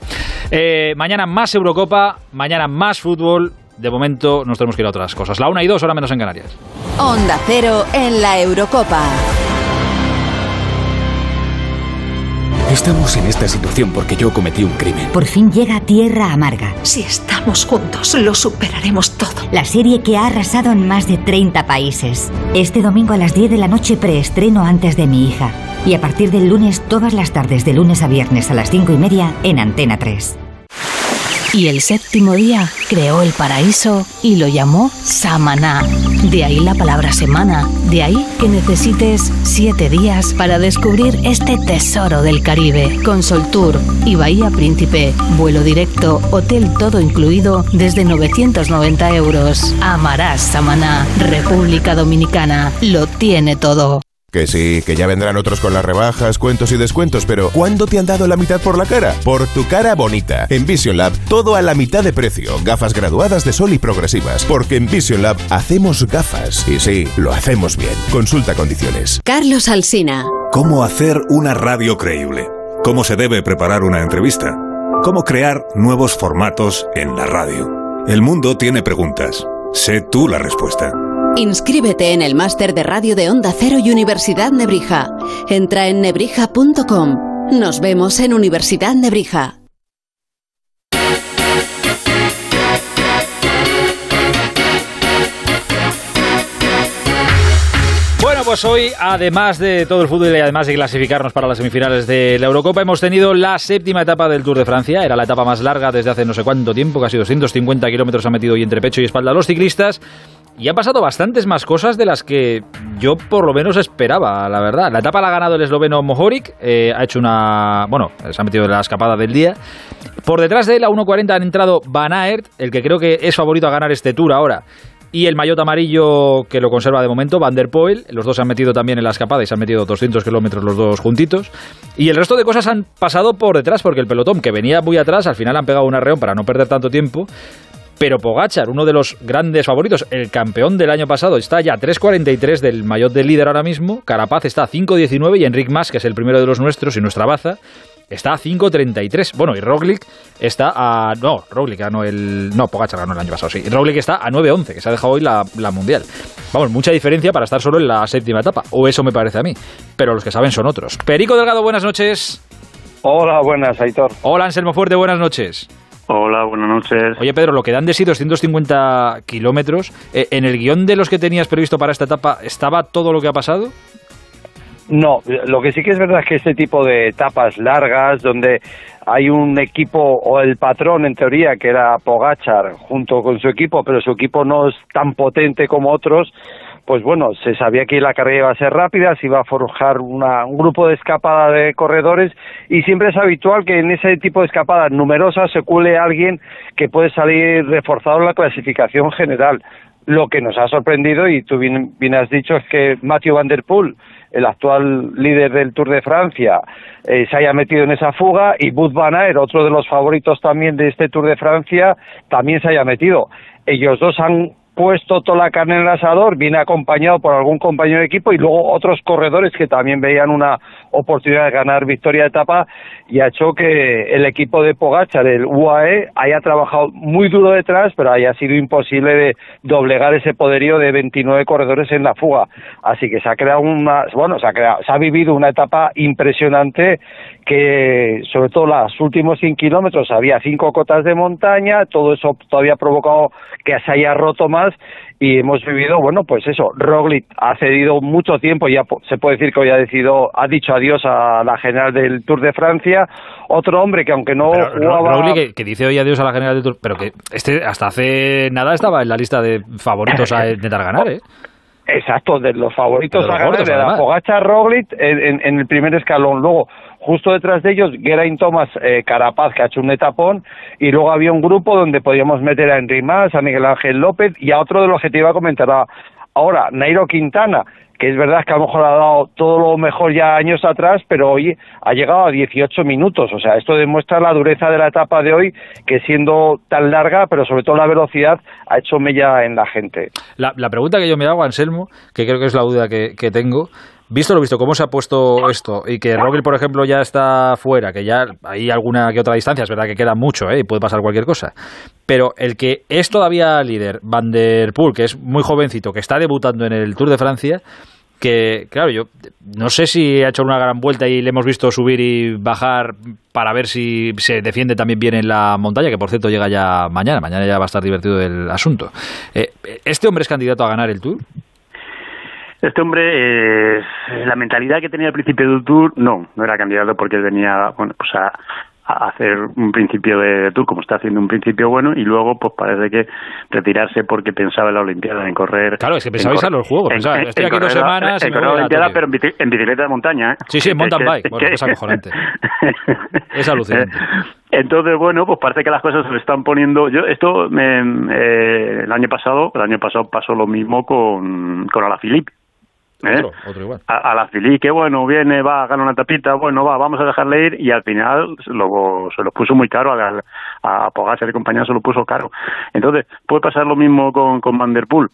Eh, mañana más Eurocopa, mañana más fútbol. De momento nos tenemos que ir a otras cosas. La una y dos, hora menos en Canarias. Onda Cero en la Eurocopa. Estamos en esta situación porque yo cometí un crimen. Por fin llega Tierra Amarga. Si estamos juntos, lo superaremos todo. La serie que ha arrasado en más de 30 países. Este domingo a las 10 de la noche preestreno antes de mi hija. Y a partir del lunes, todas las tardes, de lunes a viernes a las 5 y media, en Antena 3. Y el séptimo día creó el paraíso y lo llamó Samaná. De ahí la palabra semana. De ahí que necesites siete días para descubrir este tesoro del Caribe. Con Sol Tour y Bahía Príncipe. Vuelo directo, hotel todo incluido desde 990 euros. Amarás Samaná. República Dominicana. Lo tiene todo. Que sí, que ya vendrán otros con las rebajas, cuentos y descuentos, pero ¿cuándo te han dado la mitad por la cara? Por tu cara bonita. En Vision Lab, todo a la mitad de precio. Gafas graduadas de sol y progresivas. Porque en Vision Lab hacemos gafas. Y sí, lo hacemos bien. Consulta condiciones. Carlos Alsina. ¿Cómo hacer una radio creíble? ¿Cómo se debe preparar una entrevista? ¿Cómo crear nuevos formatos en la radio? El mundo tiene preguntas. Sé tú la respuesta. Inscríbete en el máster de radio de Onda Cero y Universidad Nebrija. Entra en nebrija.com. Nos vemos en Universidad Nebrija. Bueno, pues hoy, además de todo el fútbol y además de clasificarnos para las semifinales de la Eurocopa, hemos tenido la séptima etapa del Tour de Francia. Era la etapa más larga desde hace no sé cuánto tiempo, casi 250 kilómetros ha metido hoy entre pecho y espalda a los ciclistas. Y han pasado bastantes más cosas de las que yo por lo menos esperaba, la verdad. La etapa la ha ganado el esloveno Mohoric, eh, ha hecho una... bueno, se ha metido en la escapada del día. Por detrás de él a 1.40 han entrado Van Aert, el que creo que es favorito a ganar este Tour ahora. Y el maillot amarillo que lo conserva de momento, Van der Poel. Los dos se han metido también en la escapada y se han metido 200 kilómetros los dos juntitos. Y el resto de cosas han pasado por detrás porque el pelotón que venía muy atrás al final han pegado un arreón para no perder tanto tiempo. Pero Pogachar, uno de los grandes favoritos, el campeón del año pasado, está ya a 3.43 del maillot de líder ahora mismo. Carapaz está a 5.19 y Enric Mas, que es el primero de los nuestros y nuestra baza, está a 5.33. Bueno, y Roglic está a... No, Roglic ganó el... No, Pogachar ganó el año pasado, sí. Roglic está a 9.11, que se ha dejado hoy la, la mundial. Vamos, mucha diferencia para estar solo en la séptima etapa. O eso me parece a mí. Pero los que saben son otros. Perico Delgado, buenas noches. Hola, buenas, Aitor. Hola, Anselmo Fuerte, buenas noches. Hola, buenas noches. Oye, Pedro, lo que dan de sí 250 kilómetros, eh, ¿en el guion de los que tenías previsto para esta etapa estaba todo lo que ha pasado? No, lo que sí que es verdad es que este tipo de etapas largas, donde hay un equipo o el patrón en teoría que era Pogachar junto con su equipo, pero su equipo no es tan potente como otros, pues bueno, se sabía que la carrera iba a ser rápida, se iba a forjar una, un grupo de escapada de corredores y siempre es habitual que en ese tipo de escapadas numerosas se cuele alguien que puede salir reforzado en la clasificación general. Lo que nos ha sorprendido, y tú bien, has dicho, es que Matthew Van Der Poel, el actual líder del Tour de Francia, eh, se haya metido en esa fuga y Bud Van otro de los favoritos también de este Tour de Francia, también se haya metido. Ellos dos han puesto toda la carne en el asador, viene acompañado por algún compañero de equipo y luego otros corredores que también veían una oportunidad de ganar victoria de etapa y ha hecho que el equipo de Pogachar, el UAE, haya trabajado muy duro detrás, pero haya sido imposible de doblegar ese poderío de 29 corredores en la fuga. Así que se ha creado una, bueno, se ha creado, se ha vivido una etapa impresionante que sobre todo los últimos 100 kilómetros había cinco cotas de montaña, todo eso todavía ha provocado que se haya roto más y hemos vivido, bueno, pues eso, Roglic ha cedido mucho tiempo, ya se puede decir que hoy ha decidido, ha dicho adiós a la general del Tour de Francia, otro hombre que aunque no Pero, jugaba... Roglic, que, que dice hoy adiós a la general del Tour, pero que este hasta hace nada estaba en la lista de favoritos a intentar ganar, ¿eh? Exacto, de los favoritos De los a ganar, gordos, de la además. Pogacar Roglic en, en- en el primer escalón. Luego, justo detrás de ellos, Geraint Thomas eh, Carapaz, que ha hecho un etapón, y luego había un grupo donde podíamos meter a Henry Mas, a Miguel Ángel López y a otro de los que te iba a comentar a- ahora, Nairo Quintana, que es verdad que a lo mejor ha dado todo lo mejor ya años atrás, pero hoy ha llegado a 18 minutos. O sea, esto demuestra la dureza de la etapa de hoy, que siendo tan larga, pero sobre todo la velocidad, ha hecho mella en la gente. La, la pregunta que yo me hago, Anselmo, que creo que es la duda que, que tengo, visto lo visto, cómo se ha puesto esto, y que Roglic, por ejemplo, ya está fuera, que ya hay alguna que otra distancia, es verdad que queda mucho, ¿eh? y puede pasar cualquier cosa, pero el que es todavía líder, Van der Poel, que es muy jovencito, que está debutando en el Tour de Francia, que, claro, yo no sé si ha hecho una gran vuelta y le hemos visto subir y bajar para ver si se defiende también bien en la montaña, que por cierto llega ya mañana, mañana ya va a estar divertido el asunto. Eh, ¿Este hombre es candidato a ganar el Tour? Este hombre, eh, la mentalidad que tenía al principio del Tour, no, no era candidato porque él venía bueno, pues a, a hacer un principio de tour como está haciendo un principio bueno y luego pues parece que retirarse porque pensaba en la Olimpiada en correr claro es que pensabais a los juegos en, pensaba, en, estoy en aquí dos semanas en la Olimpiada pero en, bici- en bicicleta de montaña ¿eh? Sí, sí, en mountain bike. Bueno, que- es acojonante. <laughs> es alucinante entonces, bueno, pues parece que las cosas se le están poniendo. Yo, esto, me, eh, el año pasado, el año pasado pasó lo mismo con, con Alaphilippe. ¿Eh? otro, otro igual A, Alaphilippe, que bueno, viene, va, gana una tapita, bueno, va, vamos a dejarle ir, y al final se lo, se lo puso muy caro a, a Pogacar y compañía, se lo puso caro. Entonces, puede pasar lo mismo con, con Van der Poel.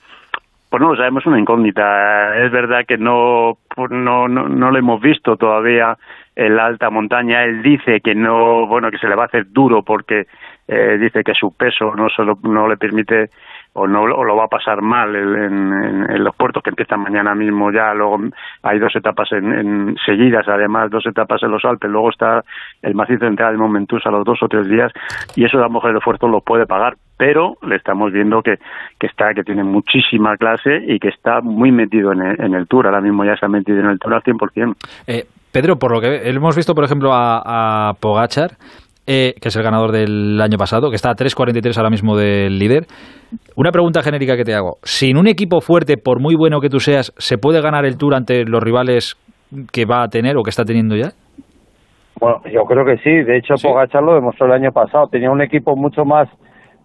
Pues no lo sabemos, es una incógnita. Es verdad que no, pues no, no, no lo hemos visto todavía en la alta montaña. Él dice que no, bueno, que se le va a hacer duro porque eh, dice que su peso no se lo- no le permite o no o lo va a pasar mal en, los puertos que empiezan mañana mismo ya. Luego hay dos etapas en, en seguidas, además dos etapas en los Alpes. Luego está el macizo central de Momentus a los dos o tres días y eso a lo mejor el esfuerzo lo puede pagar. Pero le estamos viendo que, que está que tiene muchísima clase y que está muy metido en el, en el Tour. Ahora mismo ya se ha metido en el Tour al 100%. Eh, Pedro, por lo que hemos visto, por ejemplo, a, a Pogachar, eh, que es el ganador del año pasado, que está a 3.43 ahora mismo del líder. Una pregunta genérica que te hago. Sin un equipo fuerte, por muy bueno que tú seas, ¿se puede ganar el Tour ante los rivales que va a tener o que está teniendo ya? Bueno, yo creo que sí. De hecho, Pogacar lo demostró el año pasado. Tenía un equipo mucho más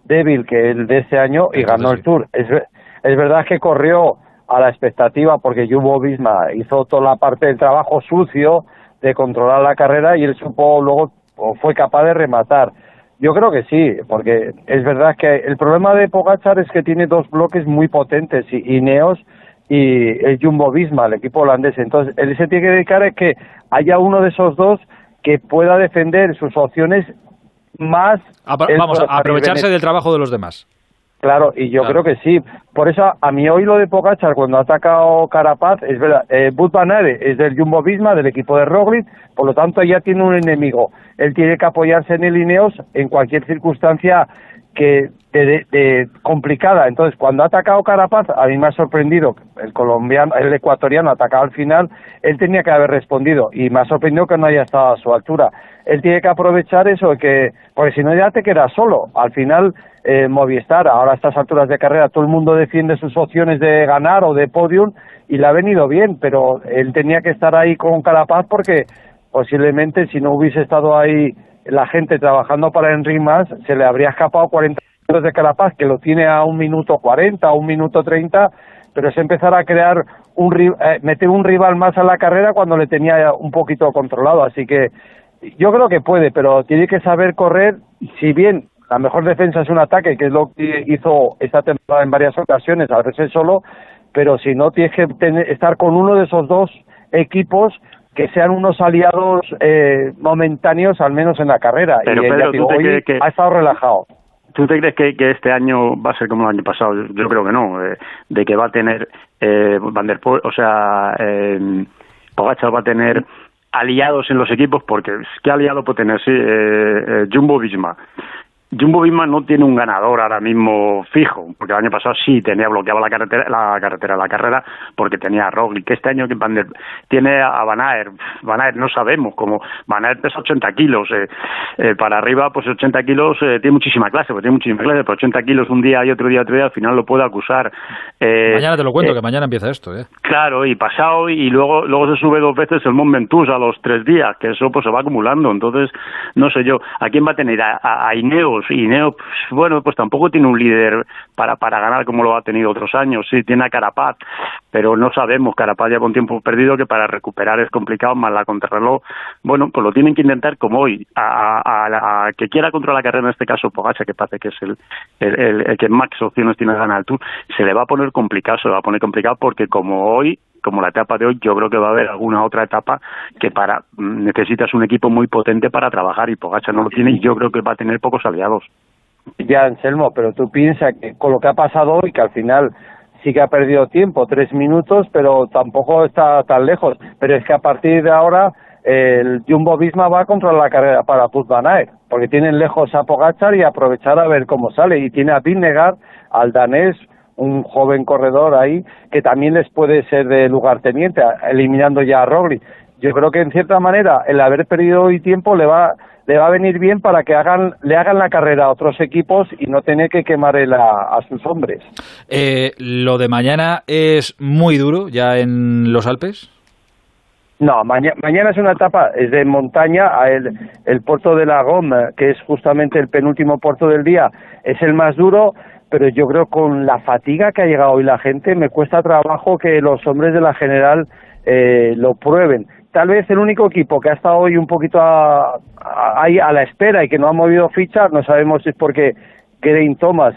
débil que el de este año y ganó el Tour. Es, es verdad que corrió a la expectativa porque Jumbo Visma hizo toda la parte del trabajo sucio de controlar la carrera y él supo luego o fue capaz de rematar. Yo creo que sí, porque es verdad que el problema de Pogachar es que tiene dos bloques muy potentes, y Ineos y el Jumbo Visma, el equipo holandés. Entonces, él se tiene que dedicar a que haya uno de esos dos que pueda defender sus opciones más. Vamos, a aprovecharse del trabajo de los demás. Claro, y yo Claro. creo que sí. Por eso, a mí hoy lo de Pogachar, cuando ha atacado Carapaz, es verdad, eh, Aert es del Jumbo Visma, del equipo de Roglic, por lo tanto ya tiene un enemigo. Él tiene que apoyarse en el Ineos en cualquier circunstancia que de, de- de complicada. Entonces, cuando ha atacado Carapaz, a mí me ha sorprendido, el colombiano, el ecuatoriano atacado al final, él tenía que haber respondido y me ha sorprendido que no haya estado a su altura. Él tiene que aprovechar eso, que porque si no ya te quedas solo. Al final, eh, Movistar, ahora a estas alturas de carrera, todo el mundo defiende sus opciones de ganar o de podium y le ha venido bien, pero él tenía que estar ahí con Carapaz porque posiblemente si no hubiese estado ahí la gente trabajando para Enric Mas, se le habría escapado 40 minutos de Carapaz, que lo tiene a un minuto 40, a un minuto 30, pero es empezar a crear un eh, meter un rival más a la carrera cuando le tenía un poquito controlado, así que yo creo que puede, pero tiene que saber correr, si bien la mejor defensa es un ataque, que es lo que hizo esta temporada en varias ocasiones, a veces solo, pero si no tienes que tener- estar con uno de esos dos equipos que sean unos aliados eh, momentáneos, al menos en la carrera. Pero, y Pedro, ¿tú te crees que- ha estado relajado. ¿Tú te crees que, que este año va a ser como el año pasado? Yo, yo creo que no, eh, de que va a tener eh, Van der Poel, o sea, eh, Pogacar va a tener aliados en los equipos, porque ¿qué aliado puede tener? Sí, eh, eh, Jumbo Visma. Jumbo Visma no tiene un ganador ahora mismo fijo, porque el año pasado sí tenía bloqueado la carretera, la carretera, la carrera, porque tenía a Roglic. Que este año que Van der- tiene a Van Aert. Van Aert no sabemos cómo. Van Aert pesa 80 kilos. eh, eh, para arriba, pues 80 kilos eh, tiene muchísima clase, pues tiene muchísima clase, pero 80 kilos un día y otro día, otro día, al final lo puede acusar. Eh, Mañana te lo cuento, eh, que mañana empieza esto. ¿eh? Claro, y pasado, y luego luego se sube dos veces el Mont Ventoux a los tres días, que eso pues se va acumulando. Entonces, no sé yo, ¿a quién va a tener? A, a, a Ineos. Y Ineos, pues, bueno, pues tampoco tiene un líder para, para ganar como lo ha tenido otros años. Sí, tiene a Carapaz, pero no sabemos. Carapaz lleva un tiempo perdido que para recuperar es complicado, más la contrarreloj. Bueno, pues lo tienen que intentar como hoy. A, a, a- a que quiera controlar la carrera, en este caso Pogacar, que parece que es el, el, el- el que más opciones tiene de ganar el Tour, se le va a poner complicado, se le va a poner complicado porque como hoy como la etapa de hoy, yo creo que va a haber alguna otra etapa que para mm, necesitas un equipo muy potente para trabajar y Pogacar no lo tiene y yo creo que va a tener pocos aliados. Ya, Anselmo, pero tú piensas que con lo que ha pasado hoy, que al final sí que ha perdido tiempo, tres minutos, pero tampoco está tan lejos. Pero es que a partir de ahora el Jumbo Visma va a controlar la carrera para Aert, porque tienen lejos a Pogachar y aprovechar a ver cómo sale. Y tiene a Vingegaard, al danés, un joven corredor ahí, que también les puede ser de lugarteniente, eliminando ya a Roglic. Yo creo que en cierta manera el haber perdido hoy tiempo le va le va a venir bien para que hagan le hagan la carrera a otros equipos y no tener que quemar el a, a sus hombres. Eh, lo de mañana es muy duro ya en los Alpes. No, maña- mañana es una etapa, es de montaña, a el, el puerto de la Goma, que es justamente el penúltimo puerto del día, es el más duro, pero yo creo con la fatiga que ha llegado hoy la gente, me cuesta trabajo que los hombres de la general eh, lo prueben. Tal vez el único equipo que ha estado hoy un poquito a- a- ahí a la espera y que no ha movido ficha, no sabemos si es porque Geraint Thomas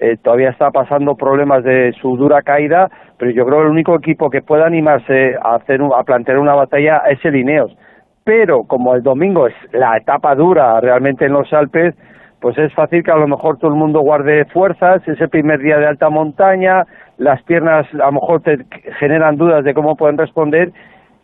eh, todavía está pasando problemas de su dura caída, pero yo creo que el único equipo que pueda animarse a hacer a plantear una batalla es el Ineos. Pero como el domingo es la etapa dura realmente en los Alpes, pues es fácil que a lo mejor todo el mundo guarde fuerzas, ese primer día de alta montaña, las piernas a lo mejor te generan dudas de cómo pueden responder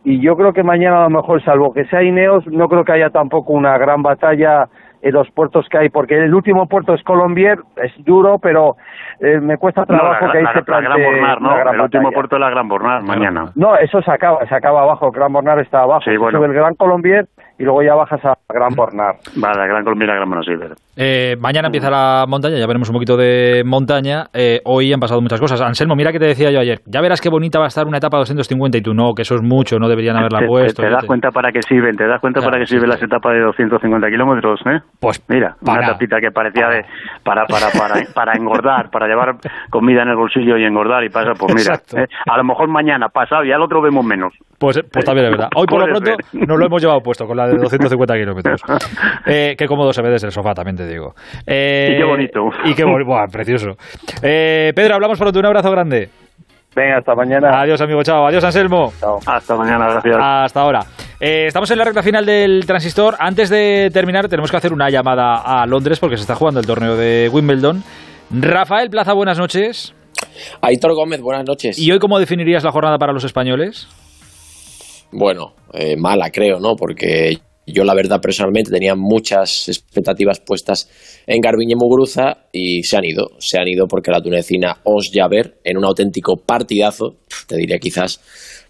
y yo creo que mañana a lo mejor, salvo que sea Ineos, no creo que haya tampoco una gran batalla en los puertos que hay, porque el último puerto es Colombier, es duro, pero eh, me cuesta No, trabajo la, que ahí la- se la Gran Bornar, ¿no? gran El último puerto de la Gran Bornar, mañana. No, eso se acaba, se acaba abajo, el Gran Bornar está abajo, Sí, bueno. sube el Gran Colombier y luego ya bajas a Gran Bornar. Vale, la Gran Colombia Gran Buenos Aires. Eh, mañana empieza la montaña, ya veremos un poquito de montaña. Eh, hoy han pasado muchas cosas. Anselmo, mira que te decía yo ayer. Ya verás qué bonita va a estar una etapa 250 y tú no, que eso es mucho, no deberían haberla te, puesto. te das te- cuenta para qué sirven, te das cuenta Claro, para qué sí, sirven sí. las etapas de 250 kilómetros, ¿eh? Pues mira, para- una tapita que parecía de para para para <laughs> para engordar, para llevar comida en el bolsillo y engordar y pasa, pues mira. ¿eh? a lo mejor mañana pasado y al otro vemos menos. Pues, pues también es verdad. Hoy por lo pronto ver. nos lo hemos llevado puesto con la de 250 kilómetros. <laughs> Eh, qué cómodo se ve desde el sofá, también te digo. Eh, Y qué bonito. Y qué bonito, precioso. Eh, Pedro, hablamos pronto. Un abrazo grande. Venga, hasta mañana. Adiós, amigo. Chao. Adiós, Anselmo. Hasta mañana, gracias. Hasta ahora. Eh, estamos en la recta final del transistor. Antes de terminar, tenemos que hacer una llamada a Londres porque se está jugando el torneo de Wimbledon. Rafael Plaza, buenas noches. Aitor Gómez, buenas noches. ¿Y hoy cómo definirías la jornada para los españoles? Bueno, eh, mala creo, ¿no? Porque yo la verdad personalmente tenía muchas expectativas puestas en Garbiñe Muguruza y se han ido. Se han ido porque la tunecina Os Jaber, en un auténtico partidazo, te diría quizás,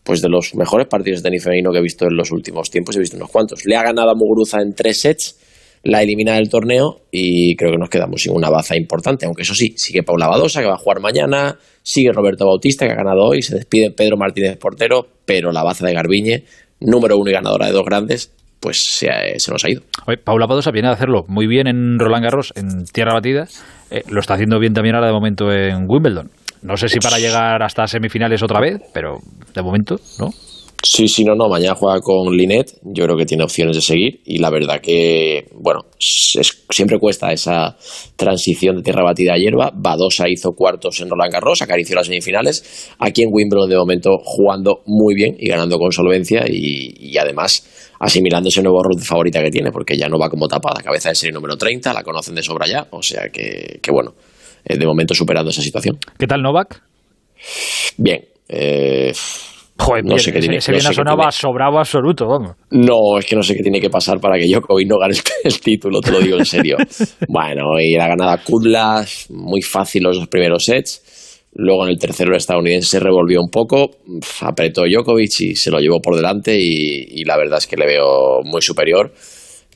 pues de los mejores partidos de tenis femenino que he visto en los últimos tiempos, he visto unos cuantos. Le ha ganado a Muguruza en tres sets, la elimina del torneo y creo que nos quedamos sin una baza importante, aunque eso sí, sigue Paula Badosa que va a jugar mañana, sigue Roberto Bautista que ha ganado hoy, se despide Pedro Martínez Portero, pero la baza de Garbiñe, número uno y ganadora de dos grandes, pues se, ha- se nos ha ido. Oye, Paula Padosa viene a hacerlo muy bien en Roland Garros, en tierra batida. Eh, lo está haciendo bien también ahora de momento en Wimbledon. No sé si para llegar hasta semifinales otra vez, pero de momento, ¿no? Sí, sí, no, no, mañana juega con Linet, yo creo que tiene opciones de seguir y la verdad que, bueno, es- siempre cuesta esa transición de tierra batida a hierba. Badosa hizo cuartos en Roland Garros, acarició las semifinales, aquí en Wimbledon de momento jugando muy bien y ganando con solvencia y, y además asimilando ese nuevo rol de favorita que tiene, porque ya no va como tapada, cabeza de serie número 30, la conocen de sobra ya, o sea que, que bueno, eh, de momento superando esa situación. ¿Qué tal Novak? Bien, eh, Joder, no sé qué tiene, ese no bien sé ha qué sonado tiene. a sobrado absoluto, vamos. No, es que no sé qué tiene que pasar para que Djokovic no gane el, <laughs> el título, te lo digo en serio. <laughs> bueno, y la ganada Kudla, muy fácil los dos primeros sets. Luego en el tercero el estadounidense se revolvió un poco, apretó Djokovic y se lo llevó por delante y, y la verdad es que le veo muy superior.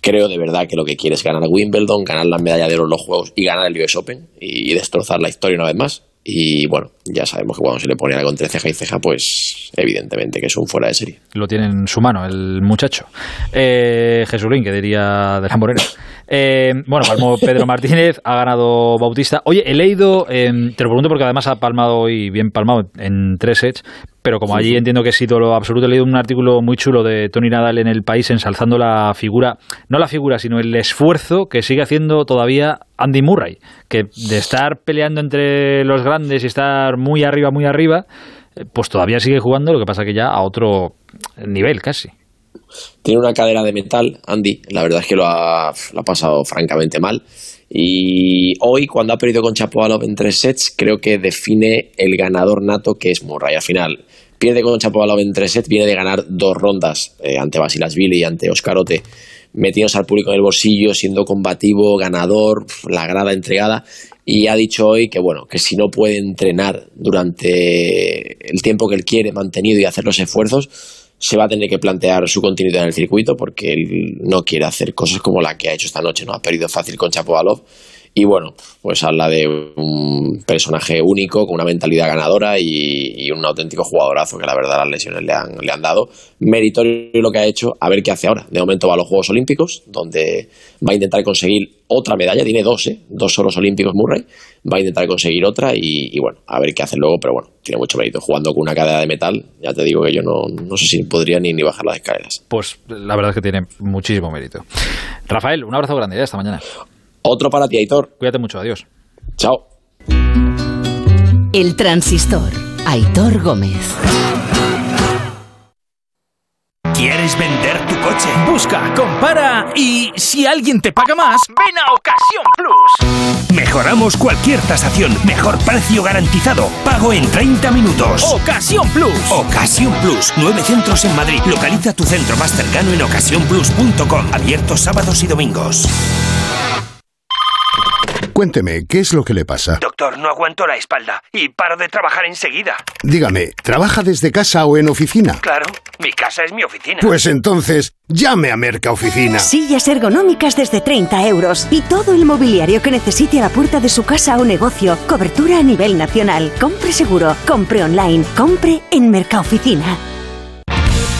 Creo de verdad que lo que quiere es ganar Wimbledon, ganar la medalla de oro en los Juegos y ganar el US Open y, destrozar la historia una vez más. Y bueno, ya sabemos que cuando se le pone algo entre ceja y ceja, pues evidentemente que es un fuera de serie. Lo tiene en su mano el muchacho. Eh, Jesulín, que diría de la Morena. Eh, bueno, palmó <laughs> Pedro Martínez, ha ganado Bautista. Oye, he leído, eh, te lo pregunto porque además ha palmado hoy, bien palmado, en tres sets, pero como allí entiendo que es ídolo absoluto, he leído un artículo muy chulo de Tony Nadal en El País ensalzando la figura, no la figura, sino el esfuerzo que sigue haciendo todavía Andy Murray, que de estar peleando entre los grandes y estar muy arriba, muy arriba, eh, pues todavía sigue jugando, lo que pasa que ya a otro nivel casi. Tiene una cadera de metal, Andy. La verdad es que lo ha, pasado francamente mal. Y hoy, cuando ha perdido con Chapovalov en tres sets, creo que define el ganador nato que es Murray. Al final, pierde con Chapovalov en tres sets, viene de ganar dos rondas eh, ante Basilashvili y ante Oscarote, metiéndose al público en el bolsillo, siendo combativo, ganador, la grada entregada. Y ha dicho hoy que, bueno, que si no puede entrenar durante el tiempo que él quiere, mantenido y hacer los esfuerzos, se va a tener que plantear su continuidad en el circuito porque él no quiere hacer cosas como la que ha hecho esta noche, ¿no? Ha perdido fácil con Chapovalov y bueno, pues habla de un personaje único, con una mentalidad ganadora y, un auténtico jugadorazo que la verdad las lesiones le han, le han dado. Meritorio lo que ha hecho, a ver qué hace ahora. De momento va a los Juegos Olímpicos, donde va a intentar conseguir otra medalla, tiene dos, ¿eh? dos oros olímpicos Murray, va a intentar conseguir otra y, bueno, a ver qué hace luego, pero bueno, tiene mucho mérito. Jugando con una cadena de metal, ya te digo que yo no, no sé si podría ni, ni bajar las escaleras. Pues la verdad es que tiene muchísimo mérito. Rafael, un abrazo grande ya esta mañana. Otro para ti, Aitor. Cuídate mucho, adiós. Chao. El transistor. Aitor Gómez. ¿Quieres vender tu coche? Busca, compara y si alguien te paga más, ven a Ocasión Plus. Mejoramos cualquier tasación, mejor precio garantizado, pago en 30 minutos. Ocasión Plus. Ocasión Plus, nueve centros en Madrid. Localiza tu centro más cercano en ocasiónplus.com, abiertos sábados y domingos. Cuénteme, ¿qué es lo que le pasa? Doctor, no aguanto la espalda y paro de trabajar enseguida. Dígame, ¿trabaja desde casa o en oficina? Claro, mi casa es mi oficina. Pues entonces, llame a Merca Oficina. Sillas ergonómicas desde 30 euros y todo el mobiliario que necesite a la puerta de su casa o negocio. Cobertura a nivel nacional. Compre seguro, compre online, compre en Mercaoficina.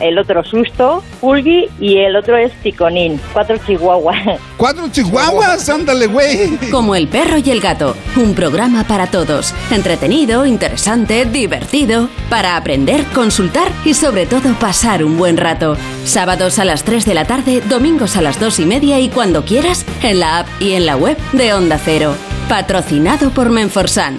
el otro Susto, Pulgi y el otro es Ticonín. Cuatro chihuahuas. <laughs> ¿Cuatro chihuahuas? Ándale, güey. Como el perro y el gato, un programa para todos. Entretenido, interesante, divertido, para aprender, consultar y sobre todo pasar un buen rato. Sábados a las 3 de la tarde, domingos a las 2 y media y cuando quieras, en la app y en la web de Onda Cero. Patrocinado por Menforsan,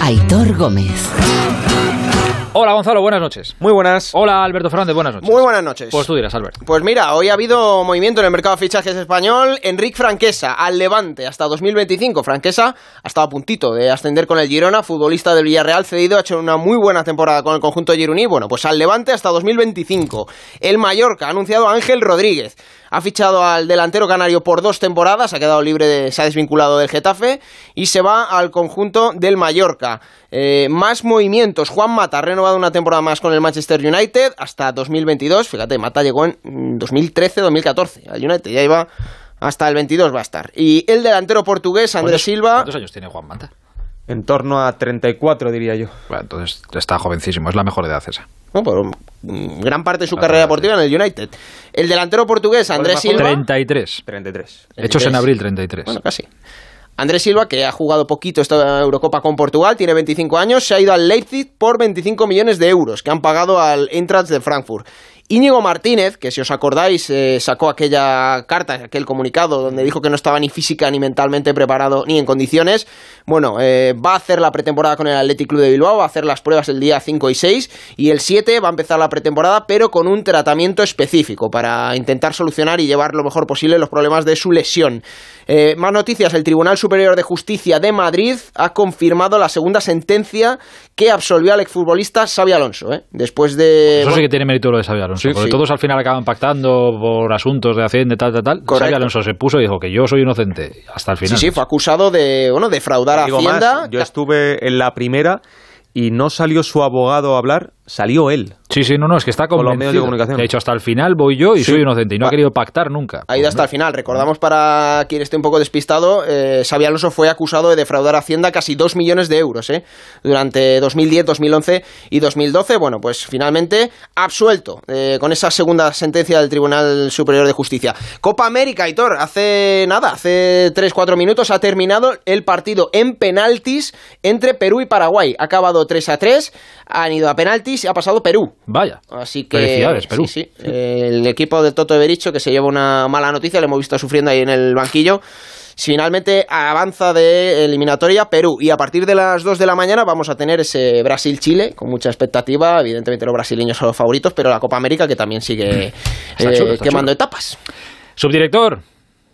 Aitor Gómez. Hola Gonzalo, buenas noches. Muy buenas. Hola Alberto Fernández, buenas noches. Muy buenas noches. Pues tú dirás, Albert. Pues mira, hoy ha habido movimiento en el mercado de fichajes español. Enric Franquesa al Levante hasta 2025. Franquesa ha estado a puntito de ascender con el Girona, futbolista del Villarreal cedido, ha hecho una muy buena temporada con el conjunto gironí. Bueno, pues al Levante hasta 2025. El Mallorca ha anunciado a Ángel Rodríguez. Ha fichado al delantero canario por dos temporadas, ha quedado libre, de, se ha desvinculado del Getafe y se va al conjunto del Mallorca. Eh, más movimientos. Juan Mata ha renovado una temporada más con el Manchester United hasta 2022. Fíjate, Mata llegó en 2013-2014 al United, ya iba hasta el 22 va a estar. Y el delantero portugués, Andrés Silva... ¿Cuántos años tiene Juan Mata? En torno a 34, diría yo. Bueno, entonces está jovencísimo, es la mejor edad esa. No, pero mm, gran parte de su carrera deportiva en el United. El delantero portugués, Andrés Silva... 33. 33. Hechos en abril, 33. Bueno, casi. Andrés Silva, que ha jugado poquito esta Eurocopa con Portugal, tiene 25 años, se ha ido al Leipzig por 25 millones de euros que han pagado al Eintracht de Frankfurt. Íñigo Martínez, que si os acordáis eh, sacó aquella carta, aquel comunicado donde dijo que no estaba ni física ni mentalmente preparado ni en condiciones, bueno, eh, va a hacer la pretemporada con el Athletic Club de Bilbao, va a hacer las pruebas el día 5 y 6 y el 7 va a empezar la pretemporada pero con un tratamiento específico para intentar solucionar y llevar lo mejor posible los problemas de su lesión. Eh, más noticias, el Tribunal Superior de Justicia de Madrid ha confirmado la segunda sentencia que absolvió al exfutbolista Xavi Alonso, ¿eh? después de... Eso sí que tiene mérito lo de Xavi Alonso, Sí, porque sí. todos al final acaban pactando por asuntos de Hacienda, tal, tal, tal. Correcto. Xavi Alonso se puso y dijo que yo soy inocente hasta el Sí, final. sí, fue acusado de, bueno, defraudar a Hacienda. más, yo estuve en la primera y no salió su abogado a hablar, salió él. Sí, sí, no, no, es que está Con los convencido. medios de comunicación. De hecho, hasta el final voy yo y Sí. soy inocente y no ha querido pactar nunca. Ha ido hasta el final. Recordamos para quien esté un poco despistado, eh, Xabi Alonso fue acusado de defraudar a Hacienda casi 2 millones de euros ¿eh? durante 2010, 2011 y 2012. Bueno, pues finalmente absuelto eh, con esa segunda sentencia del Tribunal Superior de Justicia. Copa América, Hitor, hace nada, hace 3-4 minutos ha terminado el partido en penaltis entre Perú y Paraguay. Ha acabado 3 a 3, han ido a penaltis y ha pasado Perú. Vaya. Así que. Felicidades, Perú. Sí, sí. El equipo de Toto Bericho que se lleva una mala noticia, le hemos visto sufriendo ahí en el banquillo. Finalmente avanza de eliminatoria Perú y a partir de las 2 de la mañana vamos a tener ese Brasil-Chile con mucha expectativa. Evidentemente los brasileños son los favoritos, pero la Copa América que también sigue Está eh, chulo, está quemando chulo. etapas. Subdirector.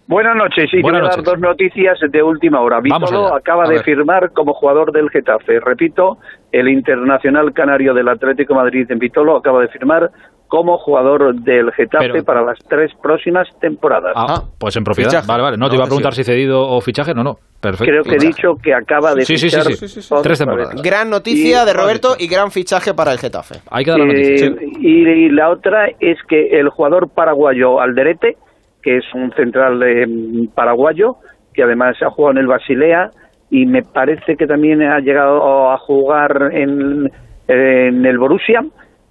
Buenas noches, sí, Buenas quiero dar dos noticias de última hora. Allá. acaba de firmar como jugador del Getafe. Repito, el internacional canario del Atlético de Madrid en Vitolo acaba de firmar como jugador del Getafe Pero- para las tres próximas temporadas. Ah, pues en propiedad. Fichaje. Vale, vale. No, te iba a sí. preguntar si cedido o fichaje. No, no. Perfecto. Creo que he dicho que acaba de Sí, sí, sí, fichar sí. otra Tres vez. temporadas. Gran noticia Y- de Roberto y gran fichaje para el Getafe. Hay que dar la noticia. Eh, y, y la otra es que el jugador paraguayo Alderete, que es un central eh, paraguayo, que además ha jugado en el Basilea y me parece que también ha llegado a jugar en, en el Borussia,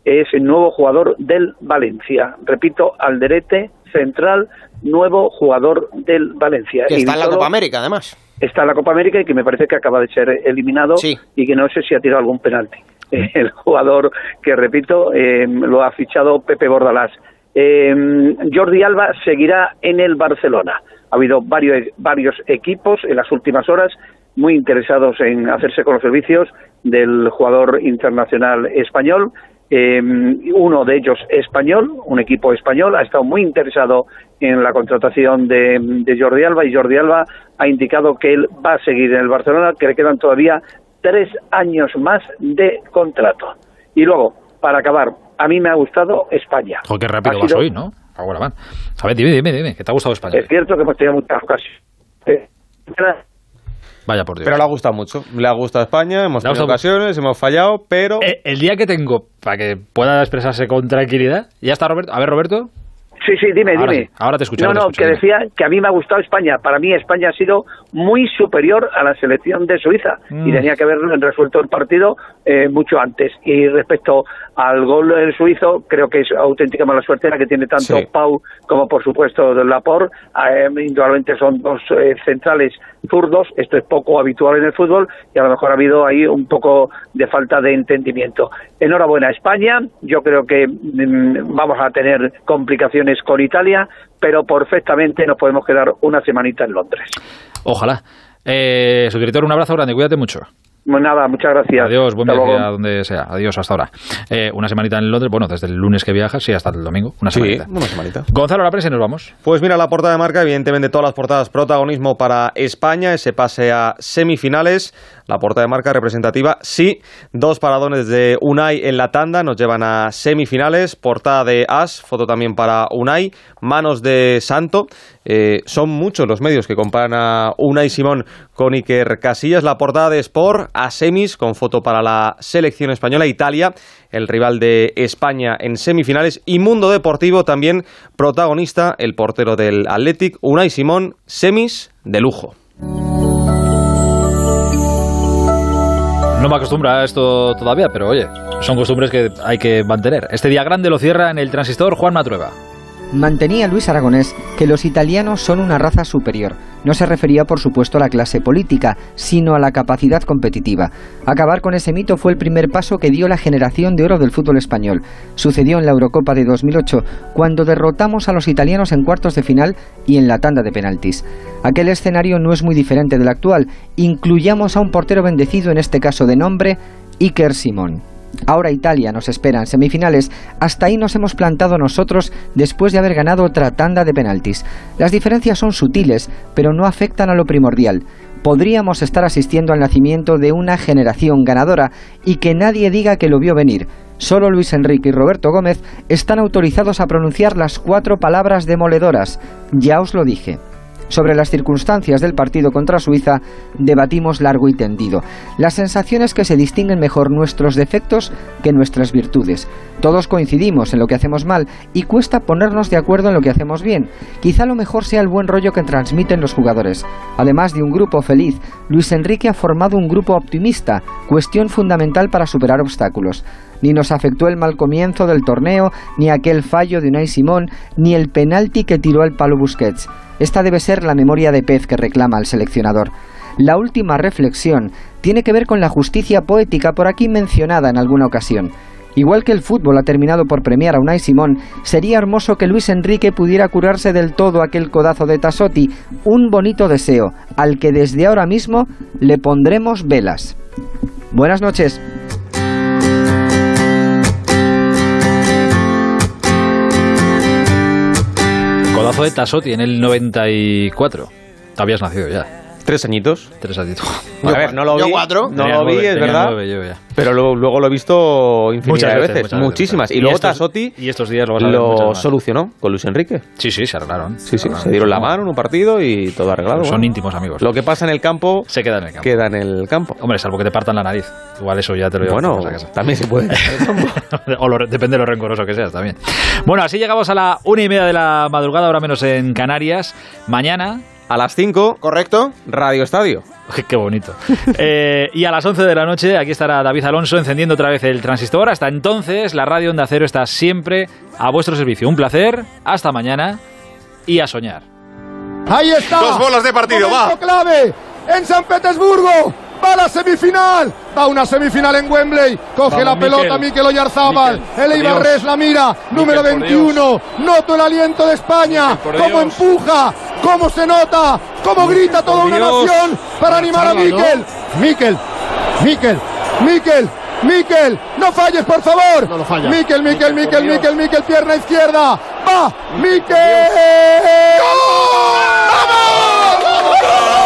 es el nuevo jugador del Valencia. Repito, Alderete, central, nuevo jugador del Valencia. Que está en la Copa América, además. Está en la Copa América y que me parece que acaba de ser eliminado y que no sé si ha tirado algún penalti. <laughs> El jugador que, repito, eh, lo ha fichado Pepe Bordalás. Eh, Jordi Alba seguirá en el Barcelona. Ha habido varios, varios equipos en las últimas horas muy interesados en hacerse con los servicios del jugador internacional español. Eh, uno de ellos español, un equipo español, ha estado muy interesado en la contratación de, de Jordi Alba y Jordi Alba ha indicado que él va a seguir en el Barcelona, que le quedan todavía tres años más de contrato. Y luego, para acabar, a mí me ha gustado España. Joder, qué rápido Ha vas sido- hoy, ¿no? Ahora van. A ver, dime, dime, dime. ¿Que te ha gustado España? Es cierto que hemos tenido muchas ocasiones. Eh, Vaya por Dios. Pero le ha gustado mucho. Le ha gustado España, hemos tenido ocasiones, hemos fallado, pero... Eh, el día que tengo para que pueda expresarse con tranquilidad. ¿Ya está Roberto? A ver, Roberto. Sí, sí, dime, Ahora dime. ahora te escucho, No, no, escucho, que dime. decía que a mí me ha gustado España. Para mí España ha sido muy superior a la selección de Suiza Mm. y tenía que haber resuelto el partido eh, mucho antes. Y respecto al gol del suizo, creo que es auténtica mala suerte la que tiene tanto Sí. Pau como por supuesto Laporte. Eh, indudablemente son dos eh, centrales zurdos, esto es poco habitual en el fútbol y a lo mejor ha habido ahí un poco de falta de entendimiento. Enhorabuena a España, yo creo que mm, vamos a tener complicaciones con Italia, pero perfectamente nos podemos quedar una semanita en Londres. Ojalá. Eh, subdirector, un abrazo grande. Cuídate mucho. Pues nada, muchas gracias. Adiós, buen Hasta viaje luego. a donde sea. Adiós, hasta ahora. Eh, una semanita en Londres, bueno, desde el lunes que viajas, sí, hasta el domingo. Una Sí, semanita. una semanita. Gonzalo, la prensa y nos vamos. Pues mira, la portada de marca, evidentemente todas las portadas protagonismo para España, ese pase a semifinales. La portada de marca representativa, sí. Dos paradones de Unai en la tanda nos llevan a semifinales. Portada de As, foto también para Unai. Manos de Santo. Eh, son muchos los medios que comparan a Unai Simón con Iker Casillas. La portada de Sport, a semis, con foto para la selección española. Italia, el rival de España en semifinales. Y Mundo Deportivo también protagonista, el portero del Athletic, Unai Simón, semis de lujo. No me acostumbra a esto todavía, pero oye, son costumbres que hay que mantener. Este día grande lo cierra en el transistor Juan Matrueva. Mantenía Luis Aragonés que los italianos son una raza superior. No se refería, por supuesto, a la clase política, sino a la capacidad competitiva. Acabar con ese mito fue el primer paso que dio la generación de oro del fútbol español. Sucedió en la Eurocopa de 2008, cuando derrotamos a los italianos en cuartos de final y en la tanda de penaltis. Aquel escenario no es muy diferente del actual. Incluyamos a un portero bendecido, en este caso de nombre, Iker Simón. Ahora Italia nos espera en semifinales. Hasta ahí nos hemos plantado nosotros después de haber ganado otra tanda de penaltis. Las diferencias son sutiles, pero no afectan a lo primordial. Podríamos estar asistiendo al nacimiento de una generación ganadora y que nadie diga que lo vio venir. Solo Luis Enrique y Roberto Gómez están autorizados a pronunciar las cuatro palabras demoledoras. Ya os lo dije. Sobre las circunstancias del partido contra Suiza debatimos largo y tendido. La sensación es que se distinguen mejor nuestros defectos que nuestras virtudes. Todos coincidimos en lo que hacemos mal y cuesta ponernos de acuerdo en lo que hacemos bien. Quizá lo mejor sea el buen rollo que transmiten los jugadores. Además de un grupo feliz, Luis Enrique ha formado un grupo optimista, cuestión fundamental para superar obstáculos ni nos afectó el mal comienzo del torneo, ni aquel fallo de Unai Simón, ni el penalti que tiró al palo Busquets. Esta debe ser la memoria de pez que reclama el seleccionador. La última reflexión tiene que ver con la justicia poética por aquí mencionada en alguna ocasión. Igual que el fútbol ha terminado por premiar a Unai Simón, sería hermoso que Luis Enrique pudiera curarse del todo aquel codazo de Tasotti, un bonito deseo, al que desde ahora mismo le pondremos velas. Buenas noches. Codazo de Tasotti en el 94. Te habías nacido ya. Tres añitos. Tres añitos. A ver, no lo vi. cuatro. No Tenía lo vi, nueve, es verdad. nueve yo ya. Pero luego, luego lo he visto de veces, veces, muchas veces, muchísimas. muchas y luego veces. Y estos- Tasotti Y estos días lo vas a ver lo solucionó con Luis Enrique. Sí, sí, se arreglaron. Sí, sí, Arreglaron. se dieron la No, mano en un partido y todo arreglado. Son bueno. íntimos amigos. Lo que pasa en el campo Se queda en el campo. queda en el campo. Hombre, salvo que te partan la nariz. Igual eso ya te lo llevas Bueno, a casa. también se puede. <laughs> o lo- depende de lo rencoroso que seas también. Bueno, así llegamos a la una y media de la madrugada, ahora menos en Canarias. Mañana. A las 5, ¿Correcto? Radio Estadio. <laughs> Qué bonito. Eh, y a las 11 de la noche, aquí estará David Alonso encendiendo otra vez el transistor. Hasta entonces, la radio Onda Cero está siempre a vuestro servicio. Un placer. Hasta mañana. Y a soñar. Ahí está. Dos bolas de partido, Momento va. clave en San Petersburgo. Va la semifinal. Va una semifinal en Wembley. Coge Vamos, la pelota Miquel. Miquel Oyarzábal. Miquel, El por Ibarres Dios. la mira. Número por 21. Noto el aliento de España. por Cómo Dios. empuja. Cómo se nota. Cómo grita toda una Dios. nación para animar a. Miquel. Miquel. Miquel. Miquel. Miquel, no falles, por favor. No lo falla. Miquel, Miquel, Miquel, Miquel. Miquel, Miquel, pierna izquierda. Va, Miquel. ¡Gol!